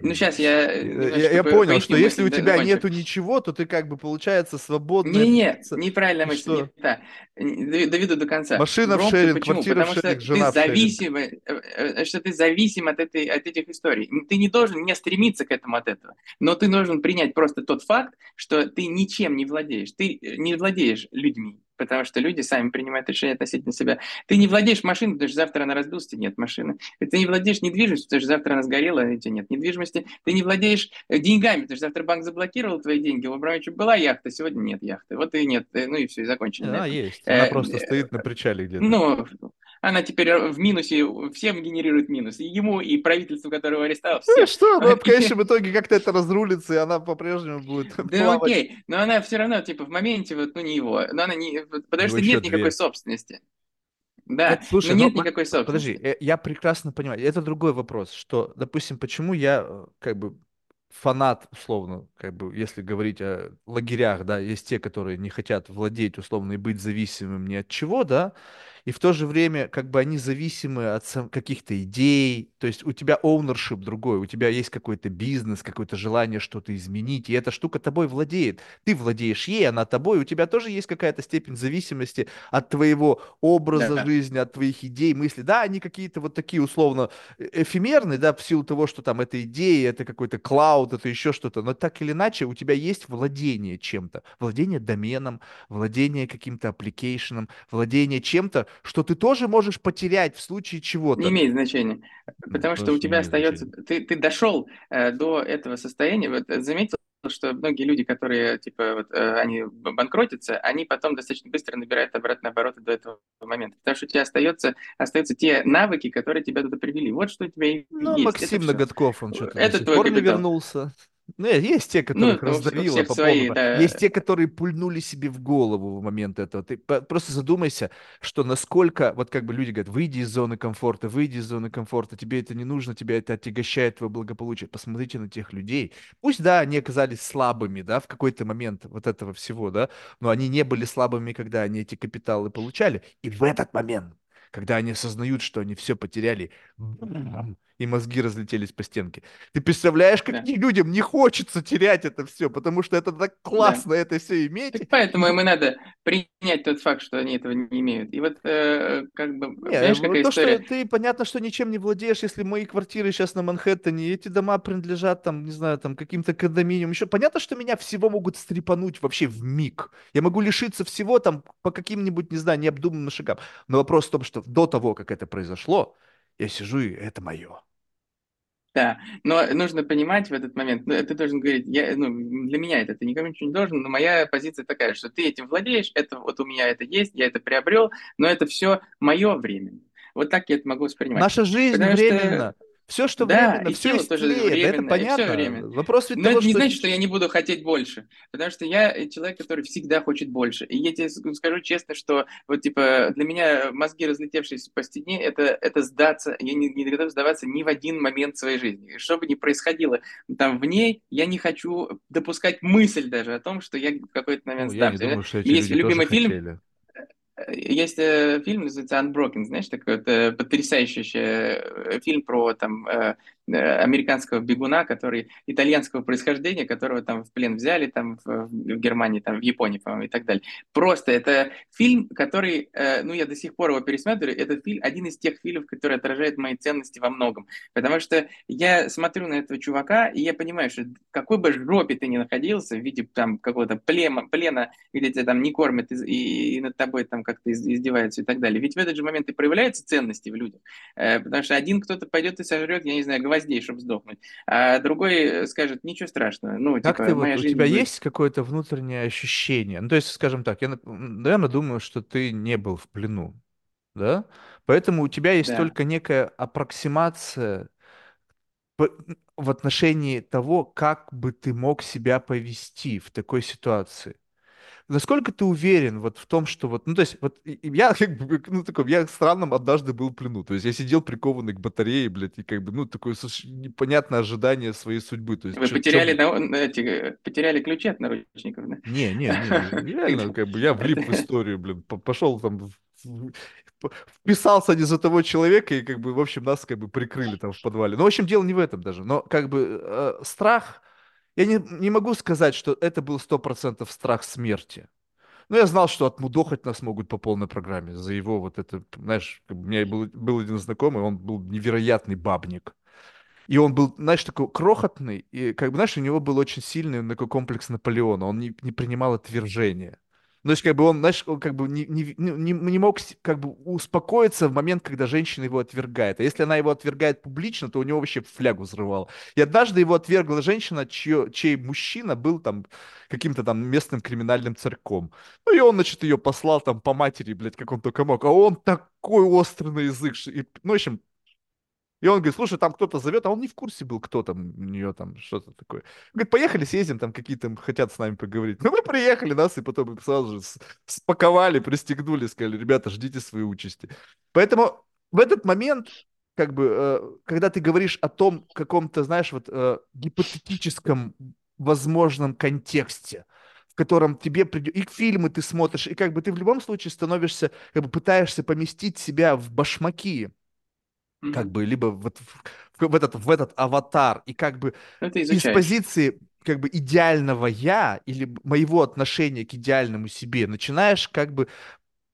Ну, сейчас я Я, немножечко я по- понял, поясню что если у да, тебя закончу. нету ничего, то ты как бы, получается, свободная Не-не, неправильная мысль, что? не та. Д- Доведу до конца. Машина в Брок ты шеринг, почему? квартира в Потому что шеринг, ты жена в шеринг. зависимый, э, э, что ты зависим от, этой, от этих историй. Ты не должен не стремиться к этому от этого, но ты должен принять просто тот факт, что ты ничем не владеешь. Ты э, не владеешь людьми, потому что люди сами принимают решения относительно себя. Ты не владеешь машиной, потому что завтра она разбилась, у тебя нет машины. Ты не владеешь недвижимостью, потому что завтра она сгорела, и у тебя нет недвижимости. Ты не владеешь э, деньгами, потому что завтра банк заблокировал твои деньги. У Абрамовича была яхта, сегодня нет яхты. Вот и нет. Э, Ну и все, и закончили Она этом. есть. Она Э, просто э, стоит на причале где-то. Ну, она теперь в минусе, всем генерирует минус. И ему, и правительству, которого арестовал, Ну что? Ну, в конечном итоге как-то это разрулится, и она по-прежнему будет Да плавать. окей, но она все равно, типа, в моменте, вот, ну, не его. Но она не... Потому него что нет никакой собственности. Да, Нет, слушай, но ну, нет м- никакой подожди, собственности. э, я прекрасно понимаю. Это другой вопрос, что, допустим, почему я э, как бы фанат, условно, как бы, если говорить о лагерях, да, есть те, которые не хотят владеть, условно, и быть зависимым ни от чего, да, и в то же время как бы они зависимы от каких-то идей, то есть у тебя ownership другой, у тебя есть какой-то бизнес, какое-то желание что-то изменить, и эта штука тобой владеет. Ты владеешь ей, она тобой, у тебя тоже есть какая-то степень зависимости от твоего образа да. жизни, от твоих идей, мыслей. Да, они какие-то вот такие условно э, эфемерные, да, в силу того, что там это идеи, это какой-то клауд, это еще что-то, но так или иначе у тебя есть владение чем-то, владение доменом, владение каким-то application ом, владение чем-то, что ты тоже можешь потерять в случае чего-то. Не имеет значения, потому что у тебя остается, ты, ты дошел э, до этого состояния, вот э, заметил, что многие люди, которые, типа, вот, э, они банкротятся, они потом достаточно быстро набирают обратно обороты до этого момента. Потому что у тебя остается, остаются те навыки, которые тебя туда привели. Вот что у тебя ну, есть. Максим Ноготков, он что-то Это до сих пор не вернулся. Ну, есть те, которых ну, раздавило по свои, да. Есть те, которые пульнули себе в голову в момент этого. Ты просто задумайся, что насколько, вот как бы люди говорят, выйди из зоны комфорта, выйди из зоны комфорта, тебе это не нужно, тебе это отягощает твое благополучие. Посмотрите на тех людей. Пусть, да, они оказались слабыми, да, в какой-то момент вот этого всего, да, но они не были слабыми, когда они эти капиталы получали. И в этот момент, когда они осознают, что они все потеряли, и мозги разлетелись по стенке. Ты представляешь, как да. людям не хочется терять это все, потому что это так классно да. это все иметь. Так поэтому им и надо принять тот факт, что они этого не имеют. И вот э, как бы, не, понимаешь, какая то, история? Что ты, понятно, что ничем не владеешь, если мои квартиры сейчас на Манхэттене, эти дома принадлежат там, не знаю, там каким-то кондоминиум, еще понятно, что меня всего могут стрепануть вообще в миг. Я могу лишиться всего там по каким-нибудь, не знаю, необдуманным шагам. Но вопрос в том, что до того, как это произошло, я сижу и это мое. Да, но нужно понимать в этот момент, ну, ты должен говорить, я, ну, для меня это, ты никому ничего не должен, но моя позиция такая, что ты этим владеешь, это вот у меня это есть, я это приобрел, но это все мое время. Вот так я это могу воспринимать. Наша жизнь Потому временно. Что все, что да, временно, все истлеет, тоже временно, это понятно. Все время. Вопрос ведь Но того, это не что... значит, что я не буду хотеть больше, потому что я человек, который всегда хочет больше. И я тебе скажу честно, что вот типа для меня мозги, разлетевшиеся по стене, это, это сдаться, я не, не готов сдаваться ни в один момент своей жизни. Что бы ни происходило там в ней, я не хочу допускать мысль даже о том, что я в какой-то момент ну, сдамся. Я не думаю, что эти Есть любимый фильм. Хотели. Есть э, фильм, называется Unbroken, знаешь, такой вот, э, потрясающий э, фильм про там Э, американского бегуна, который итальянского происхождения, которого там в плен взяли там в, в Германии, там в Японии, по-моему, и так далее. Просто это фильм, который, э, ну, я до сих пор его пересматриваю, это фильм, один из тех фильмов, который отражает мои ценности во многом. Потому что я смотрю на этого чувака, и я понимаю, что какой бы жопе ты ни находился в виде там какого-то плена, плена где тебя там не кормят и, и над тобой там как-то издеваются и так далее. Ведь в этот же момент и проявляются ценности в людях. Э, потому что один кто-то пойдет и сожрет, я не знаю, гвоздей, чтобы сдохнуть. А другой скажет, ничего страшного. Ну, как типа, ты, вот, у тебя будет... есть какое-то внутреннее ощущение? Ну, то есть, скажем так, я, наверное, думаю, что ты не был в плену, да? Поэтому у тебя есть да. только некая аппроксимация в отношении того, как бы ты мог себя повести в такой ситуации насколько ты уверен вот в том, что вот, ну, то есть, вот я, как бы, ну, такой, я странным однажды был в плену, то есть я сидел прикованный к батарее, блядь, и как бы, ну, такое непонятное ожидание своей судьбы. То есть, Вы чё, потеряли, чё... на, эти, потеряли ключи от наручников, да? Не, не, не, реально, как бы, я влип в историю, блин, пошел там вписался не за того человека, и как бы, в общем, нас как бы прикрыли там в подвале. Но, в общем, дело не в этом даже. Но как бы э, страх, я не, не могу сказать, что это был сто процентов страх смерти. Но я знал, что отмудохать нас могут по полной программе за его вот это, знаешь, у меня был, был один знакомый, он был невероятный бабник. И он был, знаешь, такой крохотный, и, как бы, знаешь, у него был очень сильный такой комплекс Наполеона, он не, не принимал отвержения. Ну, то есть, как бы он, знаешь, он как бы не, не, не, не мог как бы успокоиться в момент, когда женщина его отвергает. А если она его отвергает публично, то у него вообще флягу взрывал. И однажды его отвергла женщина, чье, чей мужчина был там каким-то там местным криминальным царьком. Ну, и он, значит, ее послал там по матери, блядь, как он только мог. А он такой острый на язык. И, ну, в общем, и он говорит, слушай, там кто-то зовет, а он не в курсе был, кто там у нее там, что-то такое. Говорит, поехали, съездим, там какие-то хотят с нами поговорить. Ну, мы приехали, нас и потом сразу же спаковали, пристегнули, сказали, ребята, ждите своей участи. Поэтому в этот момент, как бы, э, когда ты говоришь о том каком-то, знаешь, вот э, гипотетическом возможном контексте, котором тебе придет... И фильмы ты смотришь, и как бы ты в любом случае становишься, как бы пытаешься поместить себя в башмаки, как Мгм. бы, либо вот в, в этот, в этот аватар, и как бы из позиции как бы идеального я или моего отношения к идеальному себе начинаешь как бы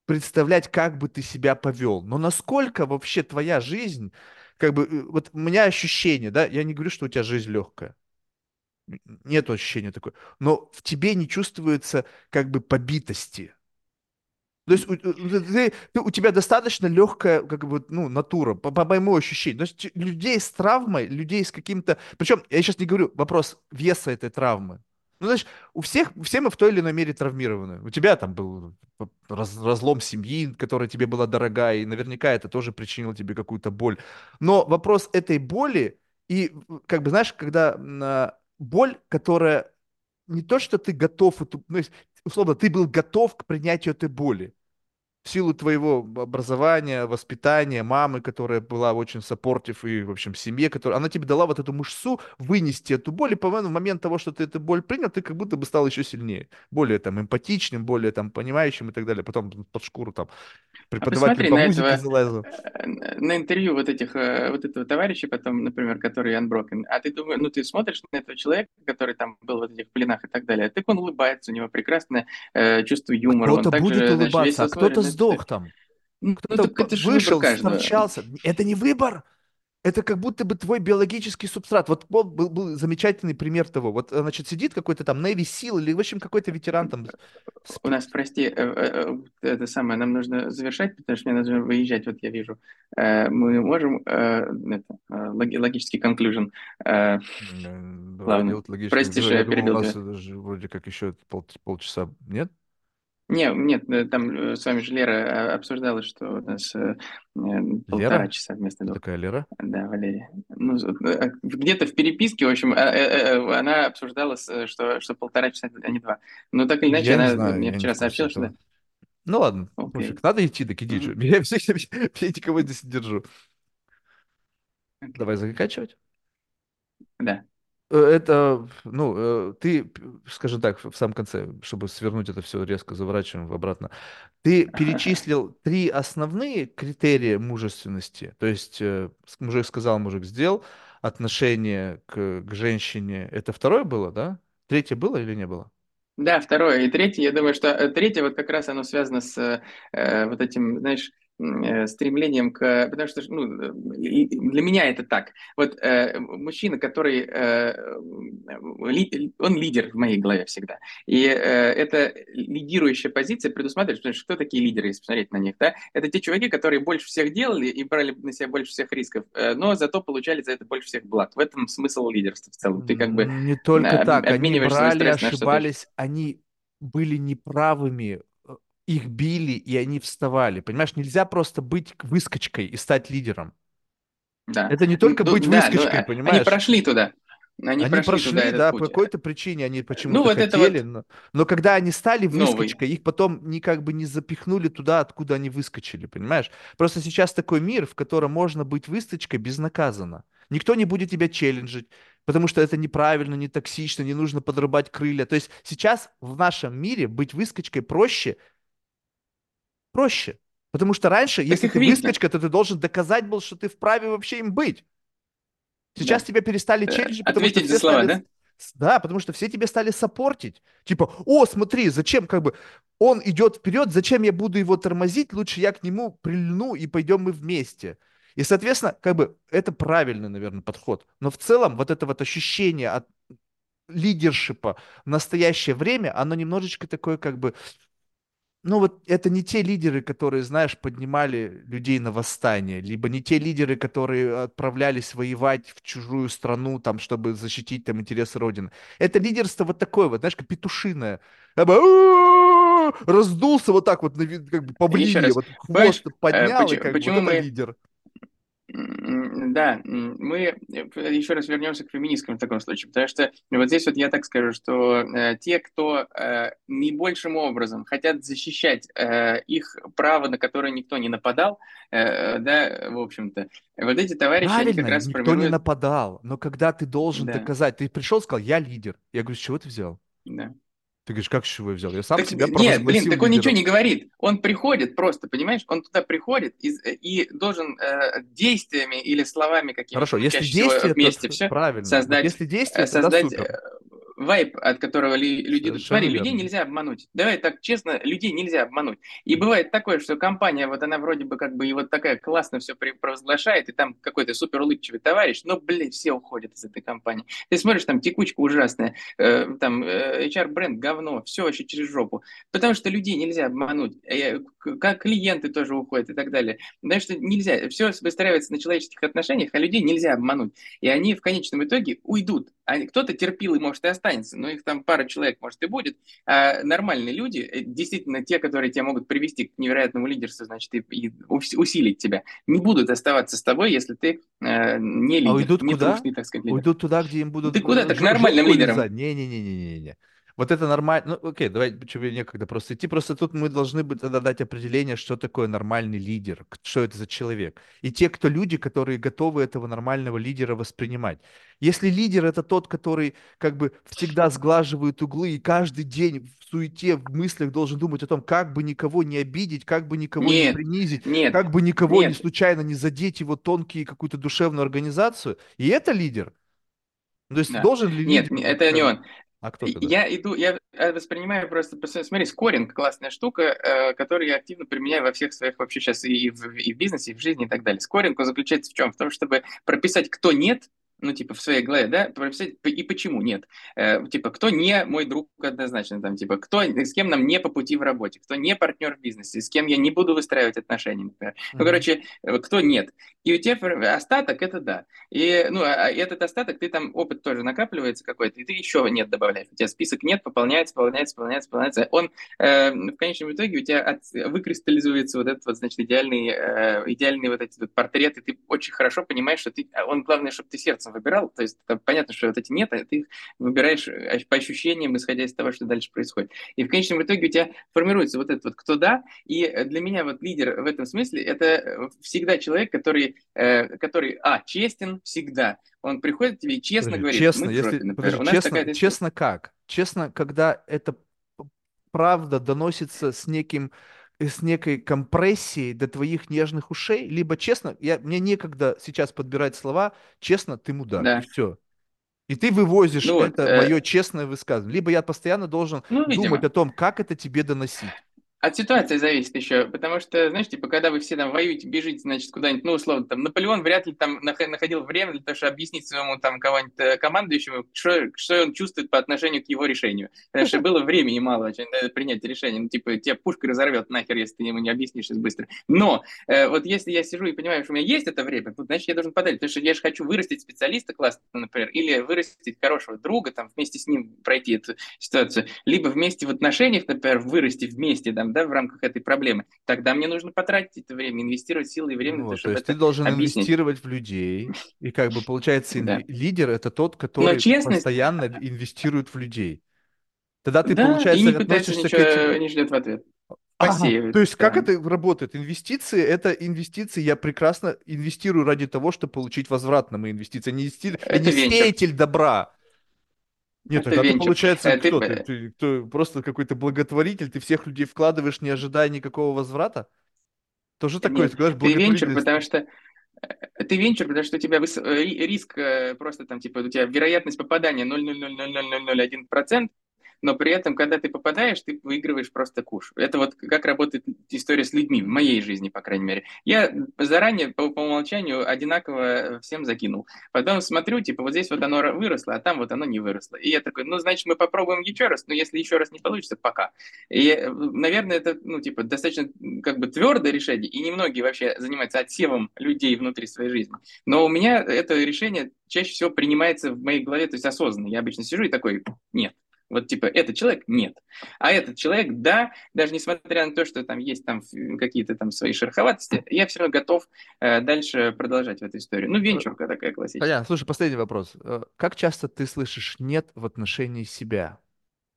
представлять, как бы ты себя повел. Но насколько вообще твоя жизнь, как бы, э, вот у меня ощущение, да, я не говорю, что у тебя жизнь легкая, нет ощущения такой, но в тебе не чувствуется как бы побитости. То есть у, ты- ты- у тебя достаточно легкая, как бы, ну, натура, по, по моему ощущению. То есть людей с травмой, людей с каким-то... Причем, я сейчас не говорю вопрос веса этой травмы. Ну, знаешь, у всех, все мы в той или иной мере травмированы. У тебя там был раз- разлом семьи, которая тебе была дорога, и наверняка это тоже причинило тебе какую-то боль. Но вопрос этой боли, и как бы, знаешь, когда а, боль, которая не то, что ты готов ну, условно, ты был готов к принятию этой боли в силу твоего образования, воспитания, мамы, которая была очень саппортив, и, в общем, семье, которая... Она тебе дала вот эту мышцу вынести эту боль, и, по-моему, в момент того, что ты эту боль принял, ты как будто бы стал еще сильнее. Более там эмпатичным, более там понимающим и так далее. Потом под шкуру там А преподаватель посмотри по на музыке этого, залазил. э, на интервью вот этих, э, вот этого товарища потом, например, который Unbroken, а ты думаешь, ну ты смотришь на этого человека, который там был в этих пленах и так далее, так он улыбается, у него прекрасное э, чувство юмора, он Кто-то будет также, знаешь, улыбаться, весело а кто-то сдох там. Ну, ну Кто-то так это вышел, скончался. Это не выбор. Это как будто бы твой биологический субстрат. Вот был, был, был замечательный пример того. Вот, э, значит, сидит какой-то там Navy Seal или, в общем, какой-то ветеран там. У нас, прости, э, э, это самое, нам нужно завершать, потому что мне нужно выезжать, вот я вижу. Мы можем, это, логи- логический conclusion. Давай Ладно. логично. Прости, что Я думал, у перебил нас вроде как еще пол, полчаса. Нет? Не, нет, э, там э, с вами же Лера э, обсуждала, что у нас э, полтора Лера? часа вместо двух. такая Лера? Да, Валерия. Ну, где-то в переписке, в общем, э, она обсуждала, что, что полтора часа, а не два. Но так или иначе, Я она знаю, мне вчера сообщила, что. Ну ладно, Окей. пофиг. Надо идти, так иди. Чё. Я всех, я никого здесь не держу. Давай заканчивать. Да. Э, Это, ну, э, ты, скажем так, в самом конце, чтобы свернуть это все резко, заворачиваем обратно. Ты перечислил три основные критерия мужественности. То есть, э, мужик сказал, мужик сделал. Отношение к, к женщине. Это второе было, да? Третье было или не было? Да, второе. И третье, я думаю, что третье вот как раз оно связано с э, вот этим, знаешь, стремлением к... Потому что, ну, э, для меня это так. Вот э, мужчина, который... э, ли- он лидер в моей голове всегда. И э, эта лидирующая позиция предусматривает, потому что кто такие лидеры, если посмотреть на них, да? Это те чуваки, которые больше всех делали и брали на себя больше всех рисков, э, но зато получали за это больше всех благ. В этом смысл лидерства в целом. Ты как бы Не только э, так. Они брали, ошибались, они были неправыми, э, их били, и они вставали. Понимаешь, нельзя просто быть выскочкой и стать лидером. Да. Это не только Ну, быть да, ну, выскочкой, а- понимаешь? Они прошли туда. Они, Они прошли, прошли, туда да, по какой-то причине они почему-то Ну, вот хотели, вот но, но когда они стали новый. выскочкой, их потом не как бы не запихнули туда, откуда они выскочили, понимаешь? Просто сейчас такой мир, в котором можно быть выскочкой безнаказанно. Никто не будет тебя челленджить, потому что это неправильно, не токсично, не нужно подрубать крылья. То есть сейчас в нашем мире быть выскочкой проще, проще. Потому что раньше, Так если ты видно. выскочка, то ты должен доказать был, что ты вправе вообще им быть. Сейчас Да. тебя перестали Э, челленджить, потому что Ответить все слова, стали... да? Да, потому что все тебе стали саппортить. Типа, о, смотри, зачем, как бы, он идет вперед, зачем я буду его тормозить, лучше я к нему прильну и пойдем мы вместе. И, соответственно, как бы, это правильный, наверное, подход. Но в целом вот это вот ощущение от лидершипа в настоящее время, оно немножечко такое, как бы, ну вот это не те лидеры, которые, знаешь, поднимали людей на восстание, либо не те лидеры, которые отправлялись воевать в чужую страну, там, чтобы защитить там интересы Родины. Это лидерство вот такое вот, знаешь, как петушиное. Раздулся вот так вот, как бы по вот хвост поднял, и почему- как бы это лидер. Да, мы э, еще раз вернемся к феминисткам в таком случае, потому что вот здесь вот я так скажу, что э, те, кто э, наибольшим образом хотят защищать э, их право, на которое никто не нападал, э, да, в общем-то, вот эти товарищи, они как Правильно, раз никто не формируют... нападал, но когда ты должен Да. доказать, ты пришел, сказал, я лидер. Я говорю, с чего ты взял? Да. Ты говоришь, как чего я взял? Я сам Так, себя нет, блин, так он ничего лидером. не говорит. Он приходит просто, понимаешь? Он туда приходит и, и должен э, действиями или словами какими-то, Хорошо, если действие, вместе все, правильно. Создать, если э, действие, тогда создать супер. Вайп, от которого ли- люди... Совершенно Смотри, людей верно. нельзя обмануть. Давай так честно, людей нельзя обмануть. И бывает такое, что компания, вот она вроде бы как бы и вот такая классно все провозглашает, и там какой-то супер улыбчивый товарищ, но, блин, все уходят из этой компании. Ты смотришь, там текучка ужасная, э, там э, HR-бренд говно, все вообще через жопу. Потому что людей нельзя обмануть. Э, Как клиенты тоже уходят и так далее. Потому что нельзя. Все выстраивается на человеческих отношениях, а людей нельзя обмануть. И они в конечном итоге уйдут. Кто-то терпил и, может, и останется, но их там пара человек, может, и будет. А нормальные люди, э, действительно те, которые тебя могут привести к невероятному лидерству, значит, и, и ус- усилить тебя, не будут оставаться с тобой, если ты э, не лидер, А уйдут не куда? трушный, так сказать, лидер. Уйдут туда, где им будут Ты куда? э, Так жо- нормальным лизать. Не-не-не-не-не. Вот это нормально. Ну, окей, давай, тебе некогда просто идти. Просто тут мы должны бы тогда дать определение, что такое нормальный лидер, что это за человек. И те, кто люди, которые готовы этого нормального лидера воспринимать. Если лидер это тот, который как бы всегда сглаживает углы и каждый день в суете, в мыслях должен думать о том, как бы никого не обидеть, как бы никого не Нет, принизить, нет, как бы никого не нет. случайно не задеть его тонкие какую-то душевную организацию. И это лидер. То есть Да. должен ли Нет, лидер... не- это не он. А кто тогда? Я иду, я э, воспринимаю просто, смотри, скоринг классная штука, э, которую я активно применяю во всех своих вообще сейчас и в, и в бизнесе, и в жизни и так далее. Скоринг он заключается в чем? В том, чтобы прописать, кто нет, ну, типа, в своей голове, да, прописать и почему нет. Э, типа, кто не мой друг однозначно, там, типа, кто, с кем нам не по пути в работе, кто не партнер в бизнесе, с кем я не буду выстраивать отношения, например. Ну, Мгм. короче, э, кто нет. И у тебя остаток, это да. И, ну, а этот остаток, ты там, опыт тоже накапливается какой-то, и ты еще нет добавляешь. У тебя список нет, пополняется, пополняется, пополняется, пополняется. Он э, в конечном итоге у тебя от- выкристаллизуется вот этот вот, значит, идеальный, э, идеальный вот эти вот портреты. Ты очень хорошо понимаешь, что ты, а он, главное, чтобы ты сердцем выбирал. То есть понятно, что вот эти нет, а ты их выбираешь э, по ощущениям, исходя из того, что дальше происходит. И в конечном итоге у тебя формируется вот этот вот кто да, и э, для меня вот лидер в этом смысле это э, всегда человек, который, который, а, честен всегда. Он приходит к тебе и честно Подожди, говорит, честно, если, например. подожди, честно, такая честно как? Честно, когда это правда доносится с неким, с некой компрессией до твоих нежных ушей, либо честно, я, мне некогда сейчас подбирать слова, честно, ты мудак, и Да. все. И ты вывозишь Ну это э, мое честное высказывание. Либо я постоянно должен Ну, видимо. думать о том, как это тебе доносить. От ситуации зависит еще, потому что, знаешь, типа, когда вы все там воюете, бежите, значит, куда-нибудь, ну, условно, там, Наполеон вряд ли там нах- находил время для того, чтобы объяснить своему там кого-нибудь э, командующему, что, что он чувствует по отношению к его решению. Потому что было времени мало очень принять решение. Ну, типа, тебя пушка разорвет нахер, если ты ему не объяснишь сейчас быстро. Но э, вот если я сижу и понимаю, что у меня есть это время, вот, значит, я должен подать, потому что я же хочу вырастить специалиста классного, например, или вырастить хорошего друга, там, вместе с ним пройти эту ситуацию, либо вместе в отношениях, например, вырасти вместе, там, да, в рамках этой проблемы, тогда мне нужно потратить это время, инвестировать силы и время, Ну то, то чтобы есть ты должен объяснить. инвестировать в людей, и как бы получается Да. лидер это тот, который честность- постоянно инвестирует в людей. Тогда ты, да, получается, и не относишься к ничего, этим... не ждет в ответ. Ага, Посеивает, То есть как да. это работает? Инвестиции — это инвестиции, я прекрасно инвестирую ради того, чтобы получить возврат на мои инвестиции. Я не, инвести- я Это не венчур. сеятель добра. Нет, Это тогда ты, получается, Э, ты кто? Ты, ты- кто, просто какой-то благотворитель, ты всех людей вкладываешь, не ожидая никакого возврата? Тоже такое, Нет, ты говоришь, ты венчур, потому что э, ты венчур, потому что у тебя выс- э, ри- риск э, просто там, типа, у тебя вероятность попадания 0,0000001%, но при этом, когда ты попадаешь, ты выигрываешь просто куш. Это вот как работает история с людьми, в моей жизни, по крайней мере. Я заранее по, по умолчанию одинаково всем закинул. Потом смотрю, типа, вот здесь вот оно выросло, а там вот оно не выросло. И я такой, ну, значит, мы попробуем еще раз, но если еще раз не получится, пока. И, э, наверное, это, ну, типа, достаточно как бы твердое решение, и немногие вообще занимаются отсевом людей внутри своей жизни. Но у меня это решение чаще всего принимается в моей голове, то есть осознанно. Я обычно сижу и такой, нет. Вот типа этот человек нет, а этот человек да, даже несмотря на то, что там есть там какие-то там свои шероховатости, я все равно готов э, дальше продолжать в эту историю. Ну венчурка такая классическая. Понятно. Слушай, последний вопрос. Э, Как часто ты слышишь «нет» в отношении себя?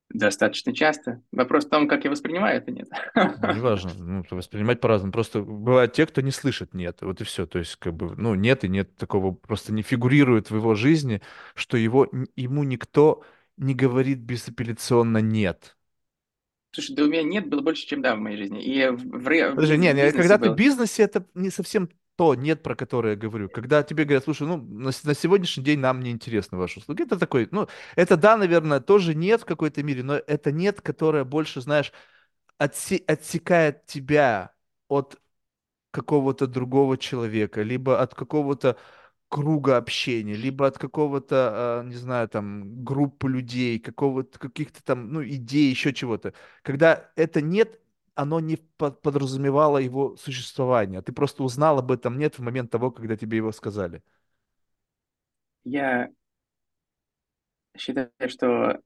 Достаточно часто. Вопрос в том, как я воспринимаю это нет. Ну, Неважно, ну, воспринимать по-разному. Просто бывают те, кто не слышит «нет», вот и все. То есть, как бы, ну, нет и нет такого, просто не фигурирует в его жизни, что его, ему никто не говорит безапелляционно «нет». Слушай, да у меня нет было больше, чем да в моей жизни. И в, в, Подожди, не, не, бизнесе когда ты в бизнесе, это не совсем то нет, про которое я говорю. Когда тебе говорят, слушай, ну, на, на сегодняшний день нам не интересны ваши услуги. Это такой, ну, это да, наверное, тоже нет в какой-то мере, но это нет, которое больше, знаешь, отсе- отсекает тебя от какого-то другого человека, либо от какого-то круга общения, либо от какого-то, а, не знаю, там, группы людей, какого-то, каких-то там, ну, идей, еще чего-то. Когда это нет, оно не по- подразумевало его существование. Ты просто узнал об этом нет в момент того, когда тебе его сказали. Я считаю, что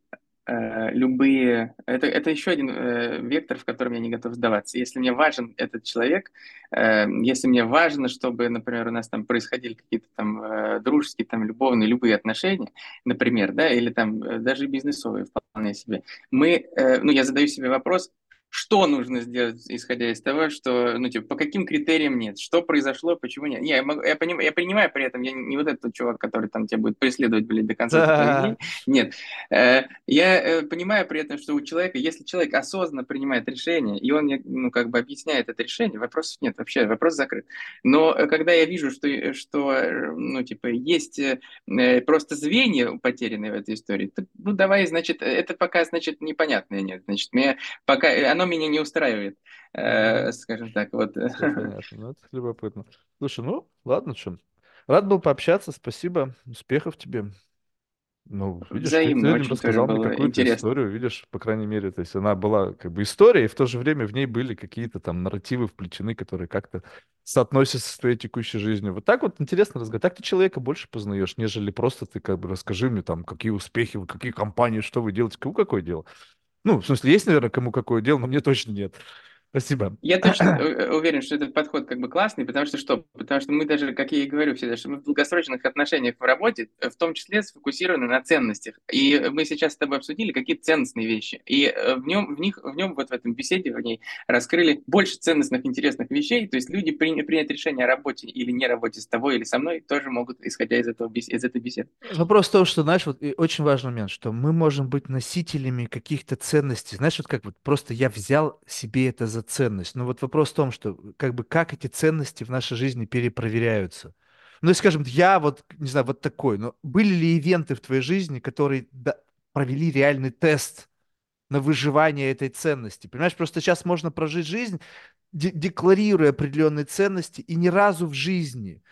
любые... Это, это еще один э, вектор, в котором я не готов сдаваться. Если мне важен этот человек, э, если мне важно, чтобы, например, у нас там происходили какие-то там э, дружеские, там, любовные, любые отношения, например, да, или там э, даже бизнесовые вполне себе, мы, э, ну, я задаю себе вопрос, что нужно сделать, исходя из того, что, ну, типа, по каким критериям нет, что произошло, почему нет. Не, я, могу, я, поним, я принимаю при этом, я не, не вот этот чувак, который там тебя будет преследовать, блин, до конца дней. Нет. Э, я э, понимаю при этом, что у человека, если человек осознанно принимает решение, и он мне, ну, как бы объясняет это решение, вопросов нет вообще, вопрос закрыт. Но э, когда я вижу, что, что ну, типа, есть просто звенья потерянные в этой истории, то, ну, давай, значит, это пока, значит, непонятное нет. Значит, мне пока, оно меня не устраивает, э, скажем так, вот. Все понятно. Ну, это любопытно. Слушай, ну, ладно, что. Рад был пообщаться, спасибо. Успехов тебе. Ну, видишь, ты Взаимно людям очень тоже рассказал мне какую-то историю, видишь, по крайней мере, то есть она была как бы история, и в то же время в ней были какие-то там нарративы вплетены, которые как-то соотносятся с твоей текущей жизнью. Вот так вот интересно разговаривать. Так ты человека больше познаешь, нежели просто ты как бы расскажи мне там, какие успехи, вы, какие компании, что вы делаете, кому какое дело. Ну, в смысле, есть, наверное, кому какое дело, но мне точно нет. Спасибо. Я точно э, уверен, что этот подход как бы классный, потому что что? Потому что мы даже, как я и говорю всегда, что мы в долгосрочных отношениях в работе, э, в том числе сфокусированы на ценностях. И мы сейчас с тобой обсудили какие ценностные вещи. И э, в нем, в них, в нем вот в этом беседе, в ней раскрыли больше ценностных, интересных вещей. То есть люди при, принять решение о работе или не работе с тобой или со мной тоже могут, исходя из, этого, из этой беседы. Вопрос в том, что, знаешь, вот очень важный момент, что мы можем быть носителями каких-то ценностей. Знаешь, вот как вот просто я взял себе это за ценность. Но вот вопрос в том, что как бы как эти ценности в нашей жизни перепроверяются. Ну, скажем, я вот, не знаю, вот такой, но были ли ивенты в твоей жизни, которые провели реальный тест на выживание этой ценности? Понимаешь, просто сейчас можно прожить жизнь, де- декларируя определенные ценности, и ни разу в жизни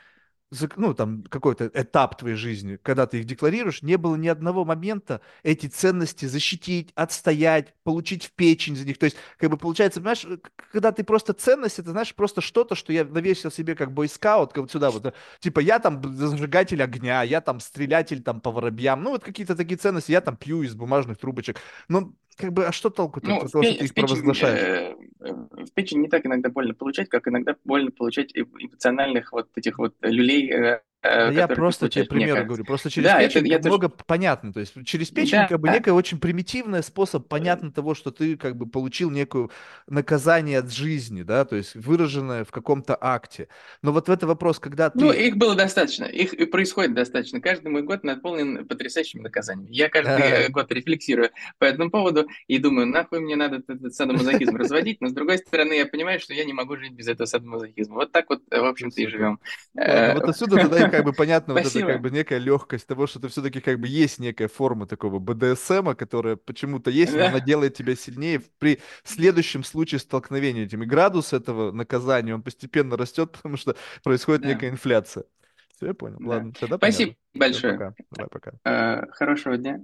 ну, там, какой-то этап твоей жизни, когда ты их декларируешь, не было ни одного момента эти ценности защитить, отстоять, получить в печень за них. То есть, как бы получается, понимаешь, э, когда ты просто ценность, это, знаешь, просто что-то, что я навесил себе как бойскаут, как вот сюда вот, э, типа, я там зажигатель огня, я там стрелятель там по воробьям, ну, вот какие-то такие ценности, я там пью из бумажных трубочек. Ну, как бы, а что толку-то Ну, от того, что ты их провозглашаешь? э, в печень не так иногда больно получать, как иногда больно получать эм- эмоциональных вот этих вот люлей, э, Да э, я просто тебе примеры кажется. говорю. Просто через Да, это печень я как тоже... много понятно. То есть через печень Да, как бы некая очень примитивный способ понятно того, что ты как бы получил некую наказание от жизни, да, то есть выраженное в каком-то акте. Но вот в это вопрос, когда Ну, ты... их было достаточно, их и происходит достаточно. Каждый мой год наполнен потрясающими наказаниями. Я каждый э, год рефлексирую по этому поводу и думаю, нахуй мне надо этот садомазохизм разводить, но с другой стороны я понимаю, что я не могу жить без этого садомазохизма. Вот так вот, э, в общем-то, и живем. Ну вот отсюда тогда как бы понятно вот это как бы некая легкость того, что ты все-таки как бы есть некая форма такого БДСМа, которая почему-то есть, но она делает тебя сильнее при следующем случае столкновения этим. И градус этого наказания, он постепенно растет, потому что происходит некая инфляция. Все, я понял. Ладно, тогда Спасибо большое. Давай, пока. Э, Хорошего дня.